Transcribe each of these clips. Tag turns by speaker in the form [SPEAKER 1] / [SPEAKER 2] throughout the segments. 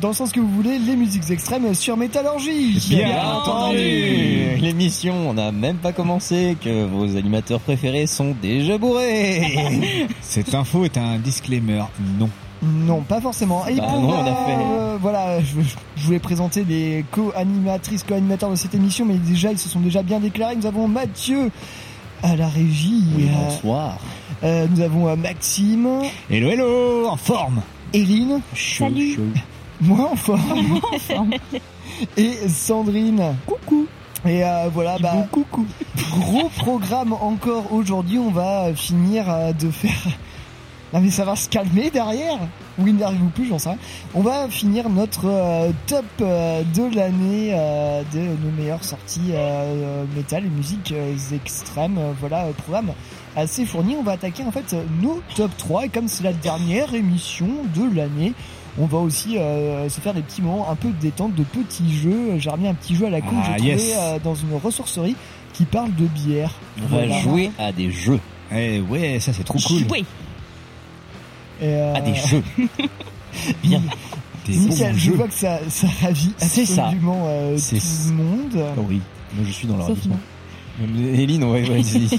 [SPEAKER 1] dans le sens que vous voulez, les musiques extrêmes sur Métallurgie.
[SPEAKER 2] Bien entendu L'émission, on n'a même pas commencé, que vos animateurs préférés sont déjà bourrés
[SPEAKER 3] Cette info est un disclaimer. Non.
[SPEAKER 1] Non, pas forcément. Et
[SPEAKER 2] Bah
[SPEAKER 1] pour,
[SPEAKER 2] non, on a fait.
[SPEAKER 1] euh, voilà, je, je voulais présenter les co-animatrices, co-animateurs de cette émission, mais déjà, ils se sont déjà bien déclarés. Nous avons Mathieu à la régie.
[SPEAKER 2] Oui,
[SPEAKER 1] Euh,
[SPEAKER 2] bonsoir.
[SPEAKER 1] euh, nous avons Maxime,
[SPEAKER 3] Hello, hello, en forme.
[SPEAKER 1] Eline,
[SPEAKER 2] Salut
[SPEAKER 1] moi en forme, et Sandrine. Coucou. Et euh, voilà, bah, coucou. Gros programme encore aujourd'hui. On va finir euh, de faire. Non mais ça va se calmer derrière. Oui, n'arrive plus, j'en sais rien. On va finir notre euh, top euh, de l'année de nos meilleures sorties métal et musiques extrêmes. Euh, voilà, programme assez fourni. On va attaquer en fait nos top 3 et comme c'est la dernière émission de l'année, on va aussi euh, se faire des petits moments un peu de détente, de petits jeux. J'ai remis un petit jeu à la con que
[SPEAKER 3] Ah,
[SPEAKER 1] j'ai trouvé
[SPEAKER 3] yes.
[SPEAKER 1] euh, dans une ressourcerie qui parle de bière.
[SPEAKER 2] On va
[SPEAKER 1] Voilà.
[SPEAKER 2] jouer à des jeux.
[SPEAKER 3] Eh ouais, ça c'est trop cool.
[SPEAKER 1] Et, euh,
[SPEAKER 2] À des jeux. Bien.
[SPEAKER 3] Des
[SPEAKER 1] Nickel,
[SPEAKER 3] bons
[SPEAKER 1] je
[SPEAKER 3] jeux.
[SPEAKER 1] vois que ça, ça ravit
[SPEAKER 2] ça.
[SPEAKER 1] absolument euh, tout le monde.
[SPEAKER 3] Oh oui, moi je suis dans leur. Eline, ouais, ouais, vas-y.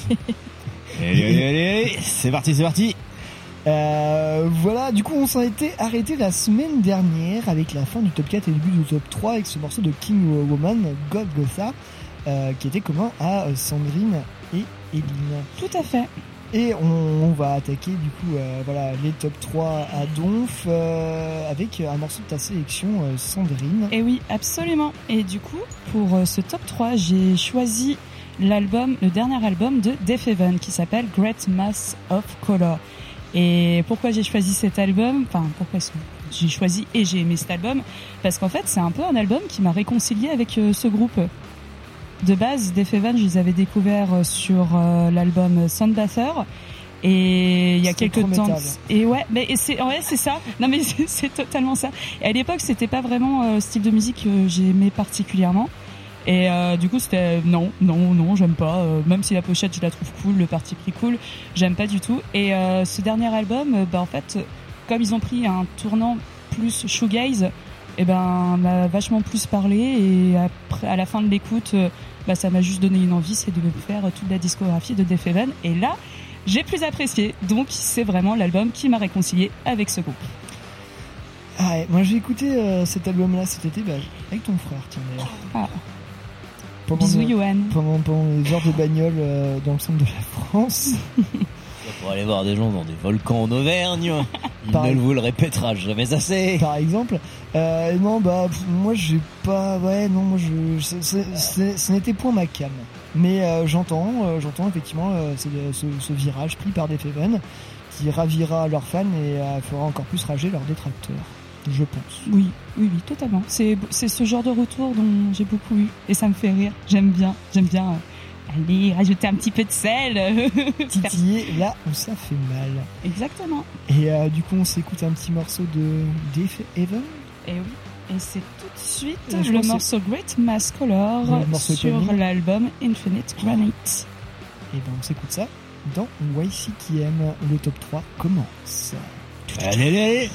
[SPEAKER 3] allez, allez, allez, allez, c'est parti, c'est parti.
[SPEAKER 1] Euh, voilà, du coup on s'en était arrêté la semaine dernière avec la fin du top 4 et le début du top 3 avec ce morceau de King Woman, Golgotha, euh, qui était commun à euh, Sandrine et Eline.
[SPEAKER 4] Tout à fait.
[SPEAKER 1] Et on, on va attaquer du coup euh, voilà les top 3 à Donf avec un morceau de ta sélection Sandrine.
[SPEAKER 4] Et oui, absolument. Et du coup, pour ce top 3, j'ai choisi l'album, le dernier album de Def Heaven qui s'appelle Great Mass of Color. Et pourquoi j'ai choisi cet album? Enfin, pourquoi j'ai choisi et j'ai aimé cet album? Parce qu'en fait, c'est un peu un album qui m'a réconcilié avec euh, ce groupe. De base, Def Heaven, je les avais découverts euh, sur euh, l'album Soundbather. Et il y a quelques temps. Et ouais, mais c'est ouais, c'est ça. Non mais c'est c'est totalement ça. Et à l'époque, c'était pas vraiment euh, le style de musique que j'aimais particulièrement. Et euh, du coup, c'était non, non, non, j'aime pas. Euh, même si la pochette, je la trouve cool, le parti pris cool, j'aime pas du tout. Et euh, ce dernier album, bah en fait, comme ils ont pris un tournant plus shoegaze, et ben m'a vachement plus parlé. Et après, à la fin de l'écoute, bah ça m'a juste donné une envie, c'est de me faire toute la discographie de Def Heaven. Et là, j'ai plus apprécié. Donc, c'est vraiment l'album qui m'a réconcilié avec ce groupe.
[SPEAKER 1] Ah ouais, moi j'ai écouté cet album là cet été bah, avec ton frère tiens d'ailleurs.
[SPEAKER 4] Ah.
[SPEAKER 1] Pendant
[SPEAKER 4] Bisous, Johan.
[SPEAKER 1] pendant, pendant les heures de bagnole euh, dans le centre de la France.
[SPEAKER 2] Pour aller voir des gens dans des volcans en Auvergne. Il ne vous le répétera jamais assez.
[SPEAKER 1] par exemple. Euh, non, bah, pff, moi, j'ai pas, ouais, non, moi, je, c'est- c'est- c'est- ce n'était point ma cam. Mais euh, j'entends, euh, j'entends effectivement euh, ce, ce virage pris par des Feven qui ravira leurs fans et euh, fera encore plus rager leurs détracteurs, je pense.
[SPEAKER 4] Oui, oui, oui, totalement. C'est, ce genre de retour dont j'ai beaucoup eu. Et ça me fait rire. J'aime bien, j'aime bien. euh, allez, rajouter un petit peu de sel.
[SPEAKER 1] Titiller, là où ça fait mal.
[SPEAKER 4] Exactement.
[SPEAKER 1] Et euh, du coup, on s'écoute un petit morceau de Dave Even.
[SPEAKER 4] Et oui. Et c'est tout de suite le morceau Great Mass Color sur l'album Infinite Granite.
[SPEAKER 1] Et ben, on s'écoute ça dans YCKM. Le top 3 commence.
[SPEAKER 3] Allez, allez, allez.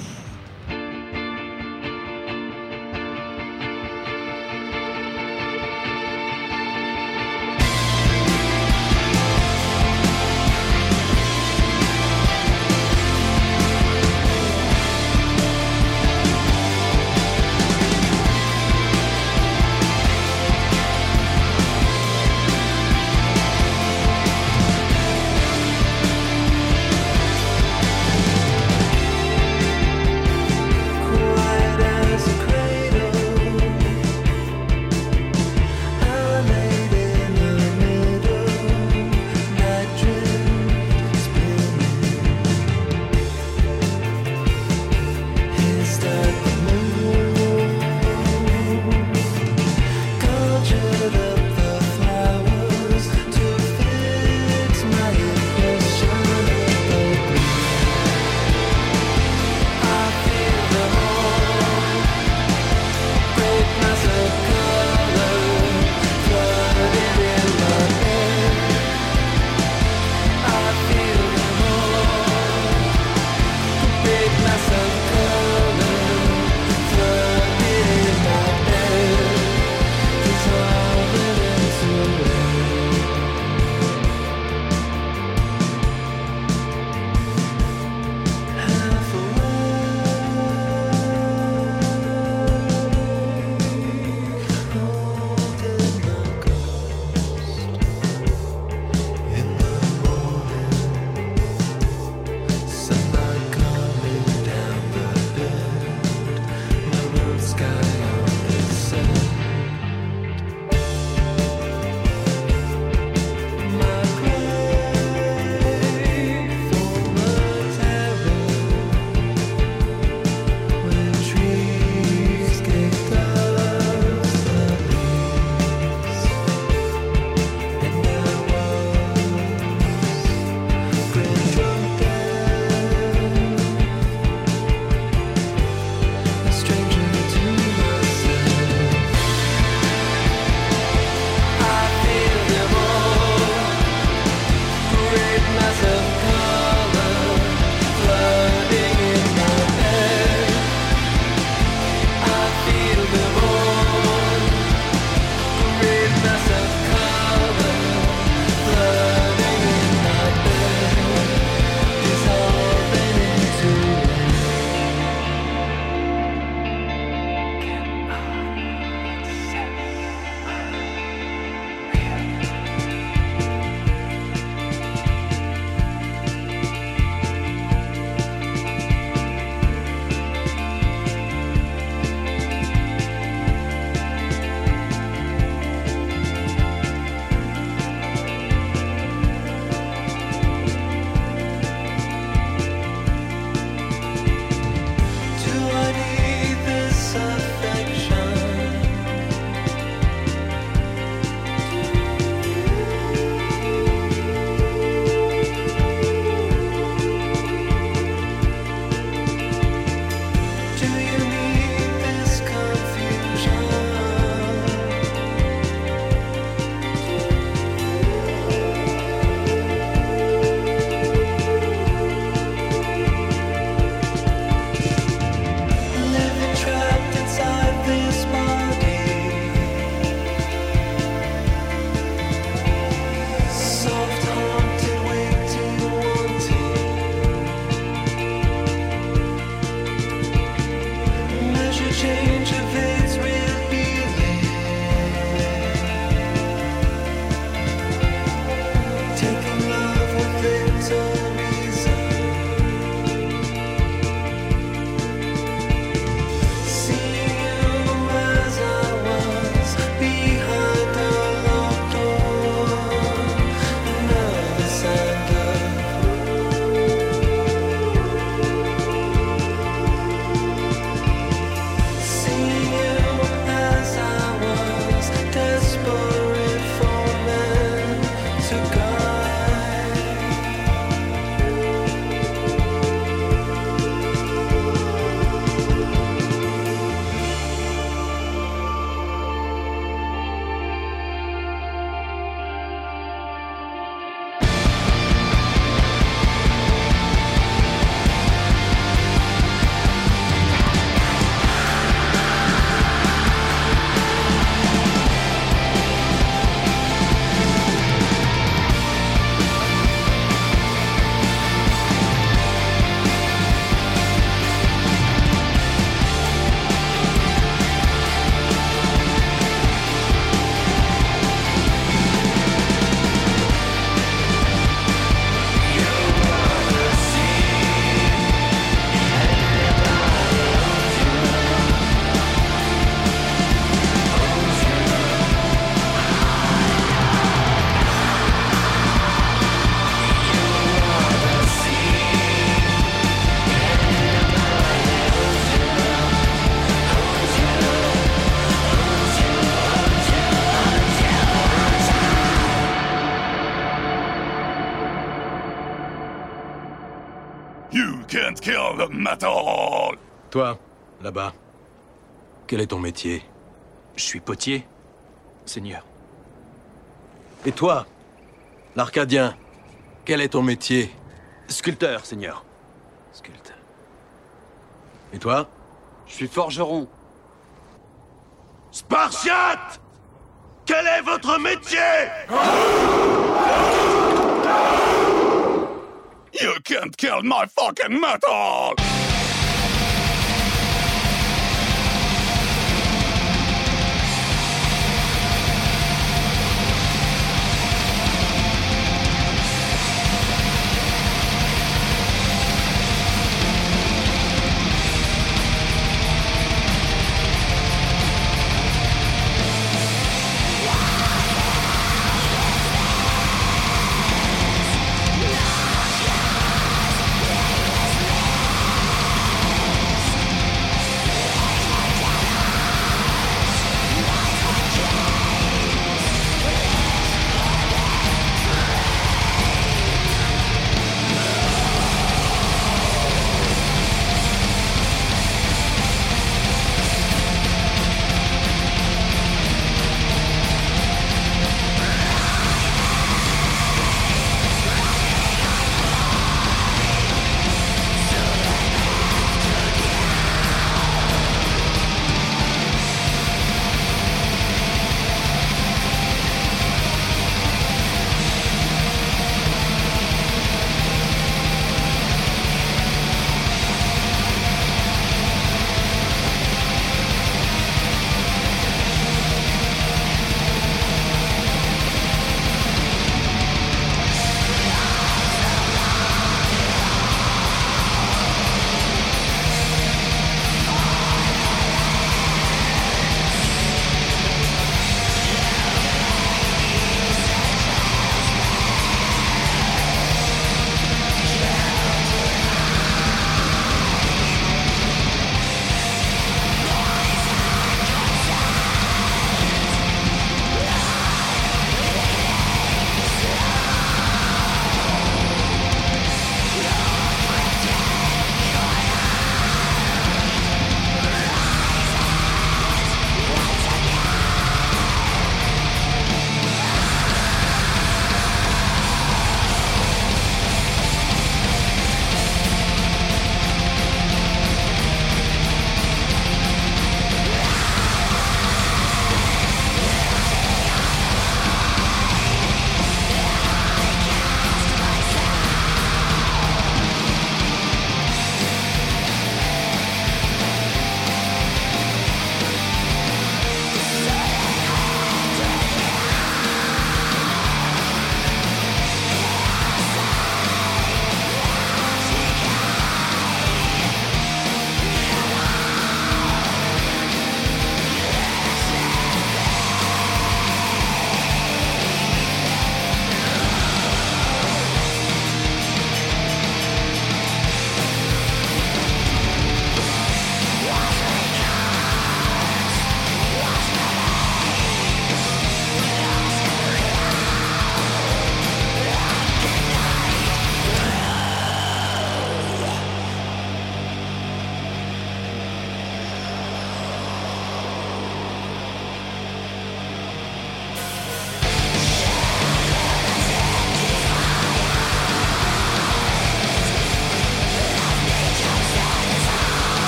[SPEAKER 5] Metal!
[SPEAKER 6] Toi, là-bas, quel est ton métier?
[SPEAKER 7] Je suis potier, Seigneur.
[SPEAKER 6] Et toi, l'Arcadien, quel est ton métier?
[SPEAKER 7] Sculpteur, Seigneur.
[SPEAKER 6] Sculpte. Et toi?
[SPEAKER 7] Je suis forgeron.
[SPEAKER 5] Spartiate! Quel est votre métier? You can't kill my fucking metal!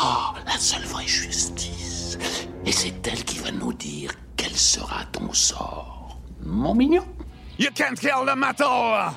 [SPEAKER 8] Ah, la seule vraie justice. Et c'est elle qui va nous dire quel sera ton sort. Mon mignon
[SPEAKER 9] You can't kill the metal!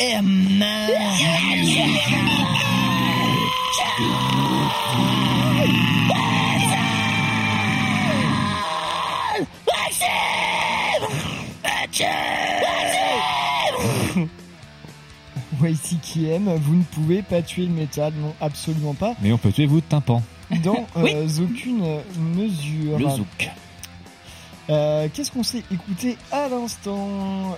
[SPEAKER 1] YCKM. YCKM, vous ne pouvez pas tuer le métal, non, absolument pas,
[SPEAKER 3] Mais on peut tuer vous de tympan.
[SPEAKER 1] dans euh, aucune mesure.
[SPEAKER 2] Le zouk.
[SPEAKER 1] Euh, Qu'est-ce qu'on s'est écouté à l'instant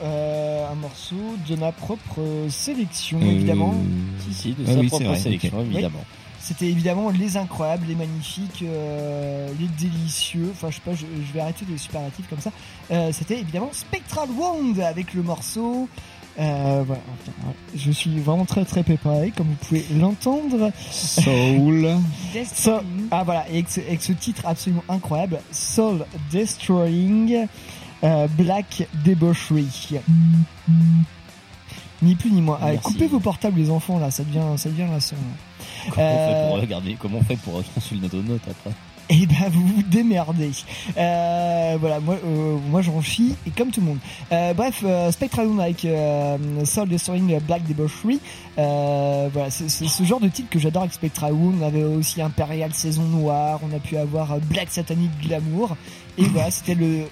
[SPEAKER 1] Euh, Un morceau de ma propre euh, sélection, évidemment.
[SPEAKER 2] Si, si, de
[SPEAKER 3] Ah
[SPEAKER 2] sa
[SPEAKER 3] oui,
[SPEAKER 2] propre
[SPEAKER 3] vrai,
[SPEAKER 2] sélection, évidemment.
[SPEAKER 1] C'était évidemment les incroyables, les magnifiques, euh, les délicieux. Enfin, je sais pas, je, je vais arrêter les superlatifs comme ça. Euh, C'était évidemment Spectral Wound avec le morceau. Euh, voilà, enfin, ouais. je suis vraiment très très préparé, comme vous pouvez l'entendre.
[SPEAKER 3] Soul.
[SPEAKER 1] So- ah voilà, et avec ce, avec ce titre absolument incroyable, Soul Destroying euh, Black Debauchery. Ni plus ni moins. Allez,
[SPEAKER 2] Merci.
[SPEAKER 1] coupez vos portables les enfants là, ça devient, ça devient lassant.
[SPEAKER 2] Comment on fait
[SPEAKER 1] Euh,
[SPEAKER 2] pour regarder Comment on fait pour consulter nos notes après?
[SPEAKER 1] Et ben vous vous démerdez. Euh, voilà, moi, euh, moi j'en chie et comme tout le monde. Euh, bref, euh, Spectral avec euh, Soul Destroying Black Debauchery. Euh, voilà, c'est c'est ce genre de titre que j'adore avec Spectral Moon. On avait aussi Imperial Saison Noire. On a pu avoir Black Satanic Glamour. Et voilà, c'était le.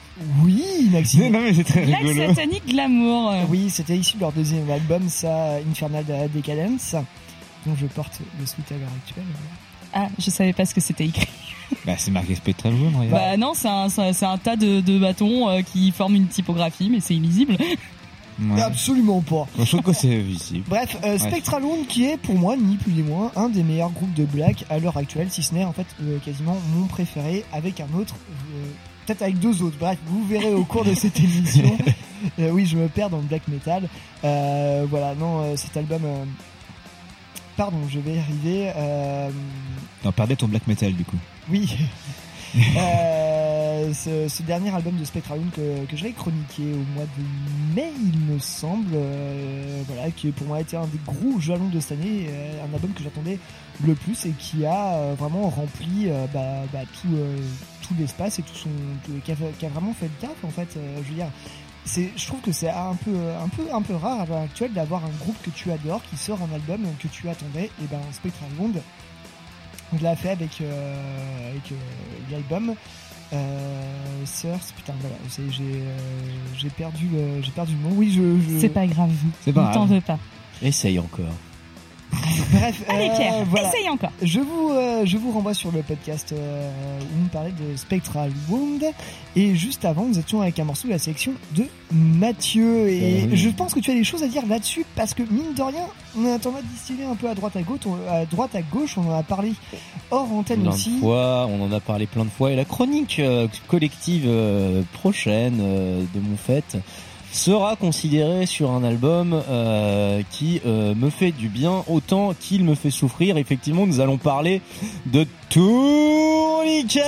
[SPEAKER 1] Oui, Maxime.
[SPEAKER 3] non mais c'est très
[SPEAKER 4] Black
[SPEAKER 3] rigolo.
[SPEAKER 4] Satanic Glamour.
[SPEAKER 1] Oui, c'était issu de leur deuxième album, ça, Infernal Decadence, dont je porte le sweat à l'heure actuelle.
[SPEAKER 4] Ah, je savais pas ce que c'était écrit.
[SPEAKER 3] Bah c'est marqué Spectral Wound, regarde.
[SPEAKER 4] Bah non, c'est un, c'est tas de, de bâtons euh, qui forment une typographie, mais c'est illisible.
[SPEAKER 3] Ouais.
[SPEAKER 1] Absolument pas.
[SPEAKER 3] Je trouve que c'est visible.
[SPEAKER 1] Bref, euh, Spectral Wound qui est pour moi ni plus ni moins un des meilleurs groupes de black à l'heure actuelle, si ce n'est en fait euh, quasiment mon préféré avec un autre, euh, peut-être avec deux autres. Bref, vous verrez au cours de cette émission. Euh, oui, je me perds dans le black metal. Euh, voilà, non, euh, cet album. Pardon, je vais y arriver. Euh,
[SPEAKER 3] Non, perdais ton black metal du coup.
[SPEAKER 1] oui. Euh, ce, ce dernier album de Spectrum que, que j'avais chroniqué au mois de mai, il me semble, euh, voilà, qui pour moi a été un des gros jalons de cette année, euh, un album que j'attendais le plus et qui a vraiment rempli bah, bah, tout, tout l'espace et tout son, tout- qui, a, fait- qui a vraiment fait le taf en fait. je veux dire, c'est, je trouve que c'est un peu, un peu, un peu rare à l'heure actuelle d'avoir un groupe que tu adores qui sort un album que tu attendais. Et ben Spectral Wound, il l'a fait avec, euh, avec euh, l'album. Euh, Source, putain, voilà, j'ai, euh, j'ai perdu, le- j'ai perdu le nom. Oui, je, je...
[SPEAKER 4] C'est pas grave.
[SPEAKER 3] C'est pas
[SPEAKER 4] On t'en
[SPEAKER 3] grave.
[SPEAKER 4] veut pas.
[SPEAKER 2] Essaye encore.
[SPEAKER 1] Bref,
[SPEAKER 4] Allez
[SPEAKER 1] euh,
[SPEAKER 4] Pierre,
[SPEAKER 1] voilà.
[SPEAKER 4] essaye encore.
[SPEAKER 1] Je vous, euh, je vous renvoie sur le podcast euh, où on parlait de Spectral Wound. Et juste avant, nous étions avec un morceau de la sélection de Mathieu. Et
[SPEAKER 2] Euh, oui.
[SPEAKER 1] je pense que tu as des choses à dire là-dessus parce que, mine de rien, on a tendance à distiller un peu à droite à gauche. On, à droite à gauche, on en a parlé hors antenne
[SPEAKER 2] plein
[SPEAKER 1] aussi.
[SPEAKER 2] de fois, on en a parlé plein de fois, et la chronique euh, collective euh, prochaine euh, de mon fait sera considérée sur un album euh, qui euh, me fait du bien autant qu'il me fait souffrir. Effectivement, nous allons parler de Tourniquet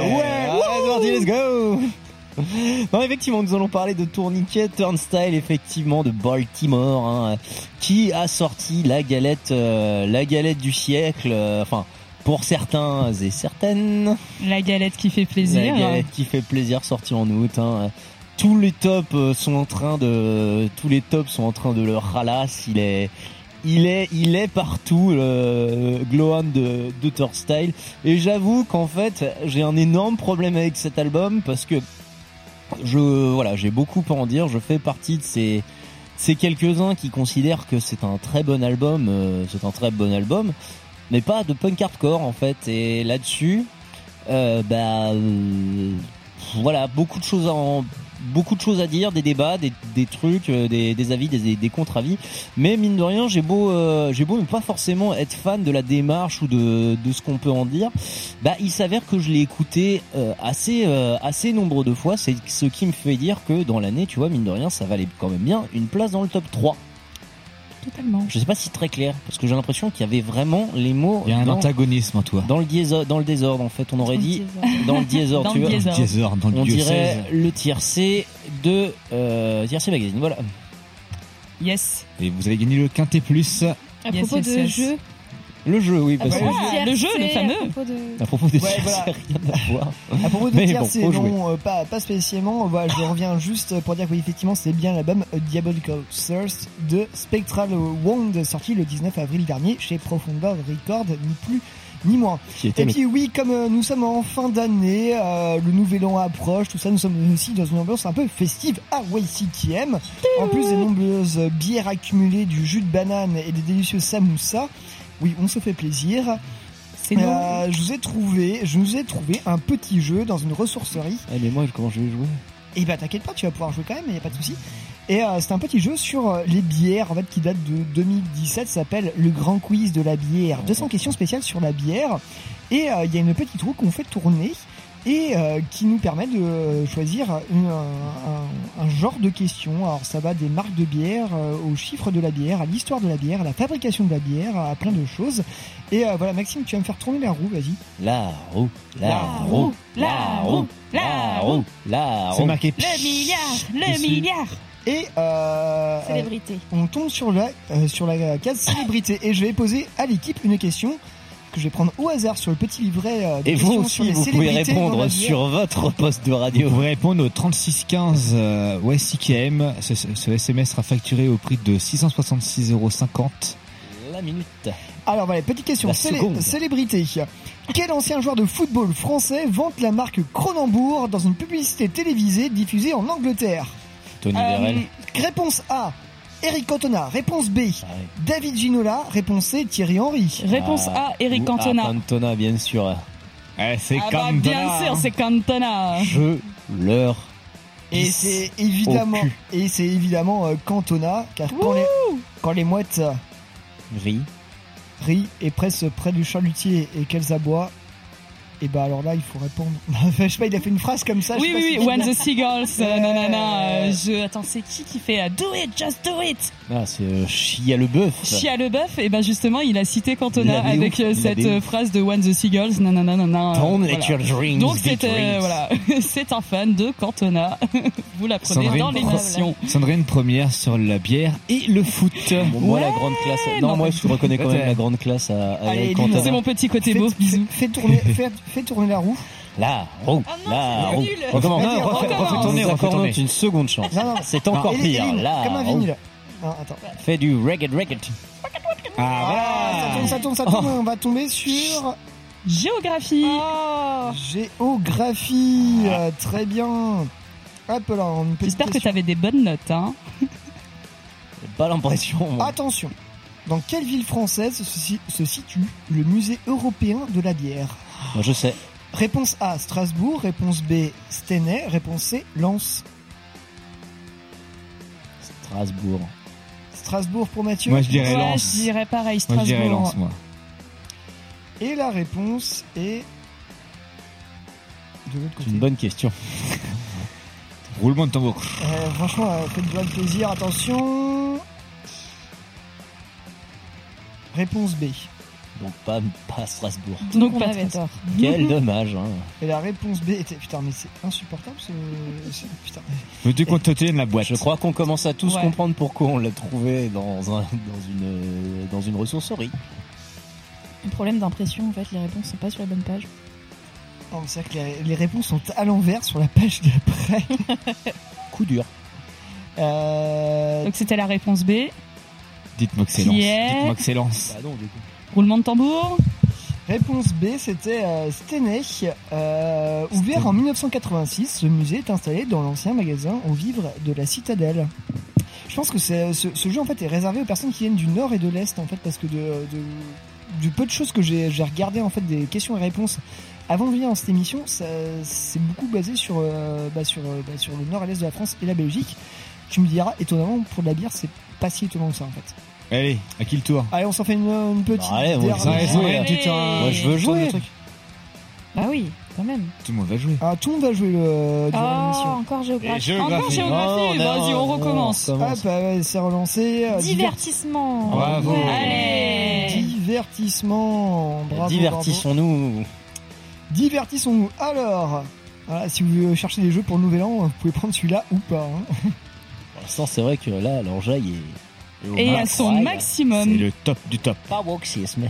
[SPEAKER 2] Ouais, allez, let's go non, effectivement, nous allons parler de Tourniquet Turnstile, effectivement, de Baltimore, hein, qui a sorti la galette, euh, la galette du siècle, euh, enfin, pour certains et certaines.
[SPEAKER 4] La galette qui fait plaisir.
[SPEAKER 2] La galette qui fait plaisir, sortie en août. Hein. Tous les tops euh, sont en train de, tous les tops sont en train de le ralasse. Il est, il est, il est partout, le Glow-On de, de Turnstile. Et j'avoue qu'en fait, j'ai un énorme problème avec cet album parce que je, voilà, j'ai beaucoup à en dire. Je fais partie de ces, ces quelques-uns qui considèrent que c'est un très bon album, euh, c'est un très bon album, mais pas de punk hardcore en fait. Et là-dessus, euh, bah, euh, voilà, beaucoup de choses à en, beaucoup de choses à dire, des débats, des, trucs, euh, des, avis, des, des contre-avis. Mais mine de rien, j'ai beau, euh, j'ai beau ne pas forcément être fan de la démarche ou de, ce qu'on peut en dire. Bah, il s'avère que je l'ai écouté euh, assez, assez nombreux de fois. C'est ce qui me fait dire que dans l'année, tu vois, mine de rien, ça valait quand même bien une place dans le top 3.
[SPEAKER 4] Totalement.
[SPEAKER 2] Je sais pas si c'est très clair, parce que j'ai l'impression qu'il y avait vraiment les mots
[SPEAKER 3] Il y a un
[SPEAKER 2] dans,
[SPEAKER 3] antagonisme en toi.
[SPEAKER 2] dans le diésordre, dans le désordre en fait. On aurait dit dans le désordre, tu vois.
[SPEAKER 4] désordre.
[SPEAKER 3] Désordre dans le
[SPEAKER 2] On dirait le tiercé de euh, tiercé magazine. Voilà.
[SPEAKER 4] Yes.
[SPEAKER 3] Et vous avez gagné le Quintet Plus.
[SPEAKER 10] À
[SPEAKER 4] Yes,
[SPEAKER 10] propos
[SPEAKER 4] yes,
[SPEAKER 10] de
[SPEAKER 4] yes.
[SPEAKER 10] jeu.
[SPEAKER 2] Le jeu, oui, parce
[SPEAKER 1] Ah,
[SPEAKER 2] que
[SPEAKER 1] ouais.
[SPEAKER 4] le jeu, le fameux.
[SPEAKER 10] À propos de...
[SPEAKER 2] à propos des
[SPEAKER 1] Ouais, voilà.
[SPEAKER 2] rien à voir.
[SPEAKER 1] À propos de tiers,
[SPEAKER 2] bon,
[SPEAKER 1] c'est non, euh, pas, pas spécialement. Voilà, je reviens juste pour dire que oui, effectivement, c'est bien l'album A Diabolical Source de Spectral Wound, sorti le 19 avril dernier chez Profondeur Record, ni plus ni moins.
[SPEAKER 2] Qui était
[SPEAKER 1] Et
[SPEAKER 2] le
[SPEAKER 1] puis oui, comme euh, nous sommes en fin d'année, euh, le nouvel an approche, tout ça, nous sommes aussi dans une ambiance un peu festive à YCTM. En plus des nombreuses bières accumulées, du jus de banane et des délicieux samoussas. Oui, on se fait plaisir. Euh, je vous ai trouvé, je nous ai trouvé un petit jeu dans une ressourcerie.
[SPEAKER 2] Ah, mais moi, comment je vais jouer?
[SPEAKER 1] Et bah t'inquiète pas, tu vas pouvoir jouer quand même, il y a pas de souci. Et euh, c'est un petit jeu sur euh, les bières en fait qui date de 2017, ça s'appelle le Grand Quiz de la bière. 200 questions spéciales sur la bière. Et euh, il y a une petite roue qu'on fait tourner et euh, qui nous permet de choisir une- un, un- genre de questions. Alors ça va des marques de bière euh, aux chiffres de la bière, à l'histoire de la bière, à la fabrication de la bière, à plein de choses. Et euh, voilà Maxime, tu vas me faire tourner la roue, vas-y.
[SPEAKER 2] La roue, la,
[SPEAKER 4] La
[SPEAKER 2] roue,
[SPEAKER 4] roue, la roue, la roue.
[SPEAKER 2] la
[SPEAKER 3] C'est
[SPEAKER 2] roue.
[SPEAKER 3] marqué.
[SPEAKER 4] Le milliard, le
[SPEAKER 3] Dessus.
[SPEAKER 4] milliard.
[SPEAKER 1] Et euh,
[SPEAKER 10] Célébrité.
[SPEAKER 1] on tombe sur la, euh, sur la case célébrité et je vais poser à l'équipe une question que je vais prendre au hasard sur le petit livret euh, de
[SPEAKER 2] Et vous aussi, vous pouvez répondre sur votre poste de
[SPEAKER 3] Vous
[SPEAKER 2] radio.
[SPEAKER 3] pouvez répondre au 3615 euh, WSIKM. Ce, ce- ce SMS sera facturé au prix de 666,50€.
[SPEAKER 2] La minute.
[SPEAKER 1] Alors voilà, petite question.
[SPEAKER 2] La
[SPEAKER 1] Célé-
[SPEAKER 2] seconde.
[SPEAKER 1] célébrité. Quel ancien joueur de football français vante la marque Cronenbourg dans une publicité télévisée diffusée en Angleterre?
[SPEAKER 2] Tony
[SPEAKER 4] Euh.
[SPEAKER 1] Réponse A. Eric Cantona. Réponse B.
[SPEAKER 2] Ah ouais.
[SPEAKER 1] David Ginola. Réponse C. Thierry Henry.
[SPEAKER 4] Réponse
[SPEAKER 2] Ah,
[SPEAKER 4] A, Eric
[SPEAKER 2] ou-
[SPEAKER 4] Cantona.
[SPEAKER 2] Ah, Cantona, bien sûr.
[SPEAKER 3] Eh, c'est
[SPEAKER 4] Ah bah, bien sûr, c'est Cantona.
[SPEAKER 2] Je leur
[SPEAKER 1] Et c'est évidemment,
[SPEAKER 2] au cul.
[SPEAKER 1] et c'est évidemment euh, Cantona, car quand les, quand les mouettes euh,
[SPEAKER 2] Ris.
[SPEAKER 1] rient et pressent près du chalutier et qu'elles aboient, Et bah alors là, il faut répondre. je sais pas, il a fait une phrase comme ça.
[SPEAKER 4] Oui, oui, oui, When the Seagulls, euh, nanana, euh, je, attends, c'est qui qui fait euh, Do it, just do it?
[SPEAKER 2] Ah, c'est euh, Chia le bœuf.
[SPEAKER 4] Chia le bœuf, et ben justement, il a cité Cantona avec euh, cette euh, phrase de When the Seagulls, nanana, nanana.
[SPEAKER 2] Don't let
[SPEAKER 4] voilà.
[SPEAKER 2] your dreams
[SPEAKER 4] Donc c'était, euh, voilà, c'est un fan de Cantona. Vous l'apprenez dans l'émission.
[SPEAKER 3] Sandrine première sur la bière et le foot.
[SPEAKER 2] Bon, moi, la grande classe. Non,
[SPEAKER 4] non,
[SPEAKER 2] moi, je reconnais quand même la grande classe à, à
[SPEAKER 1] Allez.
[SPEAKER 4] C'est mon petit côté beau, bisous.
[SPEAKER 1] Fais tourner, fais, fais tourner la roue.
[SPEAKER 2] Là, roue,
[SPEAKER 4] Oh non,
[SPEAKER 2] là,
[SPEAKER 4] c'est
[SPEAKER 2] roue.
[SPEAKER 4] nul.
[SPEAKER 2] Recommence.
[SPEAKER 1] Non, refais-
[SPEAKER 2] refais-
[SPEAKER 1] refais
[SPEAKER 2] refais
[SPEAKER 3] tourner, refais tourner.
[SPEAKER 2] une seconde chance.
[SPEAKER 1] Non, non.
[SPEAKER 2] C'est encore pire.
[SPEAKER 1] Hélène,
[SPEAKER 2] Là,
[SPEAKER 1] Comme un
[SPEAKER 2] roue.
[SPEAKER 1] vinyle. Non, attends.
[SPEAKER 2] Fais du reggae reggae.
[SPEAKER 1] Ah, ça tourne, ça tourne, ça tourne. On va tomber sur
[SPEAKER 4] Géographie.
[SPEAKER 1] géographie. Euh, très bien. Hop là, une petite
[SPEAKER 4] J'espère que
[SPEAKER 1] question.
[SPEAKER 4] t'avais des bonnes notes, hein.
[SPEAKER 2] Pas l'impression.
[SPEAKER 1] Attention. Dans quelle ville française se situe le musée européen de la bière?
[SPEAKER 2] Moi, je sais.
[SPEAKER 1] Réponse A, Strasbourg. Réponse B, Stenay. Réponse C, Lens.
[SPEAKER 2] Strasbourg.
[SPEAKER 1] Strasbourg pour Mathieu.
[SPEAKER 3] Moi je dirais
[SPEAKER 4] Ouais,
[SPEAKER 3] Lens.
[SPEAKER 4] je dirais pareil,
[SPEAKER 3] Moi je dirais
[SPEAKER 4] Strasbourg.
[SPEAKER 3] Lens, moi.
[SPEAKER 1] Et la réponse est de l'autre
[SPEAKER 2] C'est
[SPEAKER 1] côté.
[SPEAKER 2] une bonne question.
[SPEAKER 3] Roulement de tambour.
[SPEAKER 1] Euh, franchement, euh, faites-moi le plaisir. Attention. Réponse B.
[SPEAKER 2] Donc pas, pas Strasbourg.
[SPEAKER 4] Donc pas
[SPEAKER 10] avait
[SPEAKER 4] Strasbourg.
[SPEAKER 10] tort.
[SPEAKER 2] Quel dommage. Hein.
[SPEAKER 1] Et la réponse B était putain mais c'est insupportable ce, ce- putain.
[SPEAKER 3] Qu'on te tienne la boîte
[SPEAKER 2] Je crois qu'on commence à tous
[SPEAKER 4] Ouais.
[SPEAKER 2] comprendre pourquoi on l'a trouvé dans, un, dans, une, dans une ressourcerie.
[SPEAKER 10] Un problème d'impression, en fait, les réponses sont pas sur la bonne page.
[SPEAKER 1] Non, mais C'est vrai que les, les réponses sont à l'envers sur la page d'après.
[SPEAKER 2] Coup dur.
[SPEAKER 1] Euh,
[SPEAKER 4] Donc c'était la réponse B.
[SPEAKER 3] Dites-moi que c'est
[SPEAKER 4] est
[SPEAKER 3] Dites-moi que c'est Lens.
[SPEAKER 2] Bah non, du coup.
[SPEAKER 4] Roulement de tambour.
[SPEAKER 1] réponse B, c'était euh, Stenay. Euh, ouvert en 1986, ce musée est installé dans l'ancien magasin aux vivres de la Citadelle. Je pense que c'est- ce, jeu en fait est réservé aux personnes qui viennent du nord et de l'est en fait parce que de- du peu de choses que j'ai regardé en fait des questions et réponses avant de venir dans cette émission, c'est beaucoup basé sur euh, bah, euh, bah, sur le nord et l'est de la France et la Belgique. Tu me diras étonnamment pour de la bière c'est pas si étonnant que ça en fait.
[SPEAKER 3] Allez, à qui le tour
[SPEAKER 1] Allez on s'en fait une, une petite.
[SPEAKER 2] Bah, allez, on
[SPEAKER 1] dernière.
[SPEAKER 2] va
[SPEAKER 3] Ouais,
[SPEAKER 2] jouer. Moi, je veux jouer.
[SPEAKER 1] truc.
[SPEAKER 10] Bah oui, quand même.
[SPEAKER 3] Tout le monde va jouer.
[SPEAKER 1] Ah, tout le monde va jouer le, durant
[SPEAKER 10] Oh,
[SPEAKER 1] l'émission.
[SPEAKER 10] encore géographie.
[SPEAKER 4] Encore géographie.
[SPEAKER 2] Non,
[SPEAKER 4] Vas-y, on
[SPEAKER 2] non,
[SPEAKER 4] recommence.
[SPEAKER 2] on
[SPEAKER 1] Hop,
[SPEAKER 2] recommence.
[SPEAKER 1] ah ouais, c'est relancé. Euh,
[SPEAKER 10] Divertissement.
[SPEAKER 3] Bravo.
[SPEAKER 4] Allez.
[SPEAKER 1] Divertissement. Bravo,
[SPEAKER 2] Divertissons-nous.
[SPEAKER 1] Divertissons-nous. Alors, voilà, si vous cherchez des jeux pour le Nouvel An, vous pouvez prendre celui-là ou pas. hein.
[SPEAKER 2] Pour l'instant, c'est vrai que là, l'orgeaille est.
[SPEAKER 4] Et à son
[SPEAKER 2] Ouais,
[SPEAKER 3] C'est
[SPEAKER 4] maximum.
[SPEAKER 3] le top du top.
[SPEAKER 2] Pas wokisme.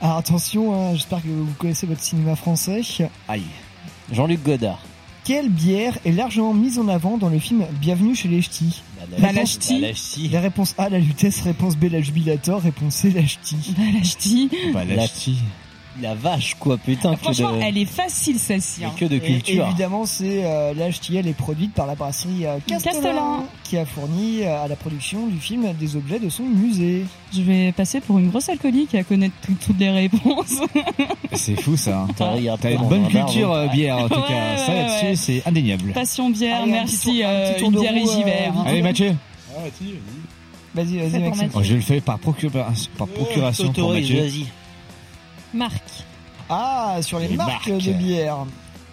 [SPEAKER 1] Alors attention, hein, j'espère que vous connaissez votre cinéma français.
[SPEAKER 2] Aïe. Jean-Luc Godard.
[SPEAKER 1] Quelle bière est largement mise en avant dans le film Bienvenue chez les Ch'tis
[SPEAKER 4] La Lachti.
[SPEAKER 2] La Lachti.
[SPEAKER 1] La réponse A, la Lutèce. Réponse B, la Jubilator. Réponse C, la Ch'ti.
[SPEAKER 4] La Ch'ti.
[SPEAKER 3] Bah,
[SPEAKER 2] La-
[SPEAKER 3] la ch'ti.
[SPEAKER 2] La vache, quoi, putain. que
[SPEAKER 4] Franchement,
[SPEAKER 2] de-
[SPEAKER 4] elle est facile celle-ci. hein.
[SPEAKER 2] que de
[SPEAKER 1] Et
[SPEAKER 2] culture.
[SPEAKER 1] évidemment, c'est euh, la est produite par la brasserie euh, Castellan,
[SPEAKER 4] Castellan.
[SPEAKER 1] qui a fourni euh, à la production du film des objets de son musée.
[SPEAKER 4] Je vais passer pour une grosse alcoolique à connaître tout- toutes les réponses.
[SPEAKER 3] C'est fou ça. hein.
[SPEAKER 2] T'as
[SPEAKER 3] une bonne culture euh, bière en tout
[SPEAKER 4] Ouais,
[SPEAKER 3] cas.
[SPEAKER 4] ouais,
[SPEAKER 3] Ça là-dessus
[SPEAKER 4] ouais.
[SPEAKER 3] c'est indéniable.
[SPEAKER 4] Passion bière,
[SPEAKER 1] Allez, un
[SPEAKER 4] merci.
[SPEAKER 1] petit tour- un
[SPEAKER 4] euh,
[SPEAKER 1] petit tour
[SPEAKER 4] une
[SPEAKER 1] de
[SPEAKER 4] bière et.
[SPEAKER 3] Allez Mathieu.
[SPEAKER 1] Vas-y, vas-y, Maxime.
[SPEAKER 3] Oh, je le fais par, procura- par procuration pour Mathieu.
[SPEAKER 2] vas-y.
[SPEAKER 10] Marc.
[SPEAKER 1] Ah, sur les,
[SPEAKER 3] Les
[SPEAKER 1] marques,
[SPEAKER 3] marques.
[SPEAKER 1] de bière.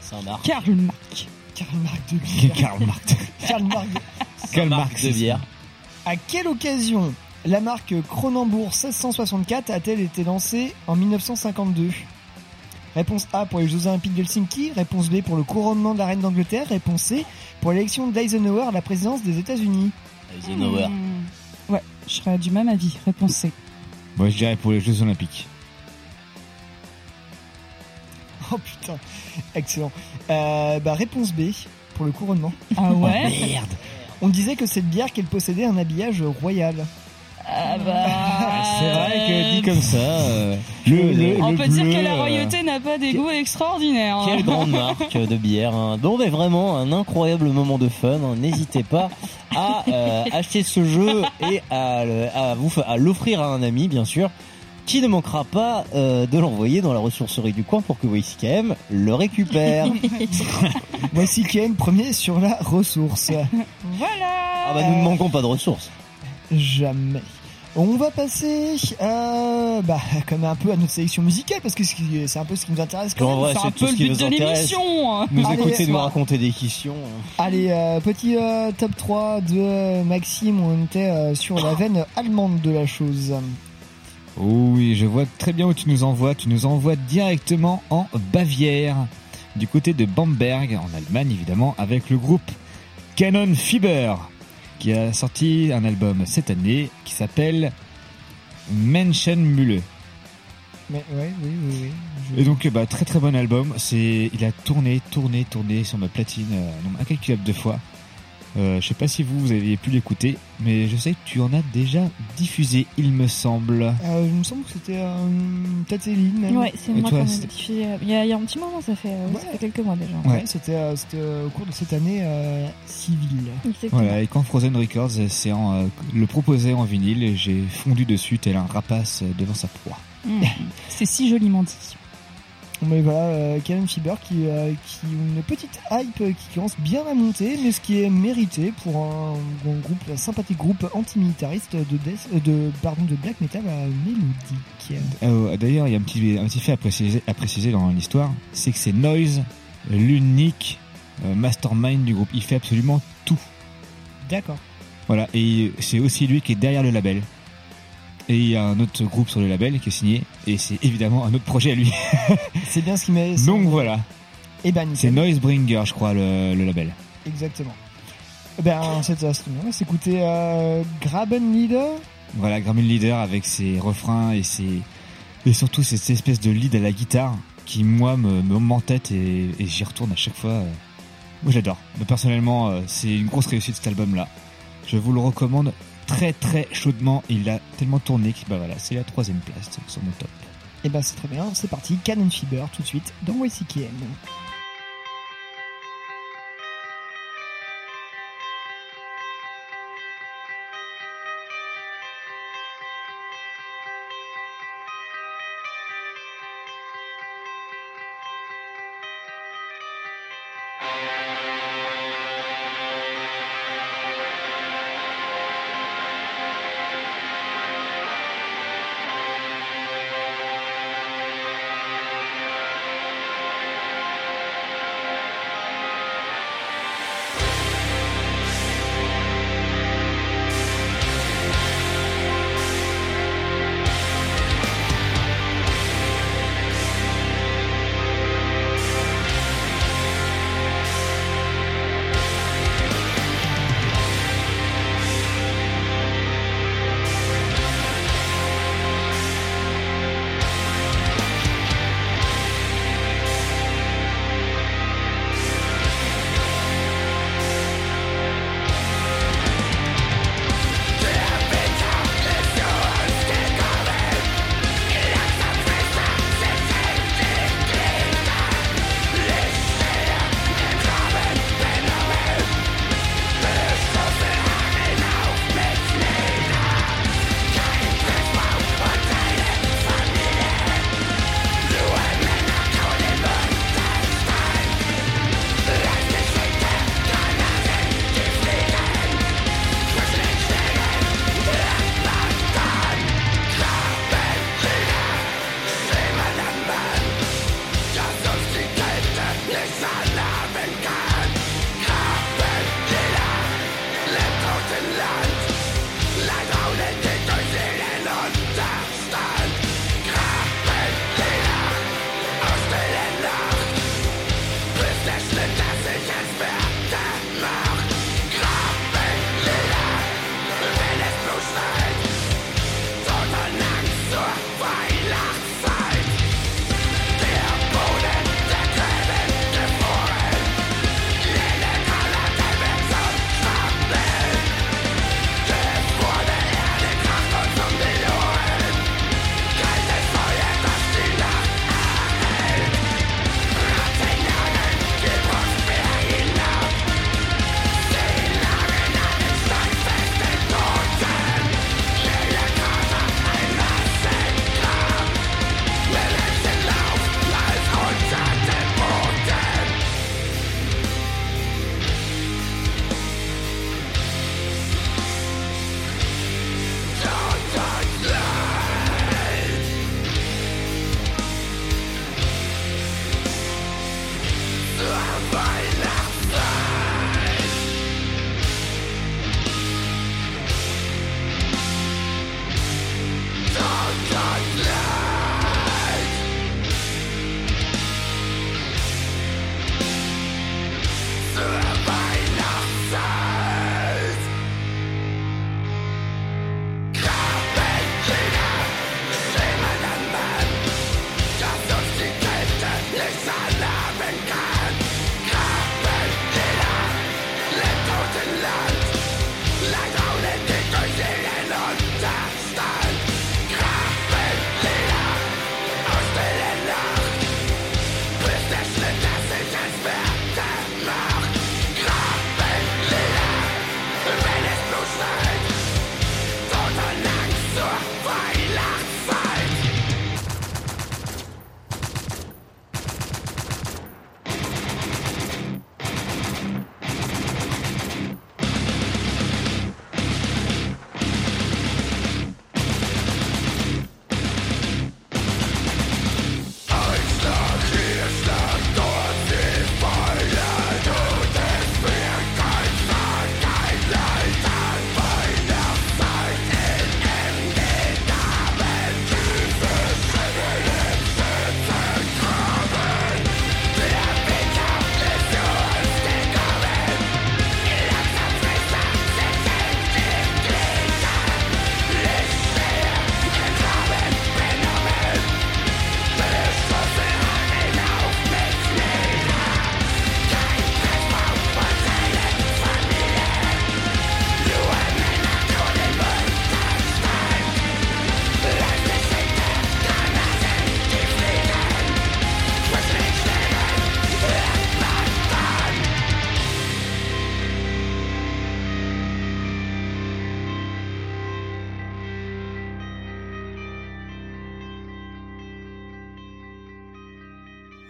[SPEAKER 2] C'est un art.
[SPEAKER 4] Karl Marx.
[SPEAKER 1] Karl Marx de bière.
[SPEAKER 3] Karl Marx.
[SPEAKER 1] Karl Marx de-
[SPEAKER 3] Karl
[SPEAKER 2] Marque
[SPEAKER 3] Marx
[SPEAKER 2] de bière.
[SPEAKER 1] À quelle occasion la marque Cronenbourg 1664 a-t-elle été lancée en 1952 Réponse A pour les Jeux Olympiques de Helsinki. Réponse B pour le couronnement de la reine d'Angleterre. Réponse C pour l'élection d'Eisenhower à la présidence des États-Unis.
[SPEAKER 2] Eisenhower.
[SPEAKER 4] Hmm. Ouais, je serais du même avis. Réponse C.
[SPEAKER 3] Moi je dirais pour les Jeux Olympiques.
[SPEAKER 1] Oh putain, excellent. Euh, bah, réponse B pour le couronnement.
[SPEAKER 4] Ah ouais
[SPEAKER 2] Merde.
[SPEAKER 1] On disait que cette bière qu'elle possédait un habillage royal.
[SPEAKER 4] Ah bah.
[SPEAKER 3] C'est vrai que dit comme ça. euh, le, le,
[SPEAKER 4] On
[SPEAKER 3] le
[SPEAKER 4] peut dire que la
[SPEAKER 3] euh,
[SPEAKER 4] royauté n'a pas des goûts extraordinaires. hein.
[SPEAKER 2] Quelle grande marque de bière. hein. Bon, mais vraiment, un incroyable moment de fun. hein. N'hésitez pas à euh, acheter ce jeu et à, le- à vous fa- à l'offrir à un ami, bien sûr, qui ne manquera pas euh, de l'envoyer dans la ressourcerie du coin pour que YCKM le récupère.
[SPEAKER 1] Voici Ken, premier sur la ressource.
[SPEAKER 4] Voilà
[SPEAKER 2] ah bah, nous ne manquons pas de ressources.
[SPEAKER 1] Jamais. On va passer bah, comme un peu à notre sélection musicale parce que c'est un peu ce qui nous intéresse quand même.
[SPEAKER 2] vrai,
[SPEAKER 4] C'est
[SPEAKER 2] c'est
[SPEAKER 4] un
[SPEAKER 2] tout
[SPEAKER 4] peu
[SPEAKER 2] ce
[SPEAKER 4] le
[SPEAKER 2] qui
[SPEAKER 4] but
[SPEAKER 2] nous
[SPEAKER 4] de
[SPEAKER 2] intéresse.
[SPEAKER 4] l'émission. hein.
[SPEAKER 2] Nous
[SPEAKER 1] Allez,
[SPEAKER 2] écouter nous raconter des questions.
[SPEAKER 1] Allez, euh, petit euh, top 3 de Maxime, on était euh, sur la veine allemande de la chose.
[SPEAKER 3] Oui, je vois très bien où tu nous envoies. Tu nous envoies directement en Bavière, du côté de Bamberg, en Allemagne évidemment, avec le groupe Canon Fiber, qui a sorti un album cette année qui s'appelle Menschenmühle.
[SPEAKER 1] Mais ouais, oui, oui, oui. Je-
[SPEAKER 3] Et donc, bah, très très bon album. C'est, il a tourné, tourné, tourné sur ma platine, euh, incalculable de fois. Euh, je sais pas si vous, vous avez pu l'écouter, mais je sais que tu en as déjà diffusé, il me semble.
[SPEAKER 1] Euh, il me semble que c'était euh, peut-être Céline. même.
[SPEAKER 10] Ouais, c'est moi
[SPEAKER 3] c'est-
[SPEAKER 10] notifié. euh, Il y, a, il y a un petit moment, ça fait, euh,
[SPEAKER 1] Ouais.
[SPEAKER 10] ça fait quelques mois déjà.
[SPEAKER 1] Ouais,
[SPEAKER 3] Ouais.
[SPEAKER 1] c'était au cours de cette année euh, civile.
[SPEAKER 10] Exactement.
[SPEAKER 3] Voilà, et quand Frozen Records en, euh, le proposait en vinyle, j'ai fondu dessus tel un rapace devant sa proie.
[SPEAKER 4] Mmh. C'est si joliment dit.
[SPEAKER 1] Mais voilà, euh, Canon Fiber qui, euh, qui a une petite hype qui commence bien à monter, mais ce qui est mérité pour un, un groupe, un sympathique groupe antimilitariste de death, euh, de pardon de black metal mélodique.
[SPEAKER 3] Euh, D'ailleurs, il y a un petit, un petit fait à préciser, à préciser dans l'histoire, c'est que c'est Noise, l'unique mastermind du groupe. Il fait absolument tout.
[SPEAKER 1] D'accord.
[SPEAKER 3] Voilà, et c'est aussi lui qui est derrière le label. Et il y a un autre groupe sur le label qui est signé, et c'est évidemment un autre projet à lui.
[SPEAKER 1] C'est bien ce qui met.
[SPEAKER 3] Donc voilà,
[SPEAKER 1] Et ben
[SPEAKER 3] c'est. Noisebringer, je crois, le, le label.
[SPEAKER 1] Exactement. Eh Ben c'est ça. On va s'écouter euh, Graben Leader.
[SPEAKER 3] Voilà, Grammy Leader avec ses refrains et ses et surtout cette espèce de lead à la guitare qui moi me me m'entête et, et j'y retourne à chaque fois. euh. Moi j'adore. Mais personnellement, euh, c'est une grosse réussite cet album-là. Je vous le recommande très très chaudement. Il a tellement tourné que bah voilà, c'est la troisième place sur mon top.
[SPEAKER 1] Et ben c'est très bien, c'est parti, Canon Fiber tout de suite dans YCKM.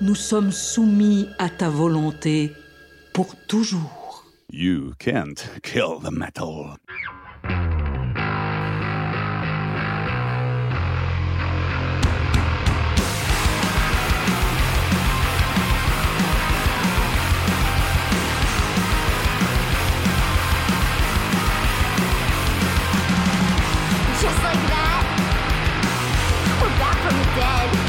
[SPEAKER 11] nous sommes soumis à ta volonté pour toujours.
[SPEAKER 5] You can't kill the metal.
[SPEAKER 12] Just like that, we're back from the dead.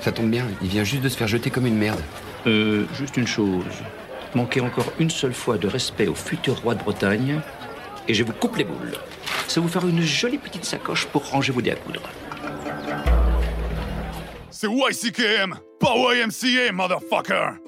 [SPEAKER 13] Ça tombe bien, il vient juste de se faire jeter comme une merde.
[SPEAKER 14] Euh, juste une chose. Manquez encore une seule fois de respect au futur roi de Bretagne, et je vous coupe les boules. Ça vous fera une jolie petite sacoche pour ranger vos dés à coudre.
[SPEAKER 5] C'est YCKM, pas YMCA, motherfucker!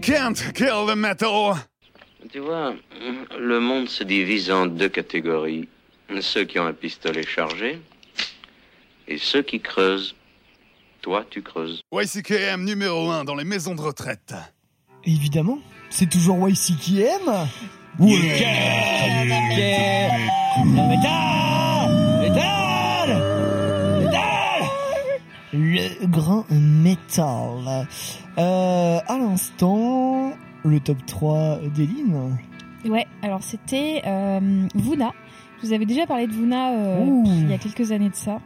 [SPEAKER 15] Can't kill the metal.
[SPEAKER 16] Tu vois, le monde se divise en deux catégories. Ceux qui ont un pistolet chargé et ceux qui creusent. Toi, tu creuses.
[SPEAKER 15] YCKM numéro 1 dans les maisons de retraite.
[SPEAKER 1] Évidemment, c'est toujours YCKM. Le grand métal. Euh, à l'instant, le top 3 d'Eline.
[SPEAKER 10] Ouais, alors c'était euh, Vuna. Je vous avais déjà parlé de Vuna euh, il y a quelques années de ça.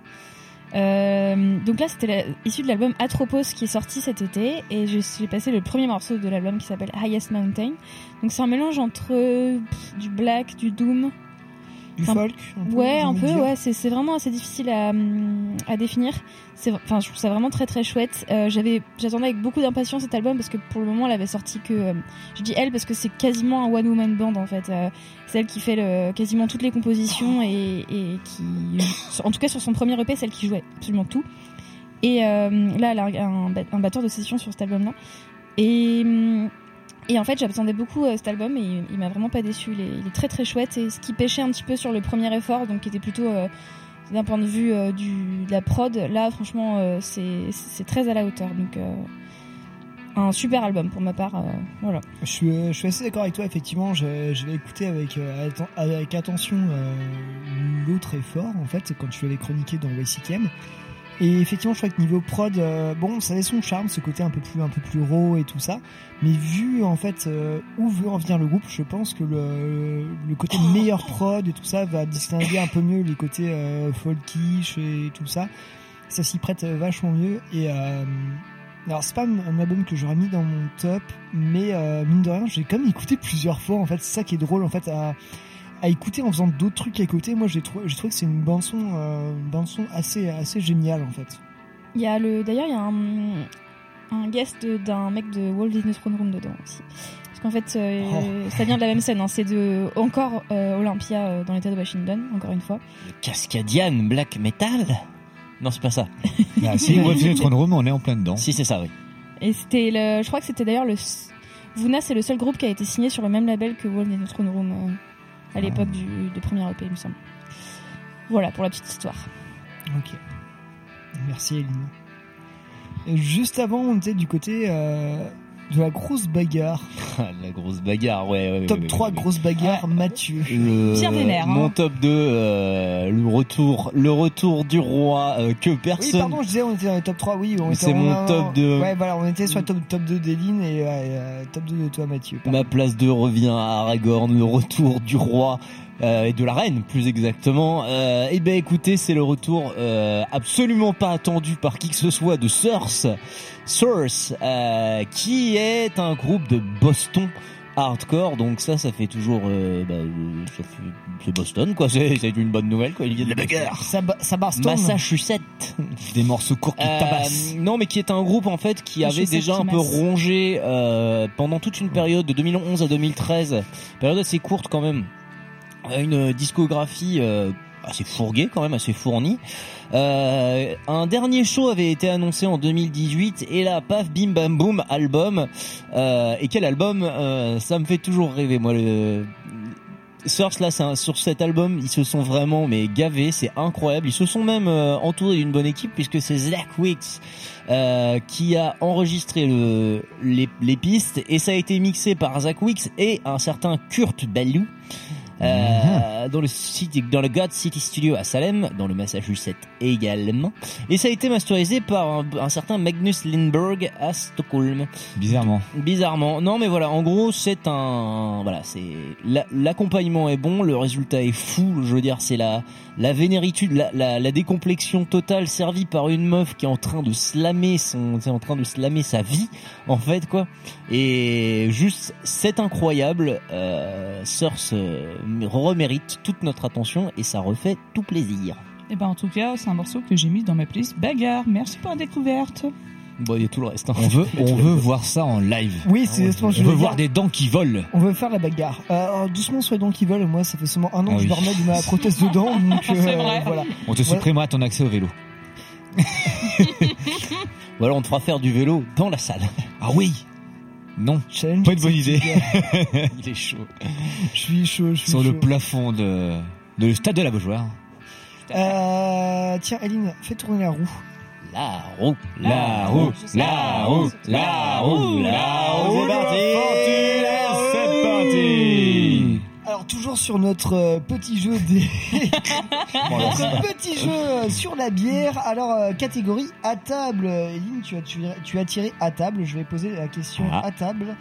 [SPEAKER 10] Euh, donc là, c'était issu de l'album Atropos qui est sorti cet été et je suis passé le premier morceau de l'album qui s'appelle Highest Mountain. Donc c'est un mélange entre pff, du black, du doom.
[SPEAKER 1] Du
[SPEAKER 10] Enfin,
[SPEAKER 1] folk un peu,
[SPEAKER 10] Ouais, un peu, ouais, c'est vraiment assez difficile à, hum, à définir. Enfin, je trouve ça vraiment très très chouette. Euh, j'avais, j'attendais avec beaucoup d'impatience cet album parce que pour le moment, elle avait sorti que, euh, je dis elle parce que c'est quasiment un one woman band en fait. Euh, c'est elle qui fait le, quasiment toutes les compositions et, et qui, en tout cas sur son premier EP, celle qui jouait absolument tout. Et euh, là, elle a un, un, un batteur de session sur cet album-là. Et hum, et en fait, j'attendais beaucoup euh, cet album et il, m'a vraiment pas déçu. Il est, très très chouette et ce qui pêchait un petit peu sur le premier effort, donc qui était plutôt euh, d'un point de vue euh, de la prod, là franchement euh, c'est très à la hauteur. Donc un super album pour ma part. voilà.
[SPEAKER 1] Je suis, assez d'accord avec toi, effectivement. Je, je vais écouter avec, avec attention l'autre effort, en fait, quand tu l'avais chroniqué dans YCKM. Et effectivement, je crois que niveau prod, euh, bon, ça avait son charme, ce côté un peu plus, un peu plus raw et tout ça. Mais vu, en fait, euh, où veut en venir le groupe, je pense que le, le côté meilleur prod et tout ça va distinguer un peu mieux les côtés euh, folkish et tout ça. Ça s'y prête euh, vachement mieux. Et, euh, alors c'est pas un album que j'aurais mis dans mon top, mais euh, mine de rien, j'ai quand même écouté plusieurs fois. En fait, c'est ça qui est drôle en fait à, à écouter en faisant d'autres trucs à côté. Moi, j'ai trouvé, j'ai trouvé que c'est une bande son, euh, une bande son assez, assez géniale en fait.
[SPEAKER 10] Il y a le, d'ailleurs, il y a un, un guest d'un mec de Walt Disney Throne Room dedans aussi. Parce qu'en fait, euh,
[SPEAKER 2] Oh.
[SPEAKER 10] ça vient de la même scène. hein. C'est de encore euh, Olympia euh, dans l'État de Washington, encore une fois.
[SPEAKER 2] Cascadian Black Metal? Non, c'est pas ça.
[SPEAKER 3] Ah, si, in the Throne Room, on est en plein dedans.
[SPEAKER 2] Si, c'est ça, oui.
[SPEAKER 10] Et c'était le, je crois que c'était d'ailleurs le, Vuna, c'est le seul groupe qui a été signé sur le même label que Walt Disney Throne Room euh, à l'époque du, premier EP, il me semble. Voilà pour la petite histoire.
[SPEAKER 1] Ok. Merci Eline. Juste avant, on était du côté euh, de la grosse bagarre.
[SPEAKER 2] la grosse bagarre, ouais. ouais, ouais,
[SPEAKER 1] Top
[SPEAKER 2] ouais,
[SPEAKER 1] 3
[SPEAKER 2] ouais, ouais.
[SPEAKER 1] grosse bagarre, Mathieu.
[SPEAKER 2] Le,
[SPEAKER 10] Pierre Vénère, hein.
[SPEAKER 2] Mon top 2, euh, le retour, le retour du roi euh, que
[SPEAKER 1] Oui,
[SPEAKER 2] personne.
[SPEAKER 1] pardon, je disais, on était dans les top 3, oui.
[SPEAKER 2] c'est
[SPEAKER 1] en-
[SPEAKER 2] mon top deux.
[SPEAKER 1] Ouais, voilà, on était sur le top, top 2 d'Eline et euh, top 2 de toi, Mathieu.
[SPEAKER 2] Ma place 2 revient à Aragorn, le retour du roi euh, et de la reine, plus exactement. Euh, et ben écoutez, c'est le retour euh, absolument pas attendu par qui que ce soit de Source, Source, euh, qui est un groupe de Boston hardcore. Donc ça, ça fait toujours, euh, bah, euh, ça fait, c'est Boston quoi. C'est c'est une bonne nouvelle quoi. Il y a de la bagarre.
[SPEAKER 1] Ça, ba- ça.
[SPEAKER 2] Massachusetts.
[SPEAKER 3] Des morceaux courts qui
[SPEAKER 2] Euh,
[SPEAKER 3] tabassent.
[SPEAKER 2] non, mais qui est un groupe en fait qui avait déjà un peu rongé euh, pendant toute une période de 2011 à 2013, période assez courte quand même, une discographie euh, assez fourguée quand même, assez fournie. Euh, un dernier show avait été annoncé en 2018 et là, paf, bim bam boum, album. Euh, et quel album euh, Ça me fait toujours rêver, moi. Le... Source là, un- sur cet album, ils se sont vraiment mais gavés, c'est incroyable. Ils se sont même euh, entourés d'une bonne équipe puisque c'est Zach Wicks euh, qui a enregistré le, les, les pistes et ça a été mixé par Zach Wicks et un certain Kurt Ballou. Euh, dans le city, dans le God City Studio à Salem, dans le Massachusetts également, et ça a été masterisé par un, un certain Magnus Lindberg à Stockholm.
[SPEAKER 3] Bizarrement.
[SPEAKER 2] Bizarrement. Non, mais voilà, en gros, c'est un, voilà, c'est la- l'accompagnement est bon, le résultat est fou. Je veux dire, c'est la la vénéritude, la, décomplexion totale servie par une meuf qui est en train de slammer son, en train de sa vie, en fait, quoi. Et juste, c'est incroyable. Euh, Source remérite toute notre attention et ça refait tout plaisir.
[SPEAKER 4] Et ben en tout cas, c'est un morceau que j'ai mis dans ma playlist bagarre. Merci pour la découverte.
[SPEAKER 2] Bon, il y a tout le reste. hein.
[SPEAKER 3] On veut, on veut voir ça en live.
[SPEAKER 1] Oui, c'est ce que
[SPEAKER 3] On veut voir
[SPEAKER 1] dire.
[SPEAKER 3] des dents qui volent.
[SPEAKER 1] On veut faire la bagarre. Euh, alors, doucement sur les dents qui volent. Moi, ça fait seulement un an
[SPEAKER 3] Ah
[SPEAKER 1] que je dormais de ma prothèse de dents. Donc, euh,
[SPEAKER 4] C'est vrai.
[SPEAKER 1] voilà.
[SPEAKER 3] On te supprimera ton accès au vélo.
[SPEAKER 2] Ou alors on te fera faire du vélo dans la salle.
[SPEAKER 3] Ah oui Non,
[SPEAKER 1] Challenge
[SPEAKER 3] pas une bonne idée.
[SPEAKER 2] Il est chaud.
[SPEAKER 1] Je suis chaud, je suis
[SPEAKER 3] Sur
[SPEAKER 1] chaud.
[SPEAKER 3] le plafond de, de le stade de la Beaujoire.
[SPEAKER 1] Euh, tiens, Eline, fais tourner la roue.
[SPEAKER 2] La roue,
[SPEAKER 3] La roue, la roue, la roue, la roue. C'est parti.
[SPEAKER 1] Alors toujours sur notre euh, petit jeu des notre petit jeu euh, sur la bière. Alors euh, catégorie à table. Eline, tu as tu, tu as tiré à table. Je vais poser la question
[SPEAKER 3] Ah.
[SPEAKER 1] à table.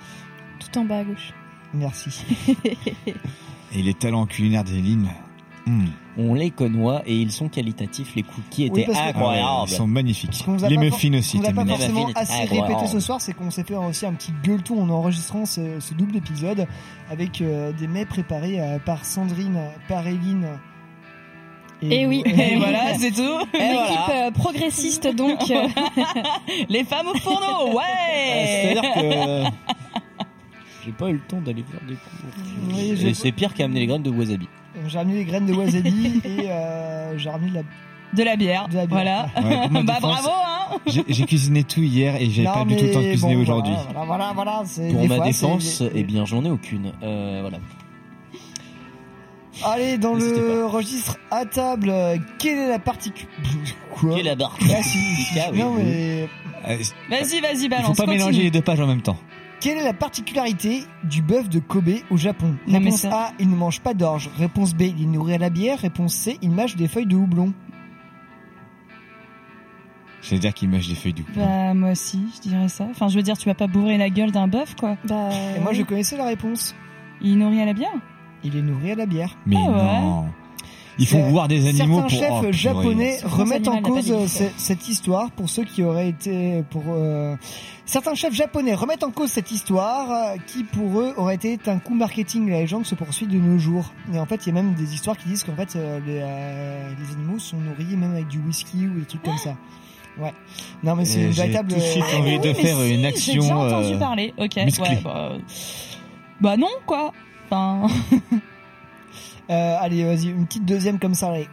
[SPEAKER 10] Tout en bas à gauche.
[SPEAKER 1] Merci.
[SPEAKER 3] Et les talents culinaires d'Eline. Hmm,
[SPEAKER 2] On les connoit et ils sont qualitatifs. Les cookies
[SPEAKER 1] Oui,
[SPEAKER 2] étaient incroyables.
[SPEAKER 3] Ils sont magnifiques. Les muffins aussi
[SPEAKER 1] On n'a pas forcément assez répété ce soir, c'est qu'on s'est fait aussi un petit gueuleton en enregistrant ce, ce double épisode avec euh, des mets préparés euh, par Sandrine, par Eline.
[SPEAKER 10] Et oui.
[SPEAKER 4] Et voilà, c'est tout.
[SPEAKER 10] Une équipe euh, progressiste donc.
[SPEAKER 4] Les femmes au fourneau,
[SPEAKER 2] Euh,
[SPEAKER 4] ouais.
[SPEAKER 2] C'est-à-dire que j'ai pas eu le temps d'aller faire des cours.
[SPEAKER 1] Oui,
[SPEAKER 2] c'est Pierre qui a amené les graines de wasabi.
[SPEAKER 1] J'ai ramené les graines de wasabi et euh, j'ai ramené de la
[SPEAKER 4] De la bière.
[SPEAKER 1] De la bière.
[SPEAKER 4] Voilà.
[SPEAKER 3] Ouais,
[SPEAKER 4] bah
[SPEAKER 3] défense,
[SPEAKER 4] bravo, hein.
[SPEAKER 3] J'ai cuisiné tout hier et j'ai pas du tout le temps de cuisiner
[SPEAKER 1] bon,
[SPEAKER 3] aujourd'hui.
[SPEAKER 1] Voilà, voilà, voilà. c'est-
[SPEAKER 2] Pour
[SPEAKER 1] des
[SPEAKER 2] ma
[SPEAKER 1] fois,
[SPEAKER 2] défense, eh bien j'en ai aucune. Euh, voilà.
[SPEAKER 1] Allez, dans le registre à table, euh, quelle est la particule Quoi
[SPEAKER 2] Quelle est la barre
[SPEAKER 1] Ah, si, si,
[SPEAKER 2] oui,
[SPEAKER 1] Non,
[SPEAKER 2] oui.
[SPEAKER 1] mais
[SPEAKER 3] Euh,
[SPEAKER 4] Vas-y, vas-y, balance.
[SPEAKER 3] faut pas
[SPEAKER 4] continue.
[SPEAKER 3] mélanger les deux pages en même temps.
[SPEAKER 1] Quelle est la particularité du bœuf de Kobe au Japon
[SPEAKER 4] Non,
[SPEAKER 1] Réponse
[SPEAKER 4] ça-
[SPEAKER 1] A, il ne mange pas d'orge. Réponse B, il est nourri à la bière. Réponse C, il mâche des feuilles de houblon.
[SPEAKER 3] C'est à dire qu'il mâche des feuilles du coup.
[SPEAKER 4] Bah moi aussi, je dirais ça. Enfin, je veux dire, tu vas pas bourrer la gueule d'un bœuf, quoi.
[SPEAKER 10] bah,
[SPEAKER 1] Et moi, je connaissais la réponse.
[SPEAKER 4] Il nourrit à la bière.
[SPEAKER 1] Il est nourri à la bière.
[SPEAKER 3] Mais
[SPEAKER 4] Ah ouais.
[SPEAKER 3] non. Faut
[SPEAKER 1] C'est-
[SPEAKER 3] voir des animaux
[SPEAKER 1] Certains
[SPEAKER 3] pour.
[SPEAKER 1] chefs
[SPEAKER 3] oh, purée.
[SPEAKER 1] japonais remettent en cause euh, cette histoire pour ceux qui auraient été pour euh, certains chefs japonais remettent en cause cette histoire euh, qui pour eux aurait été un coup marketing la légende se poursuit de nos jours et en fait il y a même des histoires qui disent qu'en fait euh, les, euh, les animaux sont nourris même avec du whisky ou des trucs comme ça ouais non mais c'est une
[SPEAKER 3] j'ai
[SPEAKER 1] véritable
[SPEAKER 3] tout de suite
[SPEAKER 1] euh,
[SPEAKER 3] envie de
[SPEAKER 4] Oui,
[SPEAKER 3] faire
[SPEAKER 4] si,
[SPEAKER 3] une
[SPEAKER 4] J'ai
[SPEAKER 3] action.
[SPEAKER 4] déjà entendu
[SPEAKER 3] euh,
[SPEAKER 4] parler. Ok. Ouais, bah, euh, bah non, quoi. Enfin.
[SPEAKER 1] Euh, allez, vas-y, une petite deuxième comme ça. allez.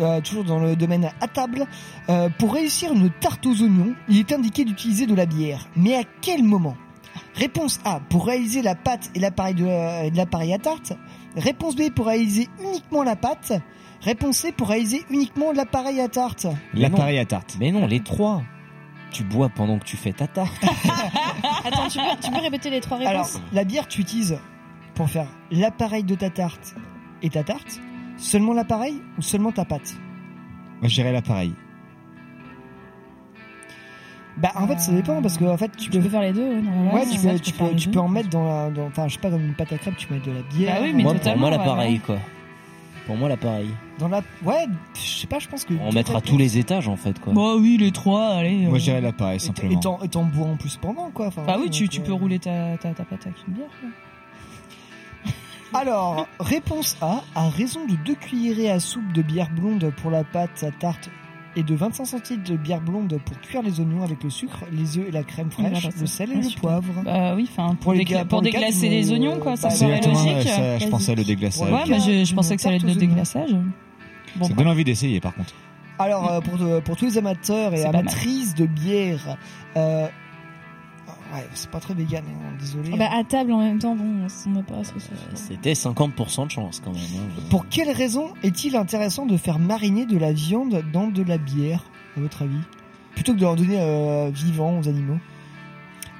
[SPEAKER 1] Euh, toujours dans le domaine à table. Euh, pour réussir une tarte aux oignons, il est indiqué d'utiliser de la bière. Mais à quel moment? Réponse A, pour réaliser la pâte et l'appareil de, euh, de l'appareil à tarte. Réponse B, pour réaliser uniquement la pâte. Réponse C, pour réaliser uniquement l'appareil à tarte.
[SPEAKER 3] L'appareil à tarte.
[SPEAKER 2] Mais non, les trois. Tu bois pendant que tu fais ta tarte.
[SPEAKER 10] Attends, tu peux, tu peux répéter les trois
[SPEAKER 1] Alors,
[SPEAKER 10] réponses?
[SPEAKER 1] la bière, tu utilises pour faire l'appareil de ta tarte et ta tarte. Seulement l'appareil ou seulement ta pâte
[SPEAKER 3] Moi, j'irais l'appareil.
[SPEAKER 1] Bah en fait ça dépend parce que en fait tu peux,
[SPEAKER 10] faire les deux. Ouais,
[SPEAKER 1] tu peux,
[SPEAKER 10] tu
[SPEAKER 1] tu
[SPEAKER 10] peux
[SPEAKER 1] tu peux en mettre dans la, dans, enfin je sais pas comme une pâte à crêpes, tu mets de la bière.
[SPEAKER 4] Bah oui, mais
[SPEAKER 2] moi, pour
[SPEAKER 4] totalement,
[SPEAKER 2] moi, l'appareil,
[SPEAKER 4] ouais.
[SPEAKER 2] quoi. Pour moi, l'appareil.
[SPEAKER 1] Dans la, ouais, je sais pas, je pense que.
[SPEAKER 2] On mettra tous les étages, en fait, quoi.
[SPEAKER 4] Bah oui, les trois, allez.
[SPEAKER 3] Moi,
[SPEAKER 4] euh.
[SPEAKER 3] j'irais l'appareil,
[SPEAKER 1] Et
[SPEAKER 3] simplement.
[SPEAKER 1] t'en, et t'en bois en plus pendant quoi. Enfin,
[SPEAKER 4] Bah oui, tu,
[SPEAKER 1] donc,
[SPEAKER 4] tu
[SPEAKER 1] euh,
[SPEAKER 4] peux rouler ta, ta, ta pâte avec une bière. quoi.
[SPEAKER 1] Alors, réponse A, à raison de 2 cuillerées à soupe de bière blonde pour la pâte à tarte et de 25 centilitres de bière blonde pour cuire les oignons avec le sucre, les œufs et la crème
[SPEAKER 4] Oui,
[SPEAKER 1] fraîche, le sel et
[SPEAKER 4] ouais,
[SPEAKER 1] le
[SPEAKER 4] super.
[SPEAKER 1] poivre.
[SPEAKER 4] Bah oui, enfin, pour,
[SPEAKER 1] Pour les
[SPEAKER 4] dégla-
[SPEAKER 1] gars-
[SPEAKER 4] pour
[SPEAKER 1] pour les gars
[SPEAKER 4] déglacer les oignons, quoi, ça
[SPEAKER 1] bah,
[SPEAKER 4] me logique.
[SPEAKER 3] ça, je pensais à le déglaçage.
[SPEAKER 4] Ouais, mais je, pensais que ça allait être le déglaçage. Bon,
[SPEAKER 3] Ça donne envie d'essayer, par contre.
[SPEAKER 1] Alors, euh, pour, pour tous les amateurs et amatrices de bière, euh, ouais, c'est pas très vegan, hein, désolé.
[SPEAKER 10] Bah, à table en même temps, bon, on n'a pas trop ça.
[SPEAKER 2] C'était 50% de chance, quand même. hein.
[SPEAKER 1] Pour quelle raison est-il intéressant de faire mariner de la viande dans de la bière, à votre avis? Plutôt que de leur donner euh, vivant aux animaux?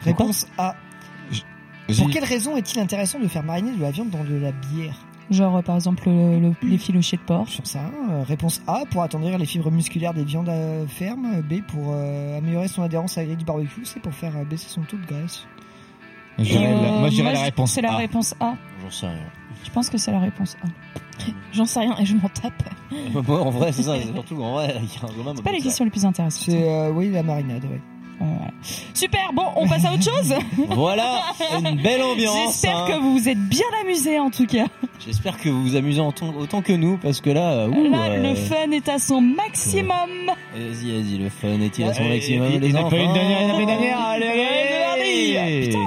[SPEAKER 1] Réponse A. Pour
[SPEAKER 3] Vas-y.
[SPEAKER 1] quelle raison est-il intéressant de faire mariner de la viande dans de la bière?
[SPEAKER 4] Genre, euh, par exemple, le- le- les filochés de porc.
[SPEAKER 1] Sur ça, euh, réponse A pour attendrir les fibres musculaires des viandes euh, fermes. B pour euh, améliorer son adhérence à la du barbecue. C pour faire euh, baisser son taux de graisse.
[SPEAKER 3] J'irais la- Moi, j'irais la
[SPEAKER 4] je-
[SPEAKER 3] réponse
[SPEAKER 4] C'est la
[SPEAKER 3] A.
[SPEAKER 4] réponse A.
[SPEAKER 2] J'en sais rien.
[SPEAKER 4] Je pense que c'est la réponse A.
[SPEAKER 10] J'en sais rien et je m'en tape.
[SPEAKER 2] En vrai, c'est ça. c'est Surtout, en vrai, il y a un domaine.
[SPEAKER 4] C'est pas les questions les plus intéressantes.
[SPEAKER 1] C'est euh, oui la marinade. Ouais.
[SPEAKER 4] Euh, voilà. Super, bon, on passe à autre chose.
[SPEAKER 2] Voilà, une belle ambiance.
[SPEAKER 4] J'espère
[SPEAKER 2] hein.
[SPEAKER 4] que vous vous êtes bien amusés en tout cas.
[SPEAKER 2] J'espère que vous vous amusez autant, autant que nous, parce que là, euh, ouh,
[SPEAKER 4] Là,
[SPEAKER 2] euh,
[SPEAKER 4] le fun est à son maximum.
[SPEAKER 2] Vas-y, vas-y, le fun est-il à son maximum
[SPEAKER 3] il- pas une dernière, il n'a pas une dernière. Allez, allez.
[SPEAKER 4] Putain,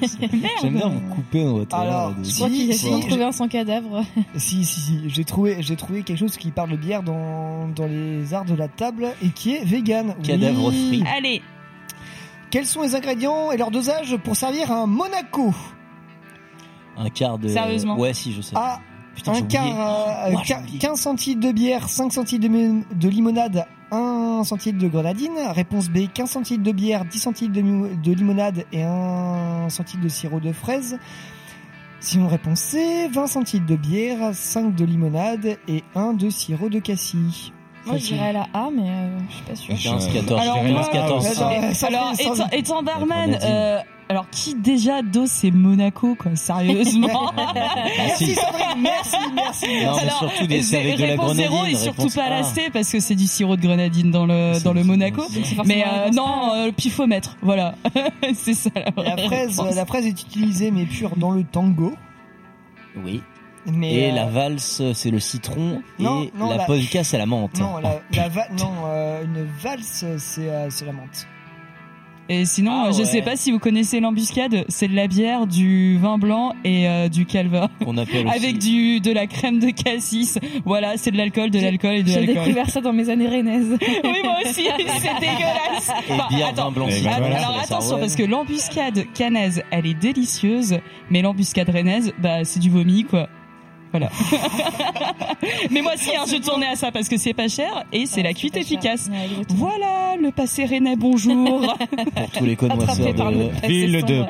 [SPEAKER 2] J'aime bien vous couper dans votre
[SPEAKER 1] Alors,
[SPEAKER 2] de-
[SPEAKER 1] si,
[SPEAKER 10] Je crois
[SPEAKER 1] si,
[SPEAKER 10] de trouver un sans cadavre.
[SPEAKER 1] Si, si, si, j'ai trouvé, j'ai trouvé quelque chose qui parle de bière dans, dans les arts de la table et qui est vegan.
[SPEAKER 2] Cadavre
[SPEAKER 1] Oui.
[SPEAKER 2] free.
[SPEAKER 4] Allez,
[SPEAKER 1] Quels sont les ingrédients et leur dosage pour servir un Monaco?
[SPEAKER 2] Un quart de.
[SPEAKER 4] Sérieusement
[SPEAKER 2] Ouais, si, je sais.
[SPEAKER 1] A.
[SPEAKER 2] Putain,
[SPEAKER 1] un quart, euh,
[SPEAKER 2] Ouah, j'ai
[SPEAKER 1] quin-
[SPEAKER 2] oublié.
[SPEAKER 1] 15 centilitres de bière, 5 centilitres de, de limonade, 1 centilitre de grenadine. Réponse B, 15 centilitres de bière, 10 centilitres de, de limonade et 1 centilitre de sirop de fraise. Sinon, réponse C, 20 centilitres de bière, 5 de limonade et 1 de sirop de cassis.
[SPEAKER 10] Moi, je dirais la A, mais euh, je suis pas sûre.
[SPEAKER 2] 15, 14.
[SPEAKER 4] Alors,
[SPEAKER 2] je dirais
[SPEAKER 4] moi,
[SPEAKER 2] 15, 14.
[SPEAKER 1] Attends,
[SPEAKER 4] Et-
[SPEAKER 1] ça
[SPEAKER 4] alors, étant, barman, euh, alors qui déjà dose c'est Monaco, quoi, sérieusement
[SPEAKER 1] Merci Sandrine, merci, merci.
[SPEAKER 2] Non, mais
[SPEAKER 4] Alors,
[SPEAKER 2] surtout des- c'est avec de la
[SPEAKER 4] réponse zéro
[SPEAKER 2] grenadine,
[SPEAKER 4] et surtout pas la C parce que c'est du sirop de grenadine dans le dans le Monaco. Mais euh, non,
[SPEAKER 10] A.
[SPEAKER 4] euh, pifomètre, voilà, c'est ça la,
[SPEAKER 1] La
[SPEAKER 4] vraie
[SPEAKER 1] fraise,
[SPEAKER 4] réponse.
[SPEAKER 1] la fraise est utilisée mais pure dans le tango.
[SPEAKER 2] Oui.
[SPEAKER 1] Mais
[SPEAKER 2] Et
[SPEAKER 1] euh,
[SPEAKER 2] la valse, c'est le citron.
[SPEAKER 1] non,
[SPEAKER 2] et
[SPEAKER 1] non,
[SPEAKER 2] la
[SPEAKER 1] la-
[SPEAKER 2] polka, c'est la menthe.
[SPEAKER 1] Non, la, la va- non euh, une valse, c'est euh, c'est la menthe.
[SPEAKER 4] Et sinon,
[SPEAKER 2] Ah
[SPEAKER 4] je
[SPEAKER 2] ouais.
[SPEAKER 4] sais pas si vous connaissez l'embuscade, c'est de la bière, du vin blanc et euh, du calva.
[SPEAKER 2] On appelle aussi.
[SPEAKER 4] Avec du de la crème de cassis. Voilà, c'est de l'alcool, de
[SPEAKER 10] J'ai-
[SPEAKER 4] l'alcool et de
[SPEAKER 10] J'ai
[SPEAKER 4] l'alcool.
[SPEAKER 10] découvert ça dans mes années rennaises.
[SPEAKER 4] Oui, moi aussi, c'est dégueulasse.
[SPEAKER 2] Et
[SPEAKER 4] Enfin,
[SPEAKER 2] bière,
[SPEAKER 4] attends,
[SPEAKER 2] vin blanc,
[SPEAKER 3] ben voilà.
[SPEAKER 4] alors attention, parce que l'embuscade canaise, elle est délicieuse, mais l'embuscade rennaise, bah, c'est du vomi, quoi. Voilà. mais moi aussi, hein, je tournais à ça parce que c'est pas cher et c'est
[SPEAKER 10] Ouais,
[SPEAKER 4] la cuite efficace.
[SPEAKER 10] Ouais.
[SPEAKER 4] Voilà, le passé rennais, bonjour.
[SPEAKER 2] Pour tous les connoisseurs
[SPEAKER 10] le
[SPEAKER 2] de.
[SPEAKER 3] Ville de.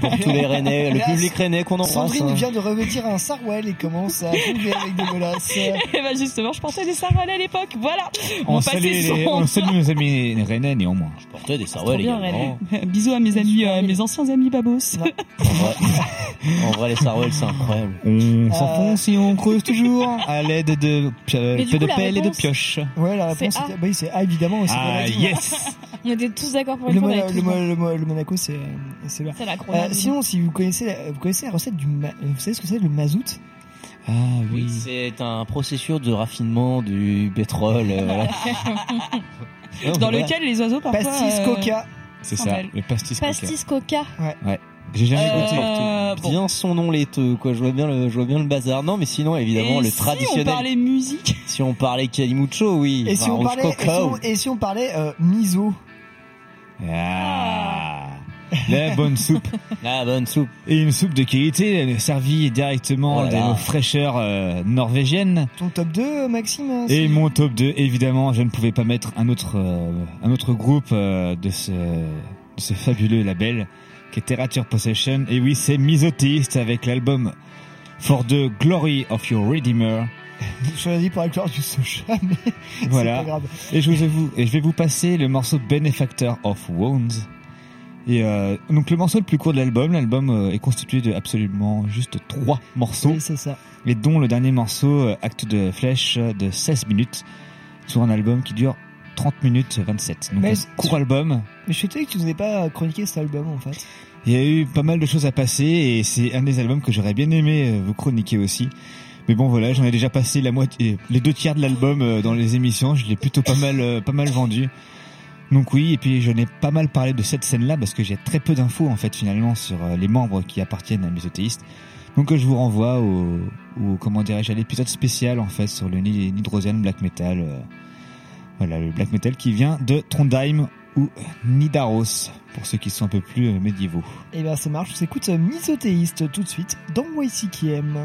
[SPEAKER 2] Pour tous les Rennais, le public Rennais qu'on embrasse.
[SPEAKER 1] Sandrine
[SPEAKER 2] hein.
[SPEAKER 1] vient de revêtir un sarouel et commence à bouger avec des menaces.
[SPEAKER 4] et bah justement, je portais des sarrales à l'époque. Voilà.
[SPEAKER 3] On salue, les, on salue nos amis rennais néanmoins.
[SPEAKER 2] Je portais des sarouels également.
[SPEAKER 4] Bisous à mes amis, euh, mes anciens amis babos.
[SPEAKER 2] Ouais. En vrai, les sarouels, c'est incroyable.
[SPEAKER 3] On et on creuse toujours à l'aide de,
[SPEAKER 10] Mais du
[SPEAKER 3] de
[SPEAKER 10] la
[SPEAKER 3] pelle et de
[SPEAKER 10] réponse-
[SPEAKER 3] pioche.
[SPEAKER 1] Ouais, la
[SPEAKER 10] C'est
[SPEAKER 1] réponse
[SPEAKER 10] A.
[SPEAKER 1] était, bah oui, c'est A évidemment.
[SPEAKER 3] Ah yes
[SPEAKER 10] On était tous d'accord pour
[SPEAKER 1] Le,
[SPEAKER 10] une fois. Avait
[SPEAKER 1] le,
[SPEAKER 10] tous
[SPEAKER 1] Mo-
[SPEAKER 10] bon.
[SPEAKER 1] le Mo- le Monaco, c'est euh, c'est bien.
[SPEAKER 10] C'est la
[SPEAKER 1] Euh, sinon, si vous connaissez, la- vous connaissez la recette du, ma- vous savez ce que c'est le mazout?
[SPEAKER 3] Ah
[SPEAKER 2] Oui,
[SPEAKER 3] oui.
[SPEAKER 2] c'est un processus de raffinement du pétrole. euh, voilà. Non,
[SPEAKER 4] Dans
[SPEAKER 2] voilà.
[SPEAKER 4] lequel les oiseaux parfois.
[SPEAKER 1] Pastis
[SPEAKER 4] euh,
[SPEAKER 1] coca.
[SPEAKER 3] C'est ça, le pastis. coca.
[SPEAKER 10] Pastis coca.
[SPEAKER 3] J'ai jamais
[SPEAKER 4] Euh,
[SPEAKER 3] goûté.
[SPEAKER 4] bon.
[SPEAKER 2] Bien son nom laiteux, quoi. Je vois bien le, je vois bien le bazar. Non, mais sinon, évidemment,
[SPEAKER 4] Et
[SPEAKER 2] le
[SPEAKER 4] si
[SPEAKER 2] traditionnel.
[SPEAKER 4] on parlait musique.
[SPEAKER 2] Si on parlait Calimucho, oui.
[SPEAKER 1] Et si on parlait, et si
[SPEAKER 2] coca,
[SPEAKER 1] on, et si on parlait euh, miso
[SPEAKER 3] Ah, la bonne soupe.
[SPEAKER 2] Ah, bonne soupe.
[SPEAKER 3] Et une soupe de qualité euh, servie directement
[SPEAKER 2] Oh là
[SPEAKER 3] de
[SPEAKER 2] là.
[SPEAKER 3] nos fraîcheurs euh, norvégiennes.
[SPEAKER 1] Ton top 2, Maxime hein,
[SPEAKER 3] Et mon top 2, évidemment, je ne pouvais pas mettre un autre, euh, un autre groupe euh, de, ce, de ce fabuleux label qui est Terrature Possession. Et oui, c'est Misothéiste avec l'album For the Glory of Your Redeemer.
[SPEAKER 1] Pour la gloire du soja, mais
[SPEAKER 3] Voilà.
[SPEAKER 1] pas grave.
[SPEAKER 3] Et je, vous, et je vais vous passer le morceau Benefactor of Wounds. Et euh, donc le morceau le plus court de l'album, l'album euh, est constitué de absolument juste trois morceaux,
[SPEAKER 1] Oui, c'est ça.
[SPEAKER 3] et dont le dernier morceau, euh, Acte de Flèche, de 16 minutes, sur un album qui dure 30 minutes 27. Donc
[SPEAKER 1] Mais
[SPEAKER 3] un court album.
[SPEAKER 1] Mais je suis étonné que tu n'aies pas chroniqué cet album en fait.
[SPEAKER 3] Il y a eu pas mal de choses à passer et c'est un des albums que j'aurais bien aimé euh, vous chroniquer aussi. Mais bon voilà, j'en ai déjà passé la moitié, les deux tiers de l'album euh, dans les émissions. Je l'ai plutôt pas mal, euh, pas mal vendu. Donc oui, et puis j'en ai pas mal parlé de cette scène-là parce que j'ai très peu d'infos en fait finalement sur euh, les membres qui appartiennent à Mésothéiste. Donc euh, je vous renvoie au, au comment dirais-je à l'épisode spécial en fait sur le Ni- Nidrosian Black Metal. euh, voilà, le black metal qui vient de Trondheim ou Nidaros pour ceux qui sont un peu plus euh, médiévaux.
[SPEAKER 1] Et bien ça marche, on s'écoute euh, Misothéiste tout de suite dans YCKM.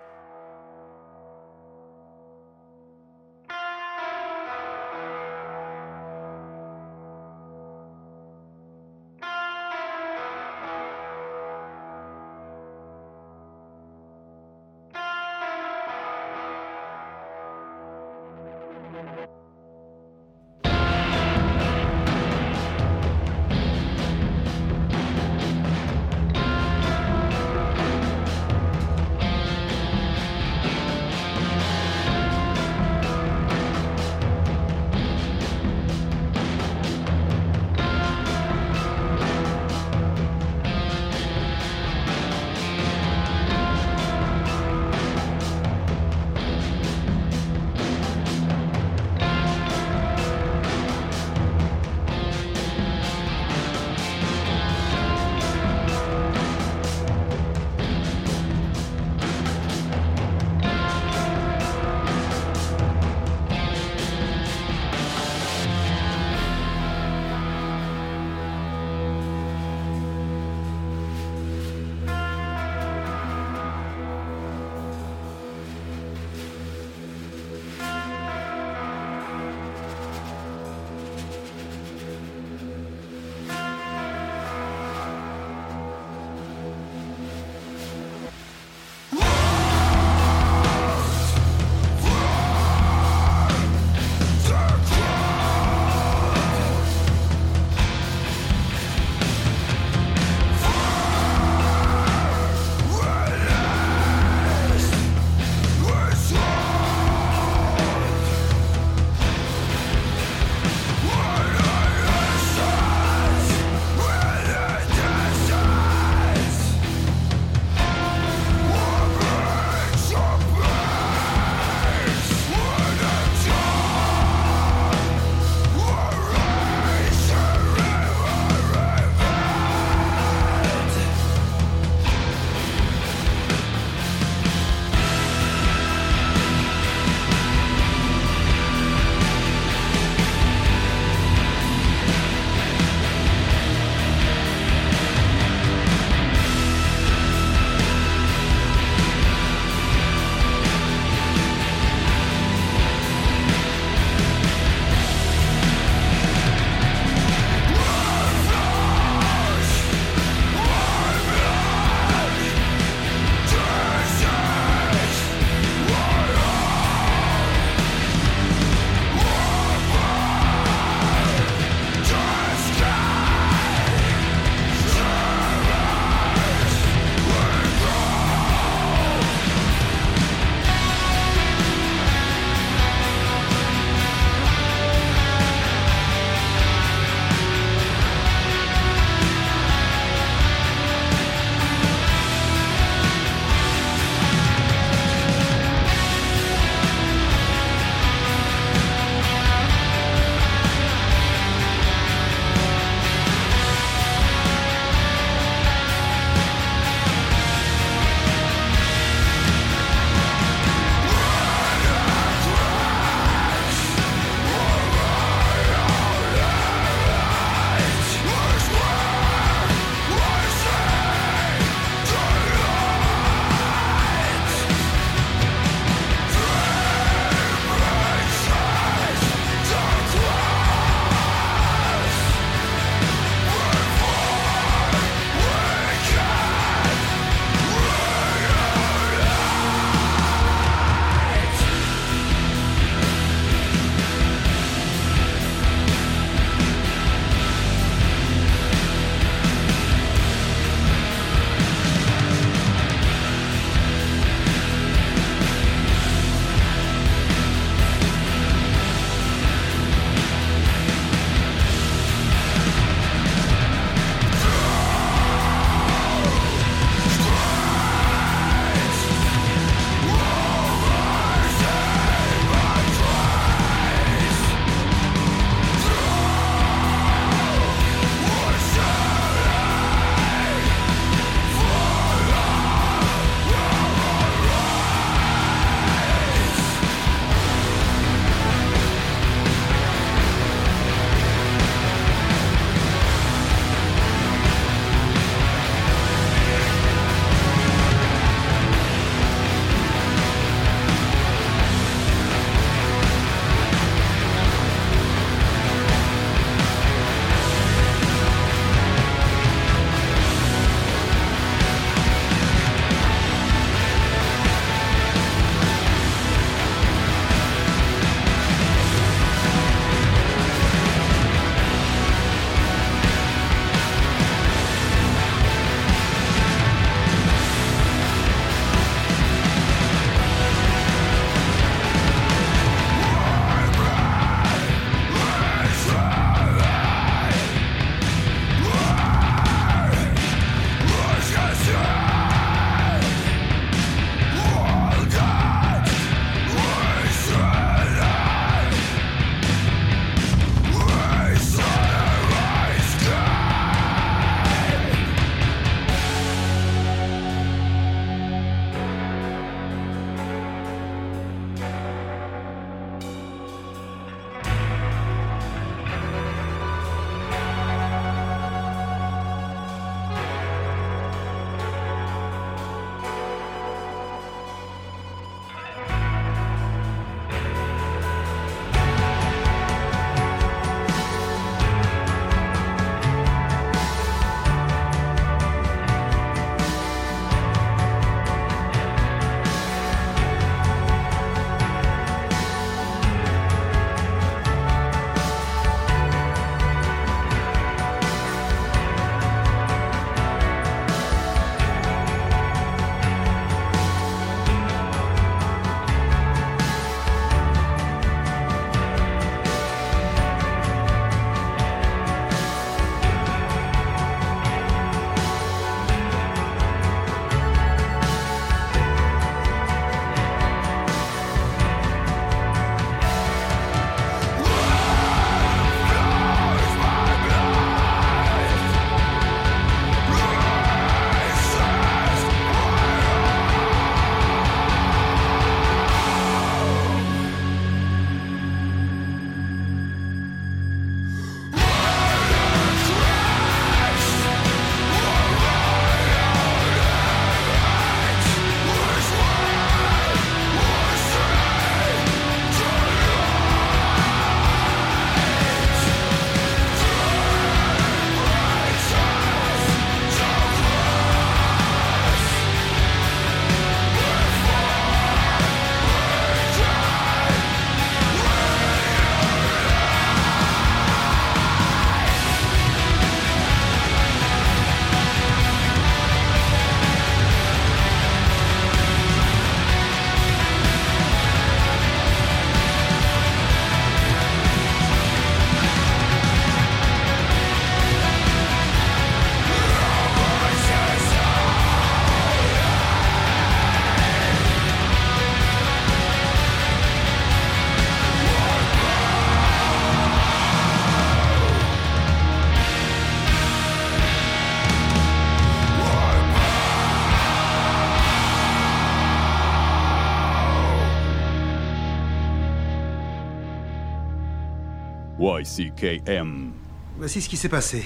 [SPEAKER 12] YCKM.
[SPEAKER 6] Voici ce qui s'est passé.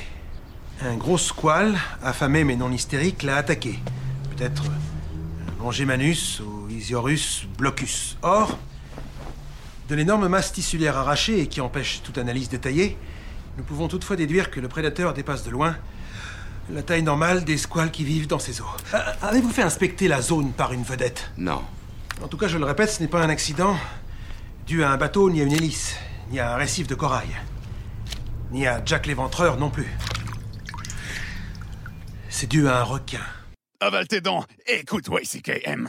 [SPEAKER 6] Un gros squal, affamé mais non hystérique, l'a attaqué. Peut-être euh, Longimanus ou Isiorus blocus. Or, de l'énorme masse tissulaire arrachée et qui empêche toute analyse détaillée, nous pouvons toutefois déduire que le prédateur dépasse de loin la taille normale des squales qui vivent dans ces eaux. Euh, Avez-vous fait inspecter la zone par une vedette?
[SPEAKER 17] Non.
[SPEAKER 6] En tout cas, je le répète, ce n'est pas un accident dû à un bateau, ni à une hélice, ni à un récif de corail, ni à Jack l'éventreur non plus. C'est dû à un requin.
[SPEAKER 15] Avale tes dents, écoute YCKM.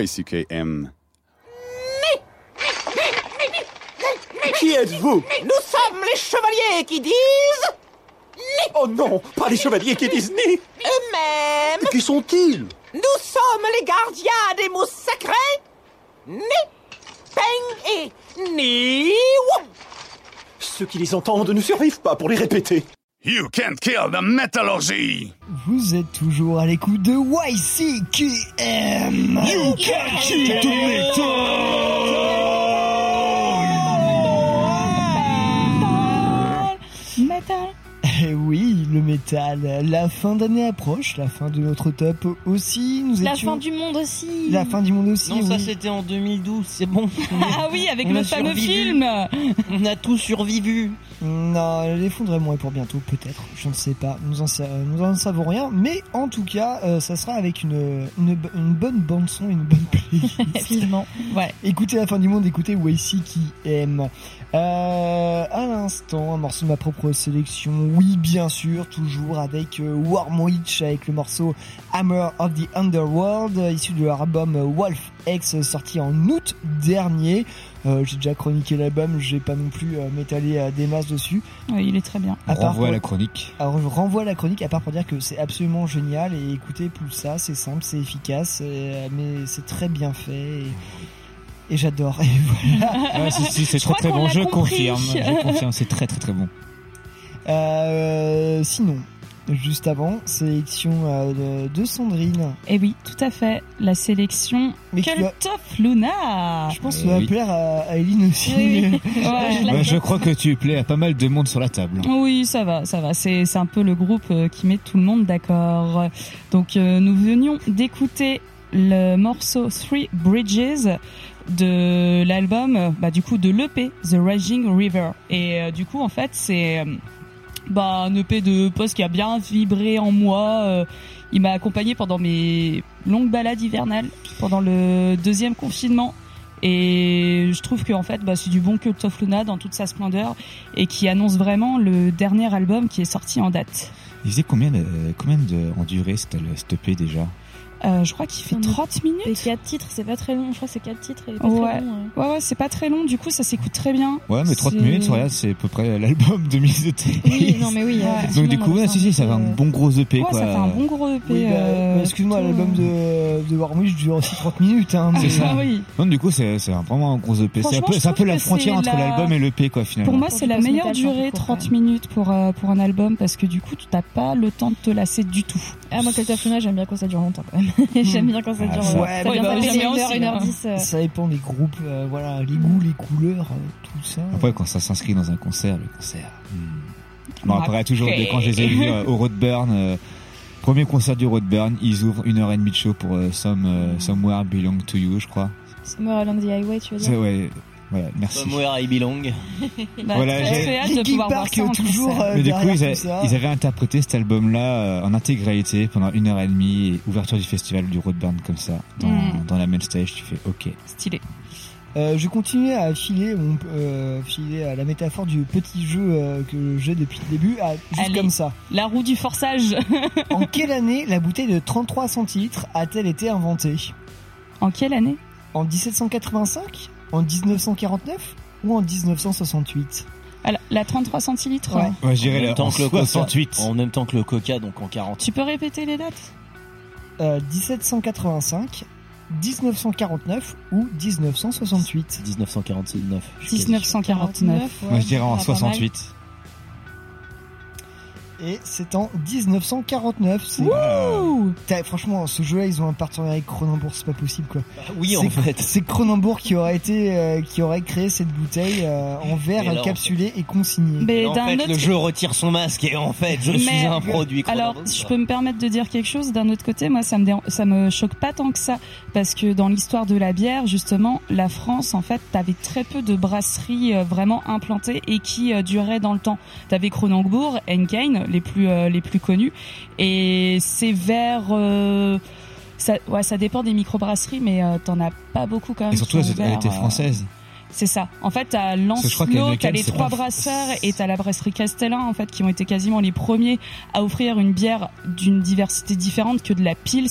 [SPEAKER 12] YCKM.
[SPEAKER 18] Qui êtes-vous?
[SPEAKER 19] Nous sommes les chevaliers qui disent
[SPEAKER 18] Oh non, pas les chevaliers qui disent ni
[SPEAKER 19] eux-mêmes.
[SPEAKER 18] Qui sont-ils?
[SPEAKER 19] Nous sommes les gardiens des mots sacrés. Ni, Peng et Ni.
[SPEAKER 18] Ceux qui les entendent ne survivent pas pour les répéter.
[SPEAKER 15] You can't kill the metallurgy!
[SPEAKER 1] Vous êtes toujours à l'écoute de YCKM.
[SPEAKER 15] You can't kill the
[SPEAKER 1] Eh métal. La fin d'année approche, la fin de notre top aussi. Nous
[SPEAKER 10] La
[SPEAKER 1] étions-
[SPEAKER 10] fin du monde aussi.
[SPEAKER 1] La fin du monde aussi.
[SPEAKER 2] Non, ça c'était en 2012, c'est bon.
[SPEAKER 4] Ah oui, avec
[SPEAKER 2] On
[SPEAKER 4] le fameux film.
[SPEAKER 2] On a tout survécu.
[SPEAKER 1] Non, l'effondrement est pour bientôt, peut-être. Je ne sais pas. Nous en, sa- nous en savons rien. Mais en tout cas, euh, ça sera avec une, une, bo- une bonne bande-son, une bonne playlist.
[SPEAKER 4] Ouais.
[SPEAKER 1] Écoutez la fin du monde, écoutez Wacy qui aime. Euh, à l'instant, un morceau de ma propre sélection. Oui, bien sûr, toujours avec euh, Warm Witch, avec le morceau Hammer of the Underworld, euh, issu de leur album Wolf X, euh, sorti en août dernier. Euh, j'ai déjà chroniqué l'album, j'ai pas non plus euh, m'étalé euh, des masses dessus.
[SPEAKER 4] Ouais, il est très bien.
[SPEAKER 1] À
[SPEAKER 3] renvoie à la chronique.
[SPEAKER 1] alors je renvoie la chronique à part pour dire que c'est absolument génial et écoutez plus ça, c'est simple, c'est efficace, et- mais c'est très bien fait et, et j'adore. Et voilà.
[SPEAKER 3] Ouais, si, si, c'est très
[SPEAKER 4] crois
[SPEAKER 3] très bon, je
[SPEAKER 4] compris.
[SPEAKER 3] confirme. Je confirme, c'est très très très bon.
[SPEAKER 1] Euh, sinon, juste avant, sélection euh, de, Sandrine.
[SPEAKER 4] Et Eh oui, tout à fait. La sélection
[SPEAKER 1] Mais as-
[SPEAKER 4] of Luna.
[SPEAKER 1] Je pense que
[SPEAKER 3] Eh
[SPEAKER 1] ça va
[SPEAKER 3] oui.
[SPEAKER 1] plaire à, à Eline aussi.
[SPEAKER 4] Oui, oui.
[SPEAKER 1] mais-
[SPEAKER 4] Ouais, je la
[SPEAKER 3] Ouais, je
[SPEAKER 4] note.
[SPEAKER 3] crois que tu plais à pas mal de monde sur la table.
[SPEAKER 4] Oui, ça va, ça va. C'est c'est un peu le groupe euh, qui met tout le monde d'accord. Donc euh, nous venions d'écouter le morceau Three Bridges de l'album, bah du coup de l'EP The Raging River. Et euh, du coup en fait c'est euh, bah un EP de post qui a bien vibré en moi. euh, il m'a accompagné pendant mes longues balades hivernales, pendant le deuxième confinement. Et je trouve que en fait, bah, c'est du bon Cult of Luna dans toute sa splendeur et qui annonce vraiment le dernier album qui est sorti en date.
[SPEAKER 3] Il faisait combien de, combien de, en durée cette, cette EP déjà?
[SPEAKER 4] Euh, je crois qu'il fait 30 minutes.
[SPEAKER 10] Et 4 titres, c'est pas très long. Je crois que c'est 4 titres et pas
[SPEAKER 4] Ouais.
[SPEAKER 10] très long. euh.
[SPEAKER 4] ouais, ouais, c'est pas très long. Du coup, ça s'écoute très bien.
[SPEAKER 3] Ouais, mais 30
[SPEAKER 4] C'est-
[SPEAKER 3] minutes, regarde, c'est à peu près l'album de Mise de Thé.
[SPEAKER 10] Oui, non, mais oui.
[SPEAKER 4] Ouais.
[SPEAKER 3] Donc du coup, ouais, si, si, ça fait un bon gros EP,
[SPEAKER 4] Ouais,
[SPEAKER 3] quoi.
[SPEAKER 4] ça fait un bon gros EP.
[SPEAKER 1] Oui, bah,
[SPEAKER 4] euh,
[SPEAKER 1] excuse-moi, l'album de, de Warmish dure aussi 30 minutes. Hein,
[SPEAKER 3] C'est ça.
[SPEAKER 4] Ah oui.
[SPEAKER 3] Non, du coup, c'est vraiment un gros EP. C'est un peu, un peu la frontière entre
[SPEAKER 4] la-
[SPEAKER 3] l'album et l'EP, quoi, finalement.
[SPEAKER 4] Pour moi, c'est la meilleure durée,
[SPEAKER 10] court,
[SPEAKER 4] 30
[SPEAKER 10] quand même.
[SPEAKER 4] minutes pour, euh, pour un album, parce que du coup, tu n'as pas le temps de te lasser du tout.
[SPEAKER 10] Ah, moi, Luna, j'aime bien quand ça dure longtemps quand même. j'aime bien quand ça
[SPEAKER 3] Ah,
[SPEAKER 10] dure.
[SPEAKER 3] ça-
[SPEAKER 1] Ouais,
[SPEAKER 10] ça
[SPEAKER 1] bah, bah,
[SPEAKER 10] 1h,
[SPEAKER 4] aussi,
[SPEAKER 10] 1h10. euh.
[SPEAKER 1] Ça dépend des groupes, euh, voilà, les goûts, les couleurs, euh, tout ça.
[SPEAKER 3] Après, quand ça s'inscrit dans un concert, le concert. hmm. Bon,
[SPEAKER 4] Après.
[SPEAKER 3] toujours, de, quand je les ai vus euh, au Roadburn, euh, premier concert du Roadburn, ils ouvrent une heure et demie de show pour euh, Some, euh, Somewhere Belong to You, je crois.
[SPEAKER 10] Somewhere Along the Highway, tu veux
[SPEAKER 3] C'est,
[SPEAKER 10] dire
[SPEAKER 3] ouais, voilà, merci.
[SPEAKER 2] Somewhere I belong.
[SPEAKER 4] Bah,
[SPEAKER 3] Voilà,
[SPEAKER 4] très,
[SPEAKER 3] j'ai-
[SPEAKER 4] de pouvoir voir
[SPEAKER 1] Park,
[SPEAKER 4] ça en
[SPEAKER 1] toujours, euh,
[SPEAKER 3] Mais du coup, ils, a- avaient interprété cet album-là euh, en intégralité pendant une heure et demie, et ouverture du festival du Roadburn comme ça, dans,
[SPEAKER 4] Mm.
[SPEAKER 3] dans la main stage, tu fais OK.
[SPEAKER 4] Stylé.
[SPEAKER 1] Euh, je continue à filer, euh, filer à la métaphore du petit jeu euh, que j'ai depuis le début, à, juste
[SPEAKER 4] Allez.
[SPEAKER 1] comme ça.
[SPEAKER 4] La roue du forçage.
[SPEAKER 1] En quelle année la bouteille de 33 centilitres a-t-elle été inventée?
[SPEAKER 4] En quelle année?
[SPEAKER 1] En 1785 En 1949 Ou en 1968
[SPEAKER 4] Ah, la- La 33 centilitres.
[SPEAKER 1] Ouais.
[SPEAKER 3] Ouais, je
[SPEAKER 2] En
[SPEAKER 3] dirais
[SPEAKER 2] même
[SPEAKER 3] là,
[SPEAKER 2] temps
[SPEAKER 3] en
[SPEAKER 2] que le Coca.
[SPEAKER 3] 68.
[SPEAKER 2] En même temps que le Coca, donc en 40.
[SPEAKER 4] Tu peux répéter les dates?
[SPEAKER 1] Euh, 1785 1949 ou 1968
[SPEAKER 2] 1949. je suis quasi
[SPEAKER 4] 1949.
[SPEAKER 3] Moi, je dirais en
[SPEAKER 10] Ah, pas mal.
[SPEAKER 3] 68.
[SPEAKER 1] Et c'est en 1949. C'est...
[SPEAKER 4] Ouh
[SPEAKER 1] Putain, franchement, ce jeu-là, ils ont un partenariat avec Cronenbourg, c'est pas possible quoi.
[SPEAKER 2] sûr. Oui, en
[SPEAKER 1] c'est,
[SPEAKER 2] fait.
[SPEAKER 1] c'est Cronenbourg qui aurait été, euh, qui aurait créé cette bouteille euh, en verre
[SPEAKER 2] Et là, en
[SPEAKER 1] capsulé et consigné.
[SPEAKER 4] Mais
[SPEAKER 2] en
[SPEAKER 4] d'un
[SPEAKER 2] fait,
[SPEAKER 4] autre
[SPEAKER 2] le jeu retire son masque et en fait, je
[SPEAKER 4] Mais-
[SPEAKER 2] suis un produit.
[SPEAKER 4] Alors, si je peux me permettre de dire quelque chose, d'un autre côté, moi, ça me ça me choque pas tant que ça, parce que dans l'histoire de la bière, justement, la France, en fait, t'avais très peu de brasseries euh, vraiment implantées et qui euh, duraient dans le temps. T'avais Cronenbourg, Henkein, les plus euh, les plus connus, et c'est vers euh, ça, ouais, ça dépend des microbrasseries, mais euh, t'en as pas beaucoup quand même.
[SPEAKER 3] Et surtout, elle, elle était française.
[SPEAKER 4] C'est ça. En fait, t'as Lancelot, t'as les trois brasseurs et t'as la brasserie Castellin, en fait, qui ont été quasiment les premiers à offrir une bière d'une diversité différente que de la Pils,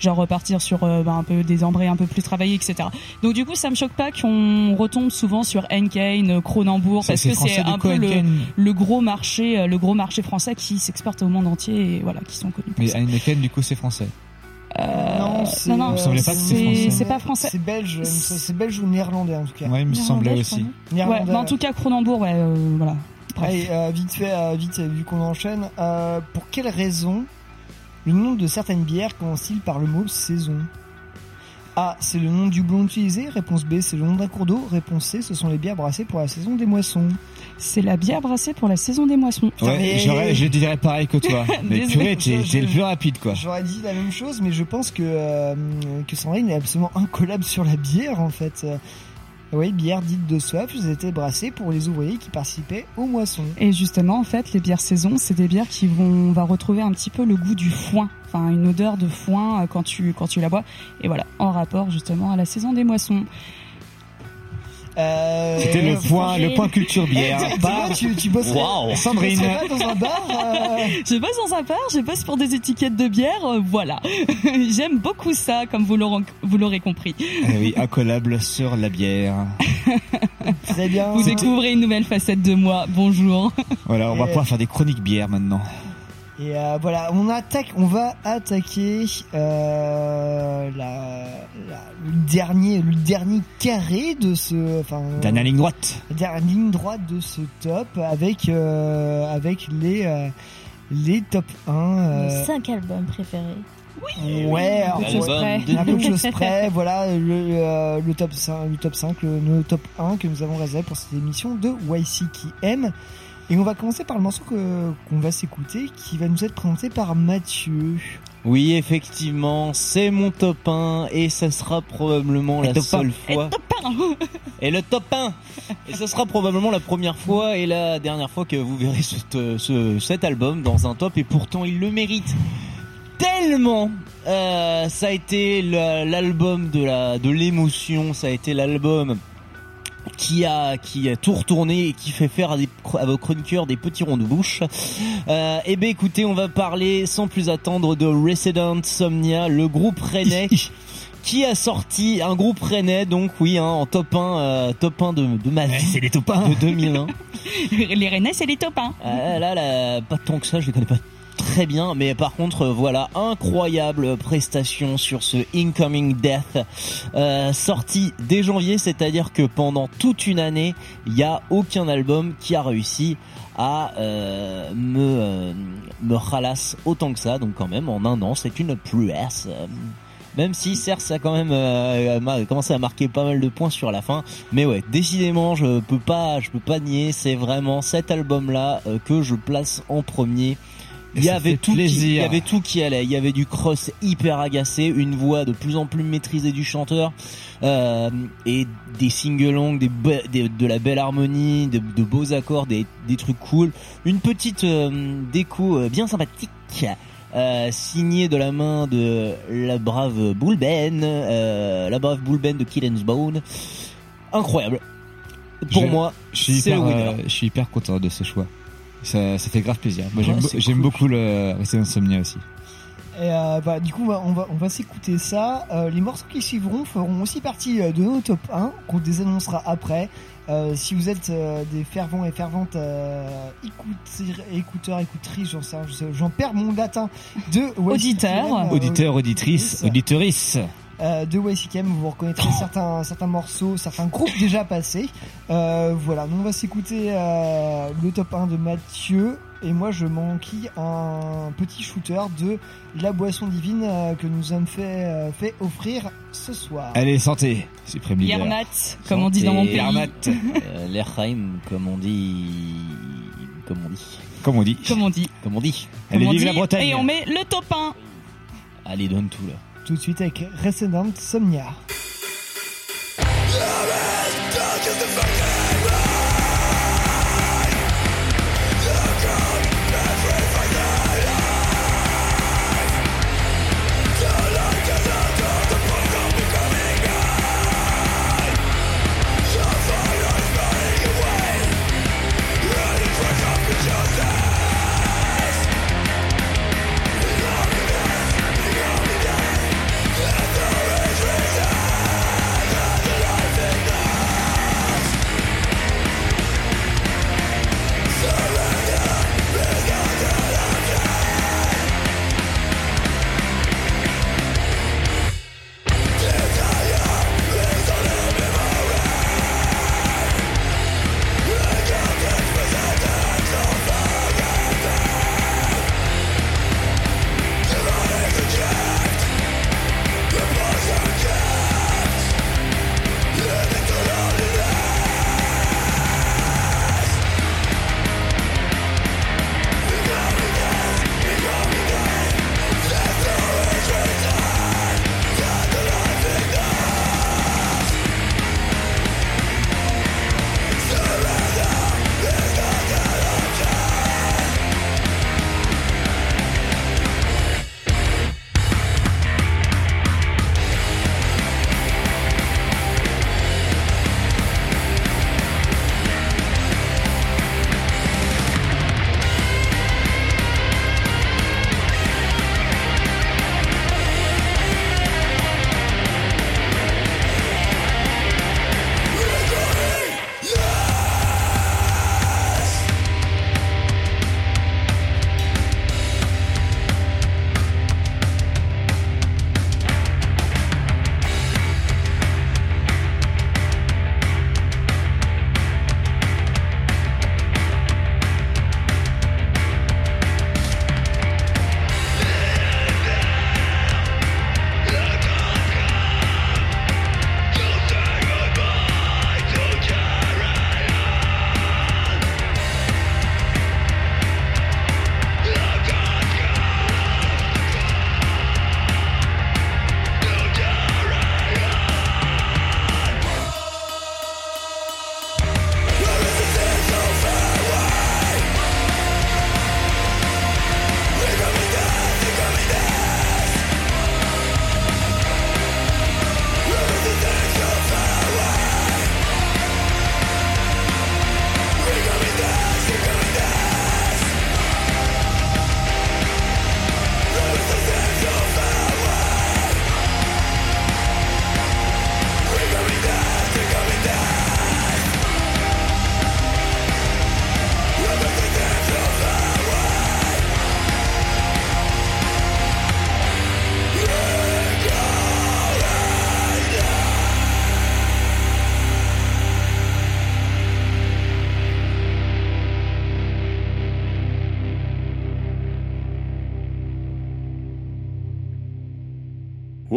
[SPEAKER 4] genre repartir sur euh, bah, un peu des ambrés un peu plus travaillés, etc. Donc du coup, ça me choque pas qu'on retombe souvent sur Henkein, euh, Cronenbourg, parce que c'est un peu le, gros marché, euh, le gros marché français qui s'exporte au monde entier et voilà, qui sont connus.
[SPEAKER 3] Mais. Heineken, du coup, c'est français.
[SPEAKER 4] Euh,
[SPEAKER 1] non, c'est,
[SPEAKER 4] non, c'est pas français.
[SPEAKER 1] C'est belge, c'est belge ou néerlandais en tout cas.
[SPEAKER 3] Ouais, il me semblait aussi.
[SPEAKER 4] Ouais, en tout cas, Cronenbourg, ouais, euh, voilà. Bref.
[SPEAKER 1] Allez, euh, vite fait, euh, vite, euh, vu qu'on enchaîne. euh, pour quelle raison le nom de certaines bières commence-t-il par le mot saison? A. C'est le nom du blond utilisé. Réponse B. C'est le nom d'un cours d'eau. Réponse C. Ce sont les bières brassées pour la saison des moissons.
[SPEAKER 4] C'est la bière brassée pour la saison des moissons.
[SPEAKER 3] Ouais,
[SPEAKER 1] mais-
[SPEAKER 3] j'aurais, je dirais pareil que toi. Mais
[SPEAKER 4] Désolé.
[SPEAKER 3] purée, t'es, le plus rapide, quoi.
[SPEAKER 1] J'aurais dit la même chose, mais je pense que, euh, que Sandrine est absolument incollable sur la bière, en fait. Euh, oui, bière dite de soif, vous étaient brassés pour les ouvriers qui participaient aux moissons.
[SPEAKER 4] Et justement, en fait, les bières saison, c'est des bières qui vont, on va retrouver un petit peu le goût du foin, enfin une odeur de foin euh, quand tu quand tu la bois. Et voilà, en rapport justement à la saison des moissons.
[SPEAKER 1] Euh,
[SPEAKER 3] C'était le point, le point culture bière.
[SPEAKER 1] Eh, tu, tu bosserais,
[SPEAKER 3] Waouh.
[SPEAKER 1] tu
[SPEAKER 3] Sandrine.
[SPEAKER 1] pas dans un bar euh,
[SPEAKER 4] Je bosse dans un bar, je bosse pour des étiquettes de bière, euh, voilà. J'aime beaucoup ça, comme vous l'aurez compris.
[SPEAKER 3] Eh oui, incollable sur la bière.
[SPEAKER 1] Très bien.
[SPEAKER 4] Vous découvrez une nouvelle facette de moi. Bonjour.
[SPEAKER 3] Voilà, on va pouvoir faire des chroniques bière maintenant.
[SPEAKER 1] Et euh, voilà, on attaque, on va attaquer euh, la, la- le dernier, le dernier carré de ce, enfin,
[SPEAKER 3] Dernière ligne droite.
[SPEAKER 1] la dernière ligne droite de ce top avec euh, avec les euh, les top 1 euh,
[SPEAKER 10] Nos 5 albums préférés.
[SPEAKER 1] Ouais,
[SPEAKER 10] Un peu de
[SPEAKER 1] alors,
[SPEAKER 10] choses
[SPEAKER 1] ouais,
[SPEAKER 10] près.
[SPEAKER 1] un peu de choses près. Voilà le, euh, le top 5, le top 5, le, le top 1 que nous avons réservé pour cette émission de YCKM. Et on va commencer par le morceau que qu'on va s'écouter, qui va nous être présenté par Mathieu.
[SPEAKER 2] Oui, effectivement, c'est mon top 1 et ça sera probablement
[SPEAKER 3] Et
[SPEAKER 2] la
[SPEAKER 3] top
[SPEAKER 2] seule fois. Et le top 1 Et ce sera probablement la première fois et la dernière fois que vous verrez ce, ce- cet album dans un top et pourtant il le mérite tellement Euh, ça a été la- l'album de la de l'émotion, ça a été l'album qui a qui a tout retourné et qui fait faire à, des, à vos chroniqueurs des petits ronds de bouche. Euh, et ben écoutez, on va parler sans plus attendre de Resident Somnia, le groupe rennais qui a sorti un groupe rennais donc oui hein, en top 1 euh, top 1 de, de ma vie.
[SPEAKER 3] c'est les top 1
[SPEAKER 2] de 2001.
[SPEAKER 4] Les Rennais, c'est les top 1.
[SPEAKER 2] Euh, là, là, pas tant que ça, je les connais pas très bien, mais par contre, euh, voilà, incroyable prestation sur ce Incoming Death, euh, sorti dès janvier, c'est-à-dire que pendant toute une année, il y a aucun album qui a réussi à euh, me euh, me ralasse autant que ça, donc quand même en un an, c'est une prouesse. euh, même si certes ça a quand même euh, commencé à marquer pas mal de points sur la fin, mais ouais, décidément je peux pas, je peux pas nier, c'est vraiment cet album là que je place en premier. Il y avait tout, il y avait tout qui allait. Il y avait du cross hyper agacé, une voix de plus en plus maîtrisée du chanteur, euh, et des sing-alongs, des, des- de la belle harmonie, de, de beaux accords, des, des trucs cool, une petite euh, déco euh, bien sympathique. Euh, signée de la main de la brave Bullben, euh, la brave Bullben de Kill and Bone. Incroyable. Pour
[SPEAKER 3] Je-
[SPEAKER 2] moi,
[SPEAKER 3] je suis
[SPEAKER 2] c'est le
[SPEAKER 3] hyper,
[SPEAKER 2] winner.
[SPEAKER 3] je suis hyper content de ce choix. Ça, ça fait grave plaisir. Moi, j'aime,
[SPEAKER 2] Ouais,
[SPEAKER 3] beau-
[SPEAKER 2] c'est
[SPEAKER 3] j'aime
[SPEAKER 2] cool.
[SPEAKER 3] beaucoup le Resident Insomnia aussi.
[SPEAKER 1] Et euh, bah, du coup, on va, on va, on va s'écouter ça. Euh, les morceaux qui suivront feront aussi partie euh, de nos top 1, qu'on désannoncera après. Euh, si vous êtes euh, des fervents et ferventes euh, écouteurs, écouteurs, écoutrices, j'en sais perds mon latin de
[SPEAKER 4] Auditeurs.
[SPEAKER 1] YCKM, euh,
[SPEAKER 3] Auditeur, auditrice, auditorice.
[SPEAKER 1] Euh, de YCKM, vous reconnaîtrez certains, certains morceaux, certains groupes déjà passés. Euh, voilà, donc on va s'écouter euh, le top 1 de Mathieu. Et moi, je m'enquille un petit shooter de la boisson divine euh, que nous avons fait, euh, fait offrir ce soir.
[SPEAKER 3] Allez, santé. Suprême leader.
[SPEAKER 4] Yermat, comme on dit dans mon pays.
[SPEAKER 2] Yermat. Euh, L'Erheim, comme on dit. Comme on dit.
[SPEAKER 3] Comme on dit.
[SPEAKER 4] Comme on dit.
[SPEAKER 2] Comme on dit.
[SPEAKER 3] Allez, vive la. Bretagne.
[SPEAKER 4] Et on met le top 1.
[SPEAKER 2] Allez, donne tout là.
[SPEAKER 1] Tout de suite avec Resident Somnia.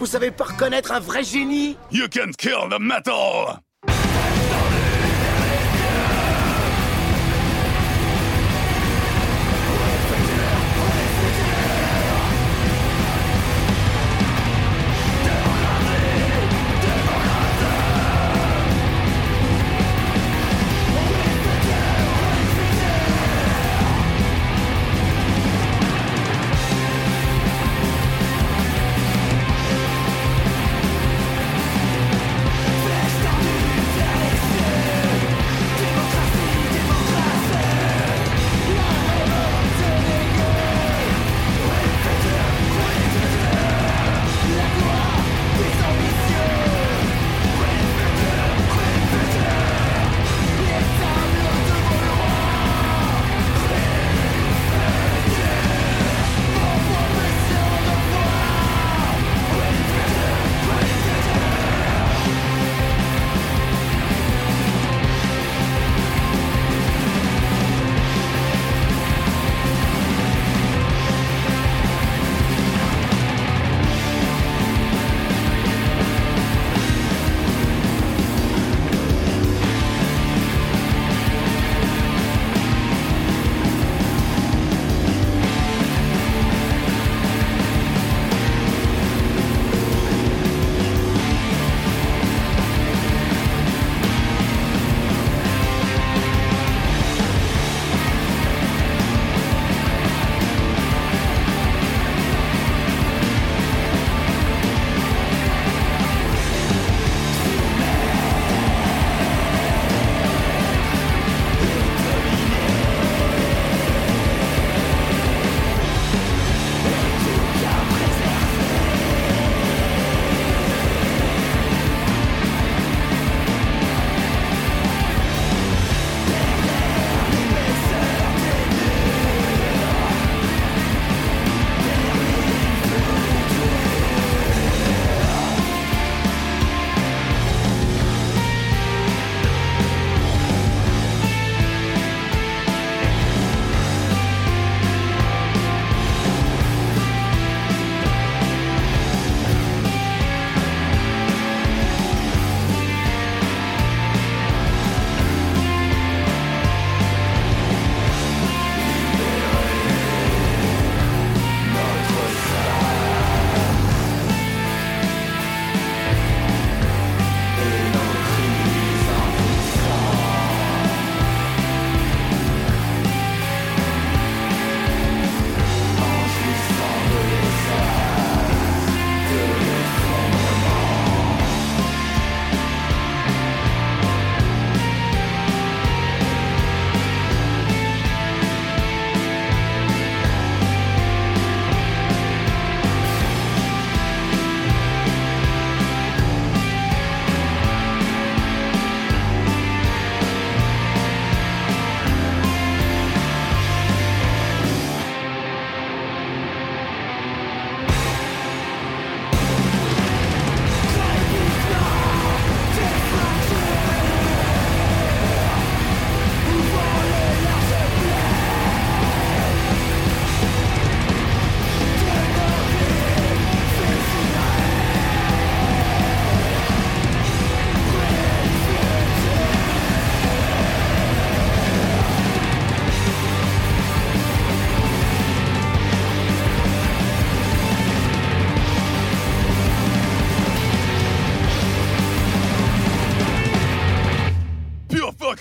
[SPEAKER 20] Vous savez pas reconnaître un vrai génie?
[SPEAKER 5] You can kill the metal!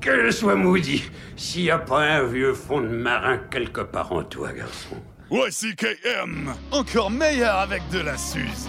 [SPEAKER 21] Que je sois maudit, s'il n'y a pas un vieux fond de marin quelque part en toi, garçon.
[SPEAKER 12] YCKM, encore meilleur avec de la Suze.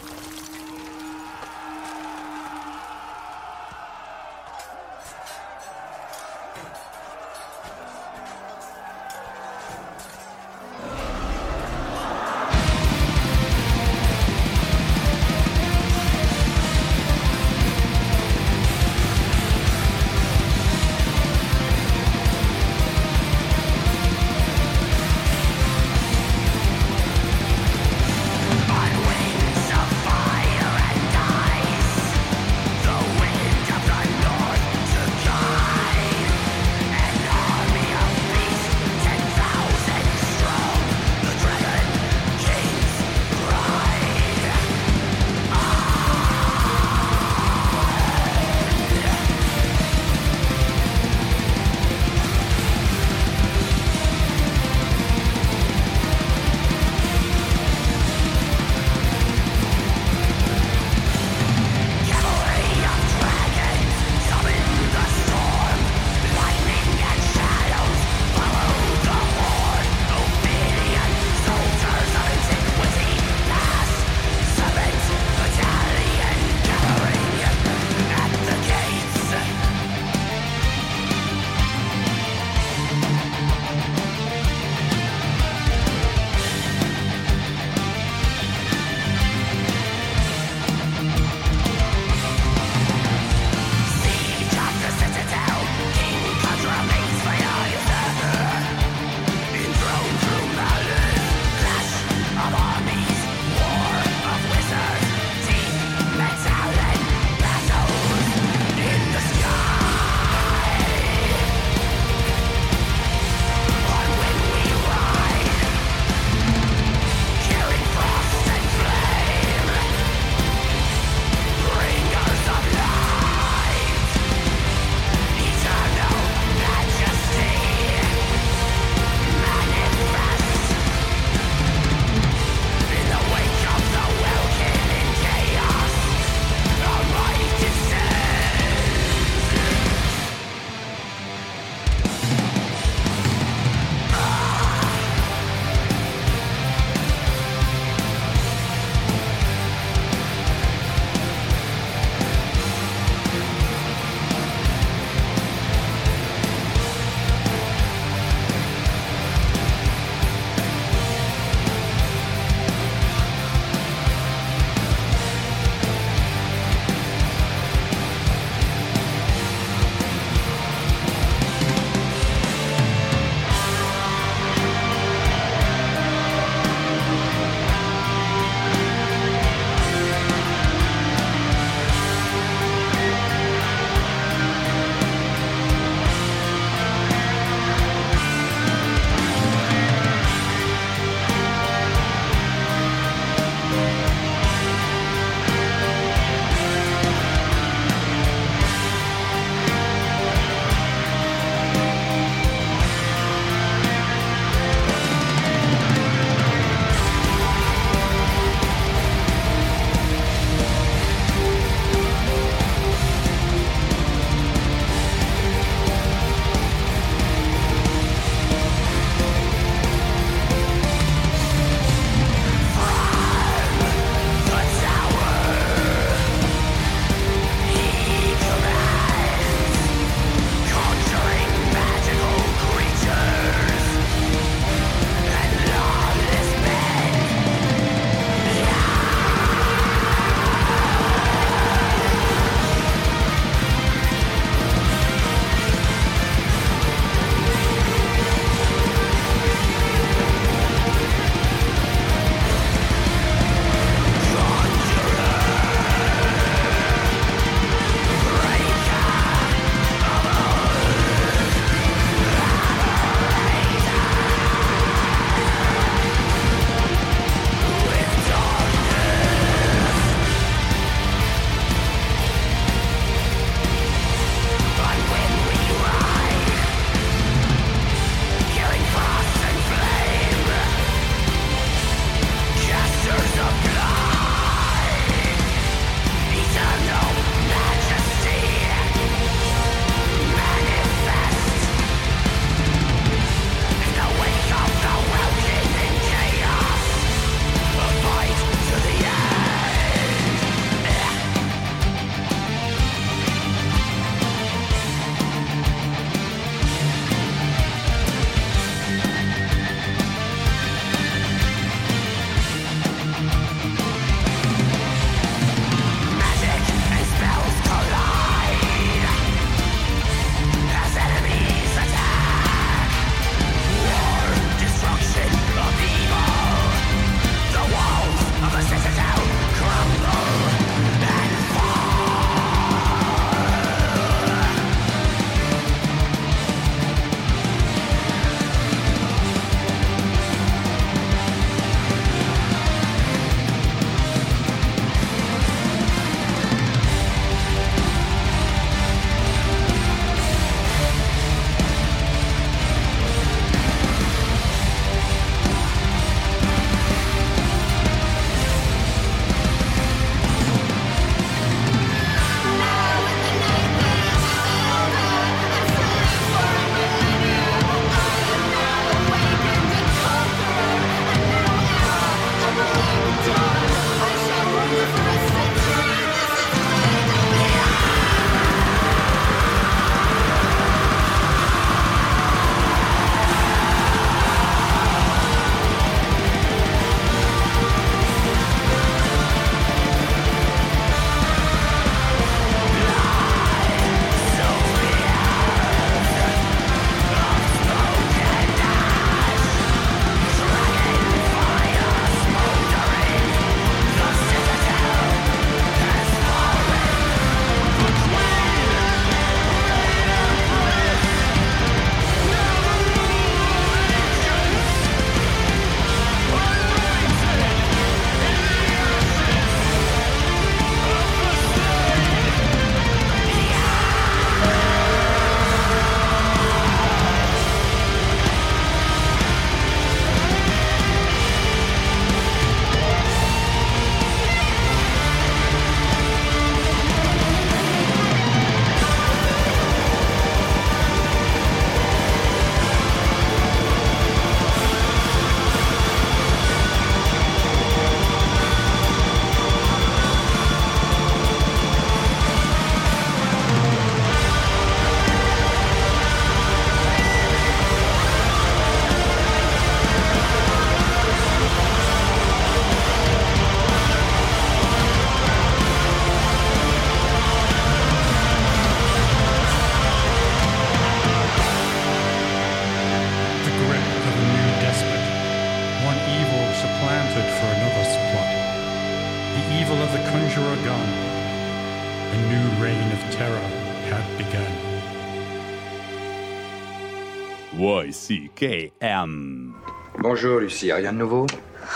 [SPEAKER 15] YCKM.
[SPEAKER 14] Bonjour Lucie, rien de nouveau?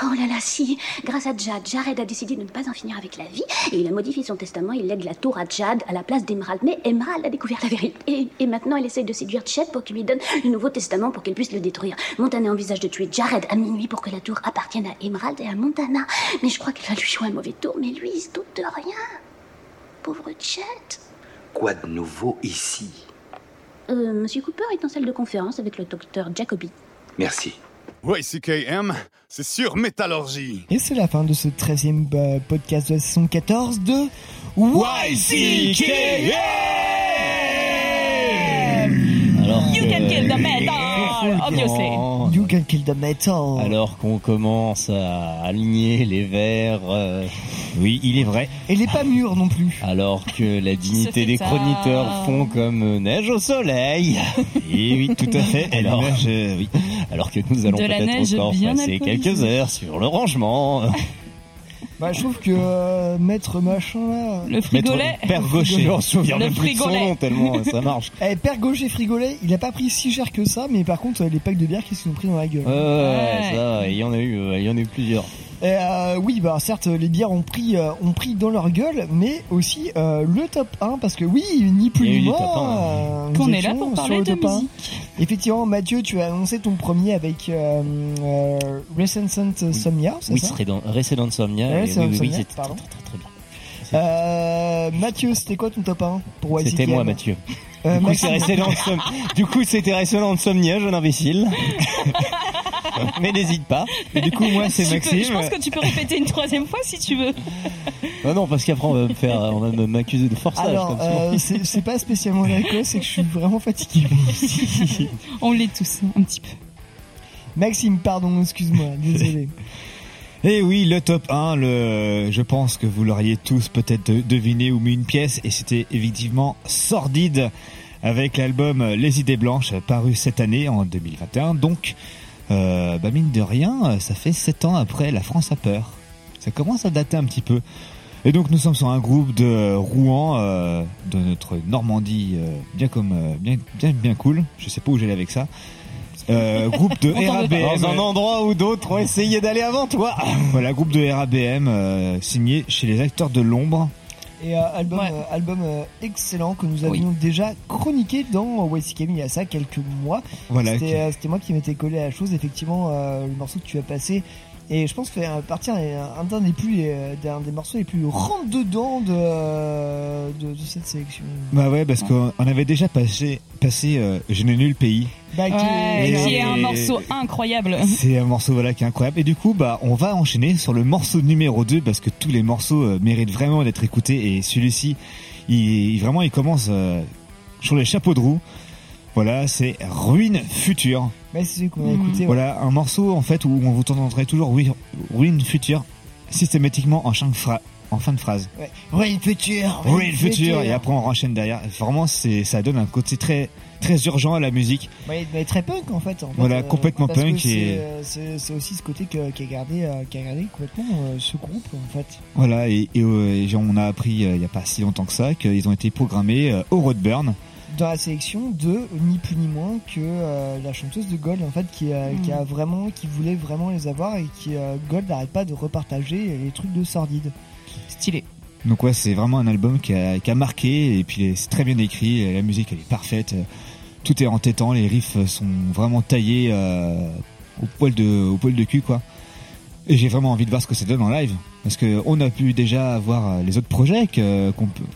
[SPEAKER 22] Oh là là, si. Grâce à Jad, Jared a décidé de ne pas en finir avec la vie et il a modifié son testament. Il lègue la tour à Jad à la place d'Emerald. Mais Emerald a découvert la vérité. Et, et maintenant, elle essaye de séduire Chet pour qu'il lui donne le nouveau testament pour qu'elle puisse le détruire. Montana envisage de tuer Jared à minuit pour que la tour appartienne à Emerald et à Montana. Mais je crois qu'elle va lui jouer un mauvais tour. Mais lui, il se doute de rien. Pauvre Chet.
[SPEAKER 8] Quoi de nouveau ici?
[SPEAKER 22] Euh, Monsieur Cooper est en salle de conférence avec le docteur Jacoby.
[SPEAKER 8] Merci.
[SPEAKER 15] YCKM, c'est sur métallurgie.
[SPEAKER 1] Et c'est la fin de ce 13e euh, podcast de la saison 14 de
[SPEAKER 2] Alors
[SPEAKER 4] You can kill the metal, obviously.
[SPEAKER 1] You can kill the metal.
[SPEAKER 2] Alors qu'on commence à aligner les verres. euh,
[SPEAKER 3] Oui, il est vrai.
[SPEAKER 1] Elle est pas mûre non plus.
[SPEAKER 2] Alors que la dignité
[SPEAKER 4] fait
[SPEAKER 2] des chroniqueurs font comme euh, neige au soleil.
[SPEAKER 3] Et oui, tout à fait.
[SPEAKER 2] Alors-
[SPEAKER 3] euh, oui.
[SPEAKER 2] Alors que nous allons peut-être encore
[SPEAKER 4] bien
[SPEAKER 2] passer
[SPEAKER 4] alcoolisée.
[SPEAKER 2] quelques heures sur le rangement.
[SPEAKER 1] Bah, je trouve que euh, maître machin là.
[SPEAKER 4] Le frigolet.
[SPEAKER 2] Père Gaucher, on se souvient
[SPEAKER 4] Le
[SPEAKER 2] même plus de son
[SPEAKER 4] frigolet.
[SPEAKER 2] nom tellement ça marche.
[SPEAKER 1] Eh, Père Gaucher Frigolet, il a pas pris si cher que ça, mais par contre, euh, les packs de bière, qu'est-ce qu'ils ont pris dans la gueule
[SPEAKER 2] Ouais, ouais,
[SPEAKER 4] Ouais.
[SPEAKER 2] ça, il y en a eu, euh, il y en a eu plusieurs.
[SPEAKER 1] Et, euh, oui, bah certes, les bières ont pris, euh, ont pris dans leur gueule, mais aussi euh, le top 1, parce que oui, ni plus ni moins,
[SPEAKER 2] top 1.
[SPEAKER 1] euh,
[SPEAKER 4] Qu'on est là pour parler
[SPEAKER 1] le
[SPEAKER 4] de
[SPEAKER 1] top 1.
[SPEAKER 4] musique.
[SPEAKER 1] Effectivement, Mathieu, tu as annoncé ton premier avec euh, euh, Recent Somnia, c'est
[SPEAKER 2] Oui,
[SPEAKER 1] ça
[SPEAKER 2] dans Récédent Somnia.
[SPEAKER 1] Ouais,
[SPEAKER 2] oui,
[SPEAKER 1] dans
[SPEAKER 2] oui, oui,
[SPEAKER 1] Somnia,
[SPEAKER 2] c'était très,
[SPEAKER 1] pardon.
[SPEAKER 2] très, bien.
[SPEAKER 1] euh, Mathieu, c'était quoi ton top 1 pour
[SPEAKER 2] C'était moi, Mathieu.
[SPEAKER 1] Euh,
[SPEAKER 2] Du coup,
[SPEAKER 1] Maxime.
[SPEAKER 2] c'est Récédent Som- Du coup, c'était Récédent Somnia, jeune imbécile. Mais n'hésite pas.
[SPEAKER 3] Et du coup, moi, c'est
[SPEAKER 4] peux-
[SPEAKER 3] Maxime.
[SPEAKER 4] je pense que tu peux répéter une troisième fois si tu veux.
[SPEAKER 2] Ah non, parce qu'après, on va me faire, on va me- m'accuser de forçage.
[SPEAKER 1] Alors, euh, c'est pas spécialement l'alcool, c'est que je suis vraiment fatigué.
[SPEAKER 4] On l'est tous, un petit peu.
[SPEAKER 1] Maxime, pardon, excuse-moi, désolé.
[SPEAKER 3] Et oui, le top 1, le, je pense que vous l'auriez tous peut-être de- deviné ou mis une pièce, et c'était effectivement Sordide, avec l'album Les Idées Blanches, paru cette année, en 2021. Donc, euh, bah mine de rien, ça fait 7 ans après La France a peur. Ça commence à dater un petit peu. Et donc nous sommes sur un groupe de Rouen, euh, de notre Normandie, euh, bien comme euh, bien, bien bien cool. Je sais pas où j'allais avec ça. Euh, groupe de. RABM.
[SPEAKER 2] Dans un endroit où d'autres ont essayé d'aller avant toi.
[SPEAKER 3] Voilà, groupe de RABM euh, signé chez les acteurs de l'ombre.
[SPEAKER 1] Et euh, album, euh, album euh, excellent que nous avions déjà chroniqué dans YCKM il y a ça quelques mois.
[SPEAKER 3] Voilà,
[SPEAKER 1] C'était euh, c'était moi qui m'étais collé à la chose. Effectivement, euh, le morceau que tu as passé. Et je pense que fait partie un, un des plus, euh, des morceaux les plus rentre dedans de, euh, de, de cette sélection.
[SPEAKER 3] Bah ouais, parce qu'on on avait déjà passé, passé euh, Je n'ai nul pays.
[SPEAKER 1] Bah, qui
[SPEAKER 4] Ouais,
[SPEAKER 1] est-
[SPEAKER 4] qui est un morceau incroyable.
[SPEAKER 3] C'est un morceau voilà qui est incroyable. Et du coup, bah on va enchaîner sur le morceau numéro 2 parce que tous les morceaux euh, méritent vraiment d'être écoutés et celui-ci, il, il- vraiment il commence euh, sur les chapeaux de roue. Voilà, c'est Ruine Future.
[SPEAKER 1] Bah, c'est celui qu'on a
[SPEAKER 4] Mhm.
[SPEAKER 1] écouté. ouais.
[SPEAKER 3] Voilà, un morceau en fait où on vous entendrait toujours Ruine Future systématiquement en fin de, phra- en fin de phrase.
[SPEAKER 1] Ouais. Ruine future.
[SPEAKER 3] Ruine Future et après on enchaîne derrière. Vraiment, c'est ça donne un côté très très urgent à la musique.
[SPEAKER 1] Ouais, mais très punk en fait. en fait,
[SPEAKER 3] Voilà, complètement
[SPEAKER 1] parce que
[SPEAKER 3] punk
[SPEAKER 1] c'est, euh, C'est c'est aussi ce côté que- qui a gardé, euh, qui a gardé complètement euh, ce groupe en fait.
[SPEAKER 3] Voilà, et, et, euh, et on a appris euh, il y a pas si longtemps que ça qu'ils ont été programmés euh, au Roadburn.
[SPEAKER 1] Dans la sélection de ni plus ni moins que euh, la chanteuse de Gold en fait qui a,
[SPEAKER 4] Mm.
[SPEAKER 1] qui a vraiment, qui voulait vraiment les avoir et qui euh, Gold n'arrête pas de repartager les trucs de sordide.
[SPEAKER 4] Stylé.
[SPEAKER 3] Donc ouais, c'est vraiment un album qui a, qui a marqué et puis c'est très bien écrit, la musique elle est parfaite, euh, tout est entêtant, les riffs sont vraiment taillés euh, au poil de au poil de cul quoi. Et j'ai vraiment envie de voir ce que ça donne en live parce que on a pu déjà voir euh, les autres projets que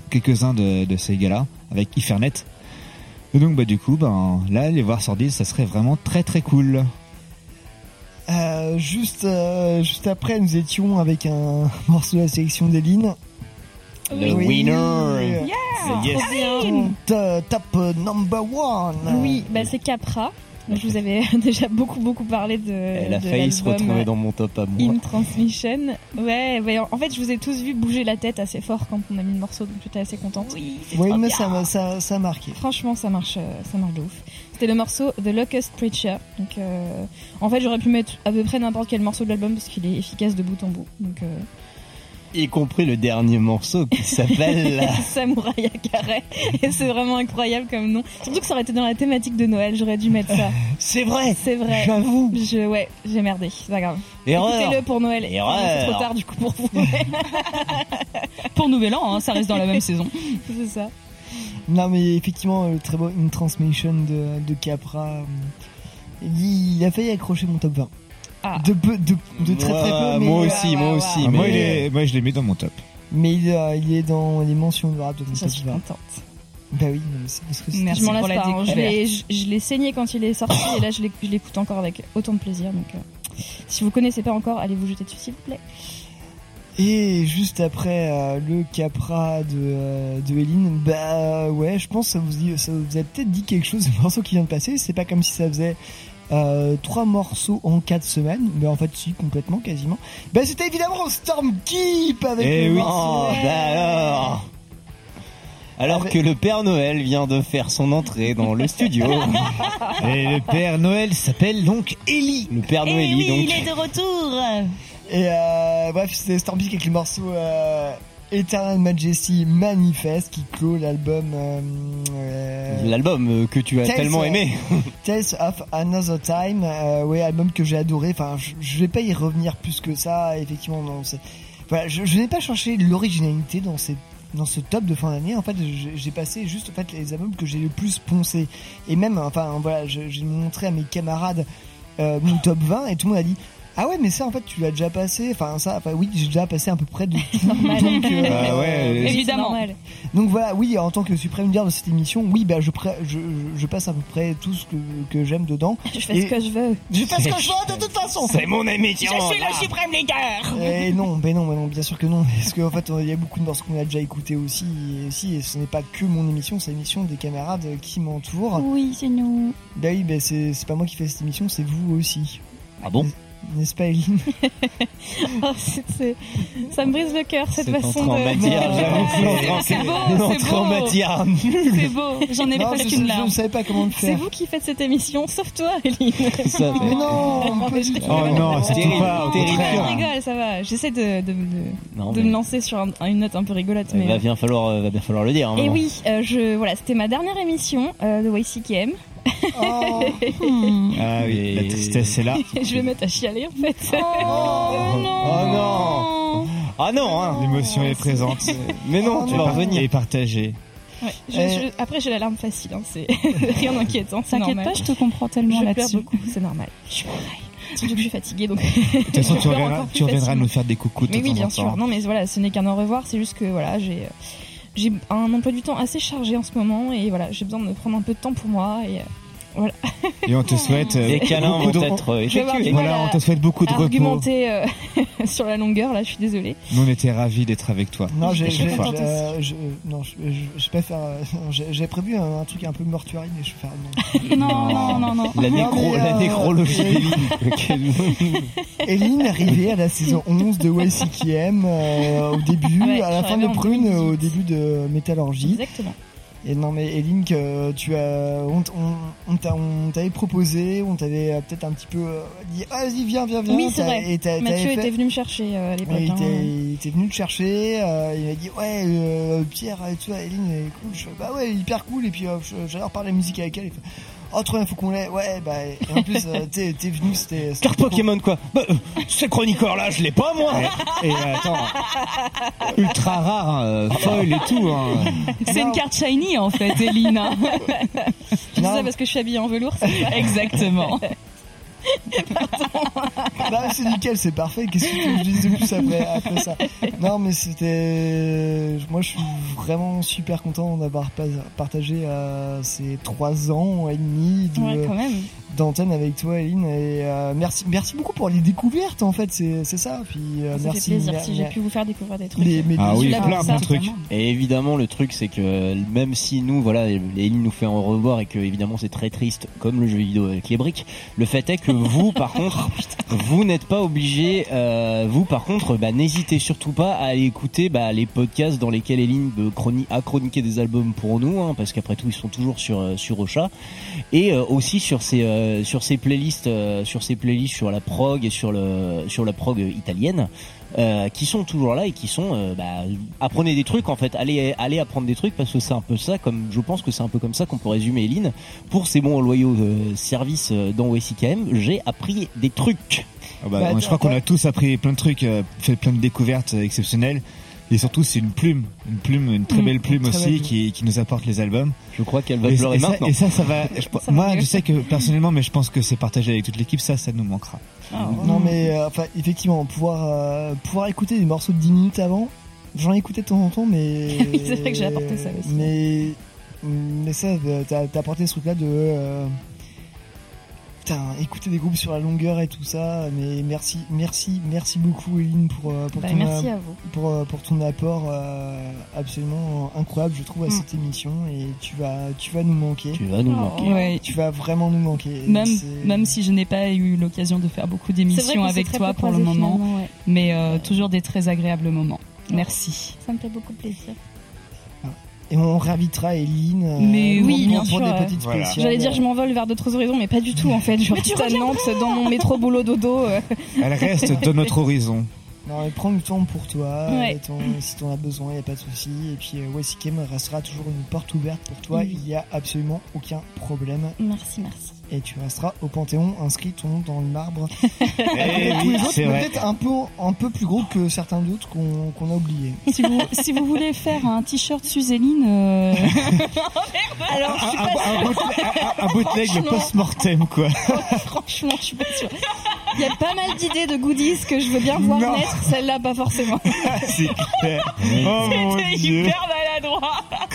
[SPEAKER 3] quelques-uns de, de ces gars-là avec Ifernet. Et donc bah du coup ben là les voir Sordide ça serait vraiment très très cool.
[SPEAKER 1] Euh, juste, euh, juste après, nous étions avec un morceau de la sélection d'Eline.
[SPEAKER 2] Le winner.
[SPEAKER 1] Yeah.
[SPEAKER 2] Yes.
[SPEAKER 1] Top euh, number one.
[SPEAKER 10] Oui, bah c'est Capra. Je vous avais déjà beaucoup beaucoup parlé de.
[SPEAKER 2] Elle a
[SPEAKER 10] de
[SPEAKER 2] failli se retrouver dans mon top à moi.
[SPEAKER 10] In Transmission. Ouais, ouais, en fait, je vous ai tous vu bouger la tête assez fort quand on a mis le morceau, donc j'étais assez contente. Oui,
[SPEAKER 1] Oui, mais ça, m'a- ça, ça a marqué.
[SPEAKER 10] Franchement, ça marche, euh, ça marche de ouf. C'était le morceau The Locust Preacher. Donc, euh, en fait, j'aurais pu mettre à peu près n'importe quel morceau de l'album parce qu'il est efficace de bout en bout. Donc, euh,
[SPEAKER 2] Y compris le dernier morceau qui s'appelle.
[SPEAKER 10] Samouraï à carré. Et c'est vraiment incroyable comme nom. Surtout que ça aurait été dans la thématique de Noël. J'aurais dû mettre ça.
[SPEAKER 2] C'est vrai.
[SPEAKER 10] C'est vrai.
[SPEAKER 2] J'avoue.
[SPEAKER 10] Je, ouais, j'ai merdé. C'est pas grave.
[SPEAKER 2] Erreur.
[SPEAKER 10] Écoutez-le pour Noël.
[SPEAKER 2] Erreur.
[SPEAKER 10] C'est trop tard du coup pour vous.
[SPEAKER 4] Pour Nouvel An, hein, ça reste dans la même saison.
[SPEAKER 10] c'est ça.
[SPEAKER 1] Non, mais effectivement, euh, très beau, une transmission de, de Capra. Il, il a failli accrocher mon top 20. De, peu, de, de très très peu. Mais,
[SPEAKER 2] moi aussi, moi aussi,
[SPEAKER 3] Ah, moi,
[SPEAKER 2] mais-
[SPEAKER 3] il est- moi, je l'ai mis dans mon top.
[SPEAKER 1] Mais il, euh, il est dans les mentions honorables de mon
[SPEAKER 10] Je
[SPEAKER 1] top
[SPEAKER 10] suis
[SPEAKER 1] 20.
[SPEAKER 10] contente.
[SPEAKER 1] Bah oui, mais c'est parce que c'est-
[SPEAKER 10] je m'en lasse
[SPEAKER 4] pour la
[SPEAKER 10] pas. hein. Je l'ai-
[SPEAKER 4] découverte.
[SPEAKER 10] je- je l'ai saigné quand il est sorti et là je l'éc- je l'écoute encore avec autant de plaisir. Donc, euh, si vous connaissez pas encore, allez vous jeter dessus s'il vous plaît.
[SPEAKER 1] Et juste après euh, le Capra de, euh, de Eline, bah ouais, je pense que ça vous, dit- ça vous a peut-être dit quelque chose, le morceau qui vient de passer. C'est pas comme si ça faisait euh, trois morceaux en quatre semaines, mais en fait, si, complètement, quasiment. Bah c'était évidemment Storm Keep avec
[SPEAKER 2] Eh
[SPEAKER 1] le
[SPEAKER 2] oui. Oh, bah alors. Alors que le Père Noël vient de faire son entrée dans le studio.
[SPEAKER 3] Et le Père Noël s'appelle donc Ellie.
[SPEAKER 2] Le Père
[SPEAKER 10] Eh
[SPEAKER 2] Noël, donc.
[SPEAKER 4] de retour.
[SPEAKER 1] Et euh, bref, c'était Storm Keep avec le morceau euh, Eternal Majesty Manifest qui clôt l'album. euh, euh,
[SPEAKER 2] L'album euh, que tu as
[SPEAKER 1] Tales,
[SPEAKER 2] tellement
[SPEAKER 1] euh,
[SPEAKER 2] aimé.
[SPEAKER 1] Tales of Another Time, euh, ouais, album que j'ai adoré. Enfin, je, je vais pas y revenir plus que ça. Effectivement, non. Voilà, je, je n'ai pas cherché l'originalité dans ces dans ce top de fin d'année. En fait, j'ai- passé juste en fait les albums que j'ai le plus poncé. Et même, enfin, voilà, j'ai montré à mes camarades euh, mon top 20 et tout le monde a dit. Ah ouais mais ça en fait tu l'as déjà passé enfin ça enfin oui j'ai déjà passé à peu près de tout
[SPEAKER 10] Normal.
[SPEAKER 1] donc, euh,
[SPEAKER 3] Ah ouais,
[SPEAKER 4] Évidemment.
[SPEAKER 10] C'est normal.
[SPEAKER 1] donc voilà, oui, en tant que suprême leader de cette émission, oui, bah je, pré- je, je passe à peu près tout ce que, que j'aime dedans.
[SPEAKER 10] Je fais
[SPEAKER 1] Et
[SPEAKER 10] ce que je veux.
[SPEAKER 1] Je fais ce que je veux de toute façon.
[SPEAKER 2] C'est mon émission. là.
[SPEAKER 4] suprême leader.
[SPEAKER 1] Et non, ben non, ben non, bien sûr que non, parce qu'en fait, il y a beaucoup de morceaux qu'on a déjà écoutés aussi, et, aussi, et ce n'est pas que mon émission, c'est l'émission des camarades qui m'entourent.
[SPEAKER 10] Oui, c'est nous.
[SPEAKER 1] Bah oui, ben c'est c'est pas moi qui fais cette émission, c'est vous aussi.
[SPEAKER 2] Ah bon?
[SPEAKER 1] N'est-ce pas, Eline
[SPEAKER 10] Oh, c'est- c'est- ça me brise le cœur cette
[SPEAKER 2] C'est
[SPEAKER 10] façon de.
[SPEAKER 2] matière.
[SPEAKER 4] C'est beau, c'est beau.
[SPEAKER 2] matière.
[SPEAKER 4] C'est beau. J'en ai
[SPEAKER 1] Non,
[SPEAKER 4] presque
[SPEAKER 1] je,
[SPEAKER 4] une
[SPEAKER 1] je
[SPEAKER 4] larme.
[SPEAKER 1] ne savais pas comment le
[SPEAKER 10] C'est
[SPEAKER 1] faire.
[SPEAKER 10] vous qui faites cette émission, sauf toi, Eline.
[SPEAKER 2] Ça,
[SPEAKER 1] Mais non, pas du tout.
[SPEAKER 3] Oh non, c'est
[SPEAKER 2] Terrible,
[SPEAKER 3] pas.
[SPEAKER 10] Je rigole, ça va. J'essaie de, de, de,
[SPEAKER 2] Non,
[SPEAKER 10] de
[SPEAKER 2] mais-
[SPEAKER 10] me lancer sur un- une note un peu rigolote.
[SPEAKER 2] Il
[SPEAKER 10] Mais...
[SPEAKER 2] va bien falloir, euh, va bien falloir le dire. hein,
[SPEAKER 10] Et
[SPEAKER 2] maintenant.
[SPEAKER 10] oui, euh, je, voilà, c'était ma dernière émission euh, de YCKM.
[SPEAKER 1] Oh.
[SPEAKER 3] Ah oui, la tristesse est là.
[SPEAKER 10] je vais mettre à chialer en fait.
[SPEAKER 2] Oh non Ah non hein.
[SPEAKER 3] L'émotion est présente.
[SPEAKER 2] Mais non, tu vas revenir.
[SPEAKER 3] Et.
[SPEAKER 10] Ouais, je-
[SPEAKER 1] Euh.
[SPEAKER 10] je- après, j'ai l'alarme facile, hein, c'est rien d'inquiétant.
[SPEAKER 4] T'inquiète pas, je te comprends tellement là-dessus.
[SPEAKER 10] beaucoup, c'est normal. Je suis pareil. Surtout que je suis fatiguée, donc.
[SPEAKER 3] De toute façon, tu reviendras, tu reviendras nous faire des coucous de
[SPEAKER 10] Mais
[SPEAKER 3] temps
[SPEAKER 10] oui,
[SPEAKER 3] en
[SPEAKER 10] bien
[SPEAKER 3] temps.
[SPEAKER 10] sûr. Non, mais voilà, ce n'est qu'un au revoir. C'est juste que voilà, j'ai euh, j'ai un emploi du temps assez chargé en ce moment et voilà, j'ai besoin de prendre un peu de temps pour moi et euh, voilà.
[SPEAKER 3] Et on te souhaite euh,
[SPEAKER 2] Les câlins
[SPEAKER 3] beaucoup
[SPEAKER 2] vont
[SPEAKER 3] de
[SPEAKER 2] être euh, effectués.
[SPEAKER 3] Voilà, on te souhaite beaucoup de repos.
[SPEAKER 10] argumenter euh, sur la longueur. Là, je suis désolée.
[SPEAKER 3] Nous, on était ravis d'être avec toi.
[SPEAKER 1] Non, j'ai,
[SPEAKER 10] Je suis
[SPEAKER 1] j'ai- prévu un, un truc un peu mortuaire, mais je vais faire non.
[SPEAKER 4] Non, non, non, non.
[SPEAKER 2] La, nécro- la
[SPEAKER 1] euh,
[SPEAKER 2] nécrologie.
[SPEAKER 1] Eline arrivée à la saison 11 de YCKM euh, au début,
[SPEAKER 10] Ouais,
[SPEAKER 1] à la fin de Prune,
[SPEAKER 10] 2018.
[SPEAKER 1] au début de Métallurgie.
[SPEAKER 10] Exactement.
[SPEAKER 1] Et non, mais Eline, que tu as, on, on, on t'a- on t'avait proposé, on t'avait peut-être un petit peu euh, dit, ah, vas-y, viens, viens, viens.
[SPEAKER 10] Oui, c'est vrai.
[SPEAKER 1] Et
[SPEAKER 10] Mathieu était venu me chercher euh, à l'époque. Hein.
[SPEAKER 1] était, il était venu te chercher, euh, il m'a dit ouais euh, Pierre tu vois Eline elle est cool, je fais, bah ouais hyper cool et puis j'adore parler musique avec elle, il fait oh trop bien faut qu'on l'ait, ouais bah et en plus euh, t'es t'es venu c'était
[SPEAKER 2] Carte Pokémon quoi bah, euh, Ce chroniqueur là, je l'ai pas moi
[SPEAKER 3] Et attends, ultra rare, euh, foil et tout. Hein.
[SPEAKER 4] C'est une carte shiny en fait, Elina.
[SPEAKER 10] Tu dis ça parce que je suis habillée en velours,
[SPEAKER 4] Exactement.
[SPEAKER 1] Bah, c'est nickel, c'est parfait. Qu'est-ce que je dise de plus après, après ça? Non, mais c'était. Moi, je suis vraiment super content d'avoir partagé euh, ces trois ans et demi de-
[SPEAKER 10] Ouais, quand même.
[SPEAKER 1] D'antenne avec toi, Eline. Et euh, merci, merci beaucoup pour les découvertes, en fait. C'est c'est ça. Puis euh,
[SPEAKER 10] Ça
[SPEAKER 1] merci.
[SPEAKER 10] fait plaisir si j'ai pu vous faire découvrir des trucs.
[SPEAKER 1] les- mes
[SPEAKER 3] Ah oui, plein, plein de trucs.
[SPEAKER 2] Et évidemment, le truc, c'est que même si nous, voilà, Eline nous fait en revoir et que évidemment c'est très triste, comme le jeu vidéo avec les briques, le fait est que vous, par contre, vous n'êtes pas obligé. euh, vous, par contre, bah, n'hésitez surtout pas à aller écouter bah, les podcasts dans lesquels Eline euh, chroni- a chroniqué des albums pour nous, hein, parce qu'après tout, ils sont toujours sur euh, sur Ocha, et euh, aussi sur ses euh, sur ces playlists, euh, sur ces playlists sur la prog et sur le sur la prog italienne, euh, qui sont toujours là et qui sont euh, bah, apprenez des trucs en fait, allez allez apprendre des trucs parce que c'est un peu ça, comme je pense que c'est un peu comme ça qu'on peut résumer Eline. Pour ces bons loyaux euh, services dans OSIKM, j'ai appris des trucs.
[SPEAKER 3] Ah bah, je crois qu'on a tous appris plein de trucs, euh, fait plein de découvertes exceptionnelles. Et surtout, c'est une plume, une plume, une très
[SPEAKER 2] Mm,
[SPEAKER 3] belle plume
[SPEAKER 2] très
[SPEAKER 3] aussi
[SPEAKER 2] belle
[SPEAKER 3] qui, qui nous apporte les albums.
[SPEAKER 2] Je crois qu'elle va
[SPEAKER 3] et,
[SPEAKER 2] pleurer
[SPEAKER 3] et ça, et ça, ça va. je-
[SPEAKER 2] Ça va
[SPEAKER 3] moi, je sais que personnellement, mais je pense que c'est partagé avec toute l'équipe. Ça, ça nous manquera.
[SPEAKER 1] Non mais euh, enfin effectivement pouvoir euh, pouvoir écouter des morceaux de 10 minutes avant, j'en ai écouté de temps en temps mais
[SPEAKER 4] Oui, c'est vrai que j'ai apporté ça aussi.
[SPEAKER 1] Mais mais ça t'as apporté ce truc là de euh, putain écouter des groupes sur la longueur et tout ça mais merci merci merci beaucoup Eline pour euh, pour
[SPEAKER 10] Bah,
[SPEAKER 1] ton
[SPEAKER 10] merci
[SPEAKER 1] euh,
[SPEAKER 10] à vous.
[SPEAKER 1] pour euh, pour ton apport euh, absolument incroyable je trouve à
[SPEAKER 4] Mm.
[SPEAKER 1] cette émission et tu vas tu vas nous manquer.
[SPEAKER 2] Tu vas nous manquer.
[SPEAKER 4] Ouais.
[SPEAKER 1] Tu vas vraiment nous manquer.
[SPEAKER 4] Même, même si je n'ai pas eu l'occasion de faire beaucoup d'émissions avec toi pour le moment,
[SPEAKER 10] ouais.
[SPEAKER 4] mais euh, toujours des très agréables moments. Merci.
[SPEAKER 10] Ça me fait beaucoup plaisir.
[SPEAKER 1] Et on réinvitera Eline. euh,
[SPEAKER 4] Mais oui, bien
[SPEAKER 1] pour
[SPEAKER 4] sûr,
[SPEAKER 1] des petites
[SPEAKER 3] Voilà.
[SPEAKER 1] spéciales.
[SPEAKER 10] J'allais dire je m'envole vers d'autres horizons, mais pas du tout en fait. Je reste à Nantes dans mon métro boulot dodo. euh.
[SPEAKER 3] Elle reste dans notre horizon.
[SPEAKER 1] Non, mais prends du temps pour toi.
[SPEAKER 10] Ouais.
[SPEAKER 1] ton- si t'en as besoin, y a pas de souci. Et puis, euh, Wesikem restera toujours une porte ouverte pour toi.
[SPEAKER 10] Oui.
[SPEAKER 1] Il y a absolument aucun problème.
[SPEAKER 10] Merci, merci.
[SPEAKER 1] Et tu resteras au Panthéon, inscrit ton nom dans le marbre.
[SPEAKER 3] Eh
[SPEAKER 1] peut-être un peu, un peu plus gros que certains d'autres qu'on a oubliés.
[SPEAKER 4] Si vous, si vous voulez faire un t-shirt Suzéline, euh...
[SPEAKER 10] Alors, je suis
[SPEAKER 3] Un,
[SPEAKER 10] pas
[SPEAKER 3] un, un, bootleg- un- un bootleg de
[SPEAKER 10] Franchement.
[SPEAKER 3] post-mortem, quoi.
[SPEAKER 10] Franchement, je suis pas sûre. Il y a pas mal d'idées de goodies que je veux bien voir
[SPEAKER 3] Non.
[SPEAKER 10] naître. Celle-là, pas forcément.
[SPEAKER 3] c'est clair. Oh mon
[SPEAKER 4] C'était
[SPEAKER 3] dieu.
[SPEAKER 4] hyper maladroit.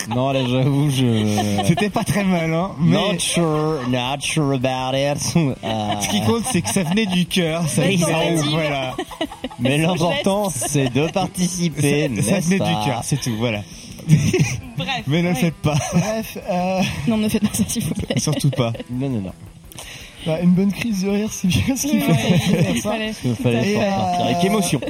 [SPEAKER 2] Non, là, j'avoue, je.
[SPEAKER 3] C'était pas très mal, hein. Mais
[SPEAKER 2] Not sure, not sure about it. Euh,
[SPEAKER 3] ce qui compte, c'est que ça venait du cœur. Ça voilà.
[SPEAKER 2] Mais l'important, c'est de participer.
[SPEAKER 3] Ça, venait
[SPEAKER 2] pas
[SPEAKER 3] du cœur, c'est tout, voilà.
[SPEAKER 4] Bref.
[SPEAKER 3] Mais ne le
[SPEAKER 4] ouais.
[SPEAKER 3] faites pas.
[SPEAKER 1] Bref, euh,
[SPEAKER 10] Non, ne faites pas ça, s'il vous plaît.
[SPEAKER 3] Surtout pas.
[SPEAKER 2] Non, non, non.
[SPEAKER 1] bah, une bonne crise de rire, c'est bien ce qu'il faut.
[SPEAKER 4] Ouais,
[SPEAKER 1] ça.
[SPEAKER 4] fallait.
[SPEAKER 2] Il fallait avec
[SPEAKER 1] euh,
[SPEAKER 2] émotion.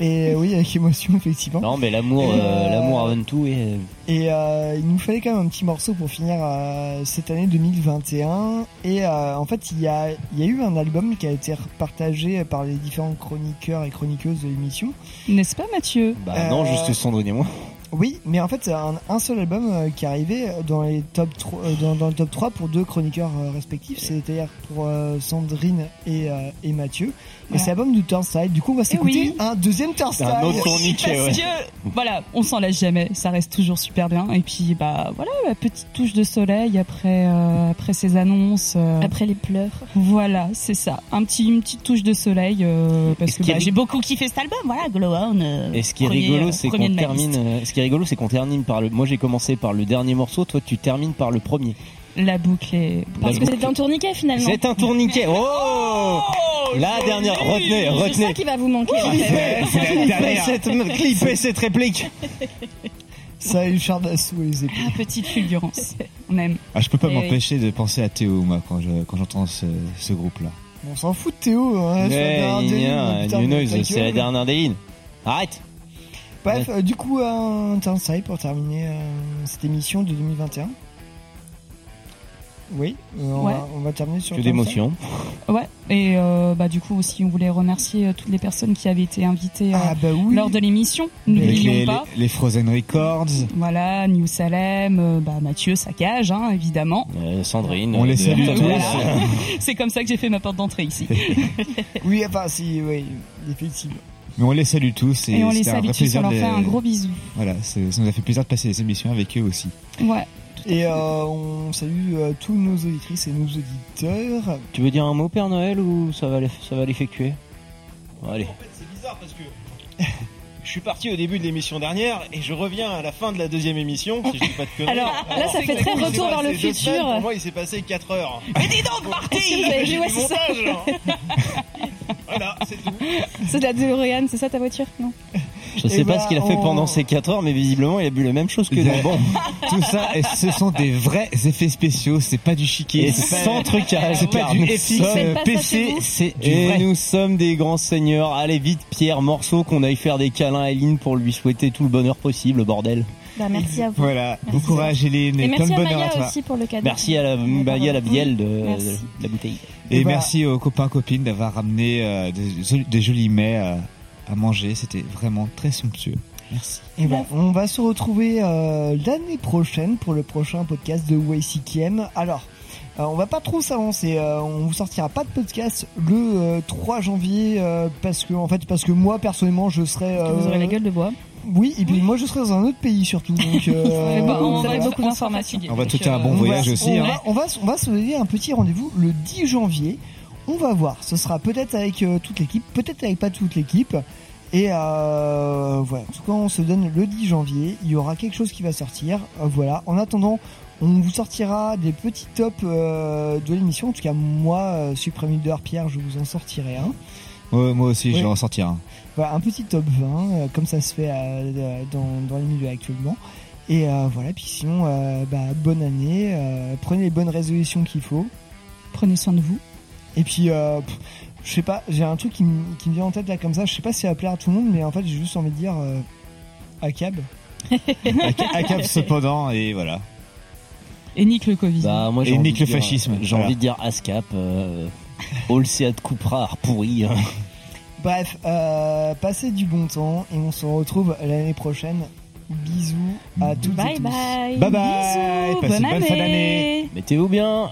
[SPEAKER 1] Et euh, oui, avec émotion, effectivement.
[SPEAKER 2] Non, mais l'amour,
[SPEAKER 1] Et,
[SPEAKER 2] euh,
[SPEAKER 1] euh,
[SPEAKER 2] l'amour avant tout est.
[SPEAKER 1] Et euh, il nous fallait quand même un petit morceau pour finir euh, cette année 2021. Et euh, en fait, il y a, il y a eu un album qui a été partagé par les différents chroniqueurs et chroniqueuses de l'émission.
[SPEAKER 4] N'est-ce pas, Mathieu?
[SPEAKER 2] Bah non, juste Sandrine et moi.
[SPEAKER 1] Oui, mais en fait, c'est un, un seul album euh, qui est arrivé dans, les top 3, euh, dans, dans le top 3 pour deux chroniqueurs euh, respectifs, c'est-à-dire pour euh, Sandrine et, euh, et Mathieu. Et c'est l'album du Turnstile. Du coup, on va s'écouter
[SPEAKER 4] oui.
[SPEAKER 1] un deuxième Turnstile.
[SPEAKER 2] Un autre tourniquet,
[SPEAKER 4] Parce
[SPEAKER 2] ouais.
[SPEAKER 4] que, voilà, on s'en laisse jamais, ça reste toujours super bien. Et puis, bah, voilà, la petite touche de soleil après, euh, après ces annonces. euh,
[SPEAKER 10] Après les pleurs.
[SPEAKER 4] Voilà, c'est ça. Un petit, une petite touche de soleil, euh, parce
[SPEAKER 2] ce
[SPEAKER 4] que bah, j'ai beaucoup kiffé cet album, voilà, Glow On. euh,
[SPEAKER 2] Et ce qui est rigolo,
[SPEAKER 4] euh,
[SPEAKER 2] c'est qu'on termine. euh, Ce qui est rigolo, c'est qu'on termine par le. Moi, j'ai commencé par le dernier morceau. Toi, tu termines par le premier.
[SPEAKER 4] La boucle est.
[SPEAKER 10] Parce
[SPEAKER 2] La
[SPEAKER 10] que
[SPEAKER 2] boucle.
[SPEAKER 10] c'est un tourniquet finalement.
[SPEAKER 2] C'est un tourniquet. Oh, La dernière. Retenez,
[SPEAKER 10] C'est ça
[SPEAKER 2] retenez.
[SPEAKER 10] qui va vous manquer. en fait.
[SPEAKER 3] C'est la dernière.
[SPEAKER 2] Cette, clipez cette réplique.
[SPEAKER 1] Ça a eu Chardassou et les épées.
[SPEAKER 4] Ah, petite fulgurance. On aime.
[SPEAKER 3] Ah, je peux pas m'empêcher de penser à Théo, moi, quand je, quand j'entends ce, ce groupe-là.
[SPEAKER 1] On s'en fout de Théo. Hein,
[SPEAKER 2] Ouais, c'est la dernière des lignes. Arrête.
[SPEAKER 1] Bref, euh, du coup, un Turnstile pour terminer euh, cette émission de 2021. Oui, euh, on,
[SPEAKER 4] Ouais.
[SPEAKER 1] va, on va terminer sur
[SPEAKER 2] Que d'émotion.
[SPEAKER 4] Ouais. Et euh, bah du coup aussi, on voulait remercier euh, toutes les personnes qui avaient été invitées euh,
[SPEAKER 1] Ah bah oui.
[SPEAKER 4] lors de l'émission. N'oublions
[SPEAKER 3] les,
[SPEAKER 4] pas.
[SPEAKER 3] les, les Frozen Records.
[SPEAKER 4] Voilà, New Salem, euh, bah Mathieu Saccage, hein, évidemment.
[SPEAKER 2] Euh, Sandrine.
[SPEAKER 3] On les salue tous.
[SPEAKER 4] C'est comme ça que j'ai fait ma porte d'entrée ici.
[SPEAKER 1] Oui, enfin, si, oui, effectivement.
[SPEAKER 3] Mais on les salue tous. Et,
[SPEAKER 4] Et on les
[SPEAKER 3] un
[SPEAKER 4] salue
[SPEAKER 3] vrai
[SPEAKER 4] tous, on leur fait un gros bisou.
[SPEAKER 3] Voilà, ça nous a fait plaisir de passer les émissions avec eux aussi.
[SPEAKER 4] Ouais.
[SPEAKER 1] Et euh, on salue euh, tous nos auditrices et nos auditeurs.
[SPEAKER 2] Tu veux dire un mot, Père Noël, ou ça va, ça va l'effectuer Bon, Allez.
[SPEAKER 23] C'est bizarre parce que je suis parti au début de l'émission dernière et je reviens à la fin de la deuxième émission. Si je dis pas de conneries.
[SPEAKER 10] Alors, là, ça fait très retour vers le futur.
[SPEAKER 23] semaines, Pour moi, il s'est passé 4 heures.
[SPEAKER 4] Mais dis donc, Marty
[SPEAKER 23] J'ai
[SPEAKER 10] ouais,
[SPEAKER 23] montage, là. Voilà, c'est tout.
[SPEAKER 10] C'est de la DeLorean, c'est ça ta voiture? Non
[SPEAKER 2] Je sais
[SPEAKER 1] Eh
[SPEAKER 2] pas
[SPEAKER 1] bah,
[SPEAKER 2] ce qu'il a fait
[SPEAKER 1] on-
[SPEAKER 2] pendant ces 4 heures, mais visiblement, il a bu la même chose que nous. Bon.
[SPEAKER 3] Tout ça, ce sont des vrais effets spéciaux. C'est pas du chiquet.
[SPEAKER 2] Et
[SPEAKER 3] c'est pas-
[SPEAKER 2] sans trucage,
[SPEAKER 3] C'est pas du FX
[SPEAKER 10] chez
[SPEAKER 3] PC. C'est du
[SPEAKER 2] Et
[SPEAKER 3] vrai.
[SPEAKER 2] nous sommes des grands seigneurs. Allez vite, Pierre, morceau qu'on aille faire des câlins à Eline pour lui souhaiter tout le bonheur possible, bordel.
[SPEAKER 10] Bah, merci à vous.
[SPEAKER 3] Voilà, bon
[SPEAKER 10] Merci.
[SPEAKER 3] courage Hélène
[SPEAKER 10] Et merci
[SPEAKER 3] plein de
[SPEAKER 10] à
[SPEAKER 3] bonheur à
[SPEAKER 10] Maya
[SPEAKER 3] toi.
[SPEAKER 10] aussi pour le cadeau.
[SPEAKER 2] Merci à la, Maya la bielle de, la bouteille.
[SPEAKER 3] Et,
[SPEAKER 1] Et voilà.
[SPEAKER 3] merci aux copains copines d'avoir ramené euh, des, des jolis mets euh, à manger. C'était vraiment très somptueux. Merci.
[SPEAKER 1] Et ben, on va se retrouver euh, l'année prochaine pour le prochain podcast de YCKM. Alors, euh, on va pas trop s'avancer. euh, on vous sortira pas de podcast le euh, 3 janvier euh, parce que en fait parce que moi personnellement je serai.
[SPEAKER 4] Vous aurez la gueule de bois.
[SPEAKER 1] Oui, et puis moi je serai dans un autre pays surtout. Donc, euh,
[SPEAKER 4] Bah, on va beaucoup d'informations.
[SPEAKER 3] On va te faire un bon
[SPEAKER 1] on
[SPEAKER 3] voyage
[SPEAKER 1] va,
[SPEAKER 3] aussi.
[SPEAKER 1] On,
[SPEAKER 3] hein.
[SPEAKER 1] va, on, va, on va se donner un petit rendez-vous le 10 janvier. On va voir. Ce sera peut-être avec euh, toute l'équipe, peut-être avec pas toute l'équipe. Et euh, voilà. En tout cas, on se donne le 10 janvier. Il y aura quelque chose qui va sortir. Euh, voilà. En attendant, on vous sortira des petits tops euh, de l'émission. En tout cas, moi, euh, Supreme Leader Pierre, je vous en sortirai un.
[SPEAKER 3] Ouais, moi aussi, je vais en sortir un.
[SPEAKER 1] Voilà, un petit top 20, euh, comme ça se fait euh, dans, dans les milieux actuellement. Et euh, voilà, puis sinon, euh, bah, bonne année, euh, prenez les bonnes résolutions qu'il faut.
[SPEAKER 4] Prenez soin de vous.
[SPEAKER 1] Et puis, euh, pff, je sais pas, j'ai un truc qui, me- qui me vient en tête là comme ça, je sais pas si ça va plaire à tout le monde, mais en fait, j'ai juste envie de dire euh, ACAB.
[SPEAKER 3] À cap cependant, et voilà.
[SPEAKER 4] Et nique le Covid.
[SPEAKER 2] Bah, moi, j'ai
[SPEAKER 3] Et
[SPEAKER 2] envie
[SPEAKER 3] nique
[SPEAKER 2] de
[SPEAKER 3] le
[SPEAKER 2] dire-
[SPEAKER 3] fascisme,
[SPEAKER 2] J'ai
[SPEAKER 3] voilà.
[SPEAKER 2] envie de dire ASCAP. Euh, All Seat Cupra pourri. hein.
[SPEAKER 1] Bref, euh, passez du bon temps et on se retrouve l'année prochaine. Bisous à toutes et
[SPEAKER 10] Bye
[SPEAKER 1] tous.
[SPEAKER 10] bye.
[SPEAKER 3] Bye bye,
[SPEAKER 4] Bisous,
[SPEAKER 3] passez
[SPEAKER 4] bonne
[SPEAKER 3] une bonne fin
[SPEAKER 4] année.
[SPEAKER 3] d'année.
[SPEAKER 2] Mettez-vous bien.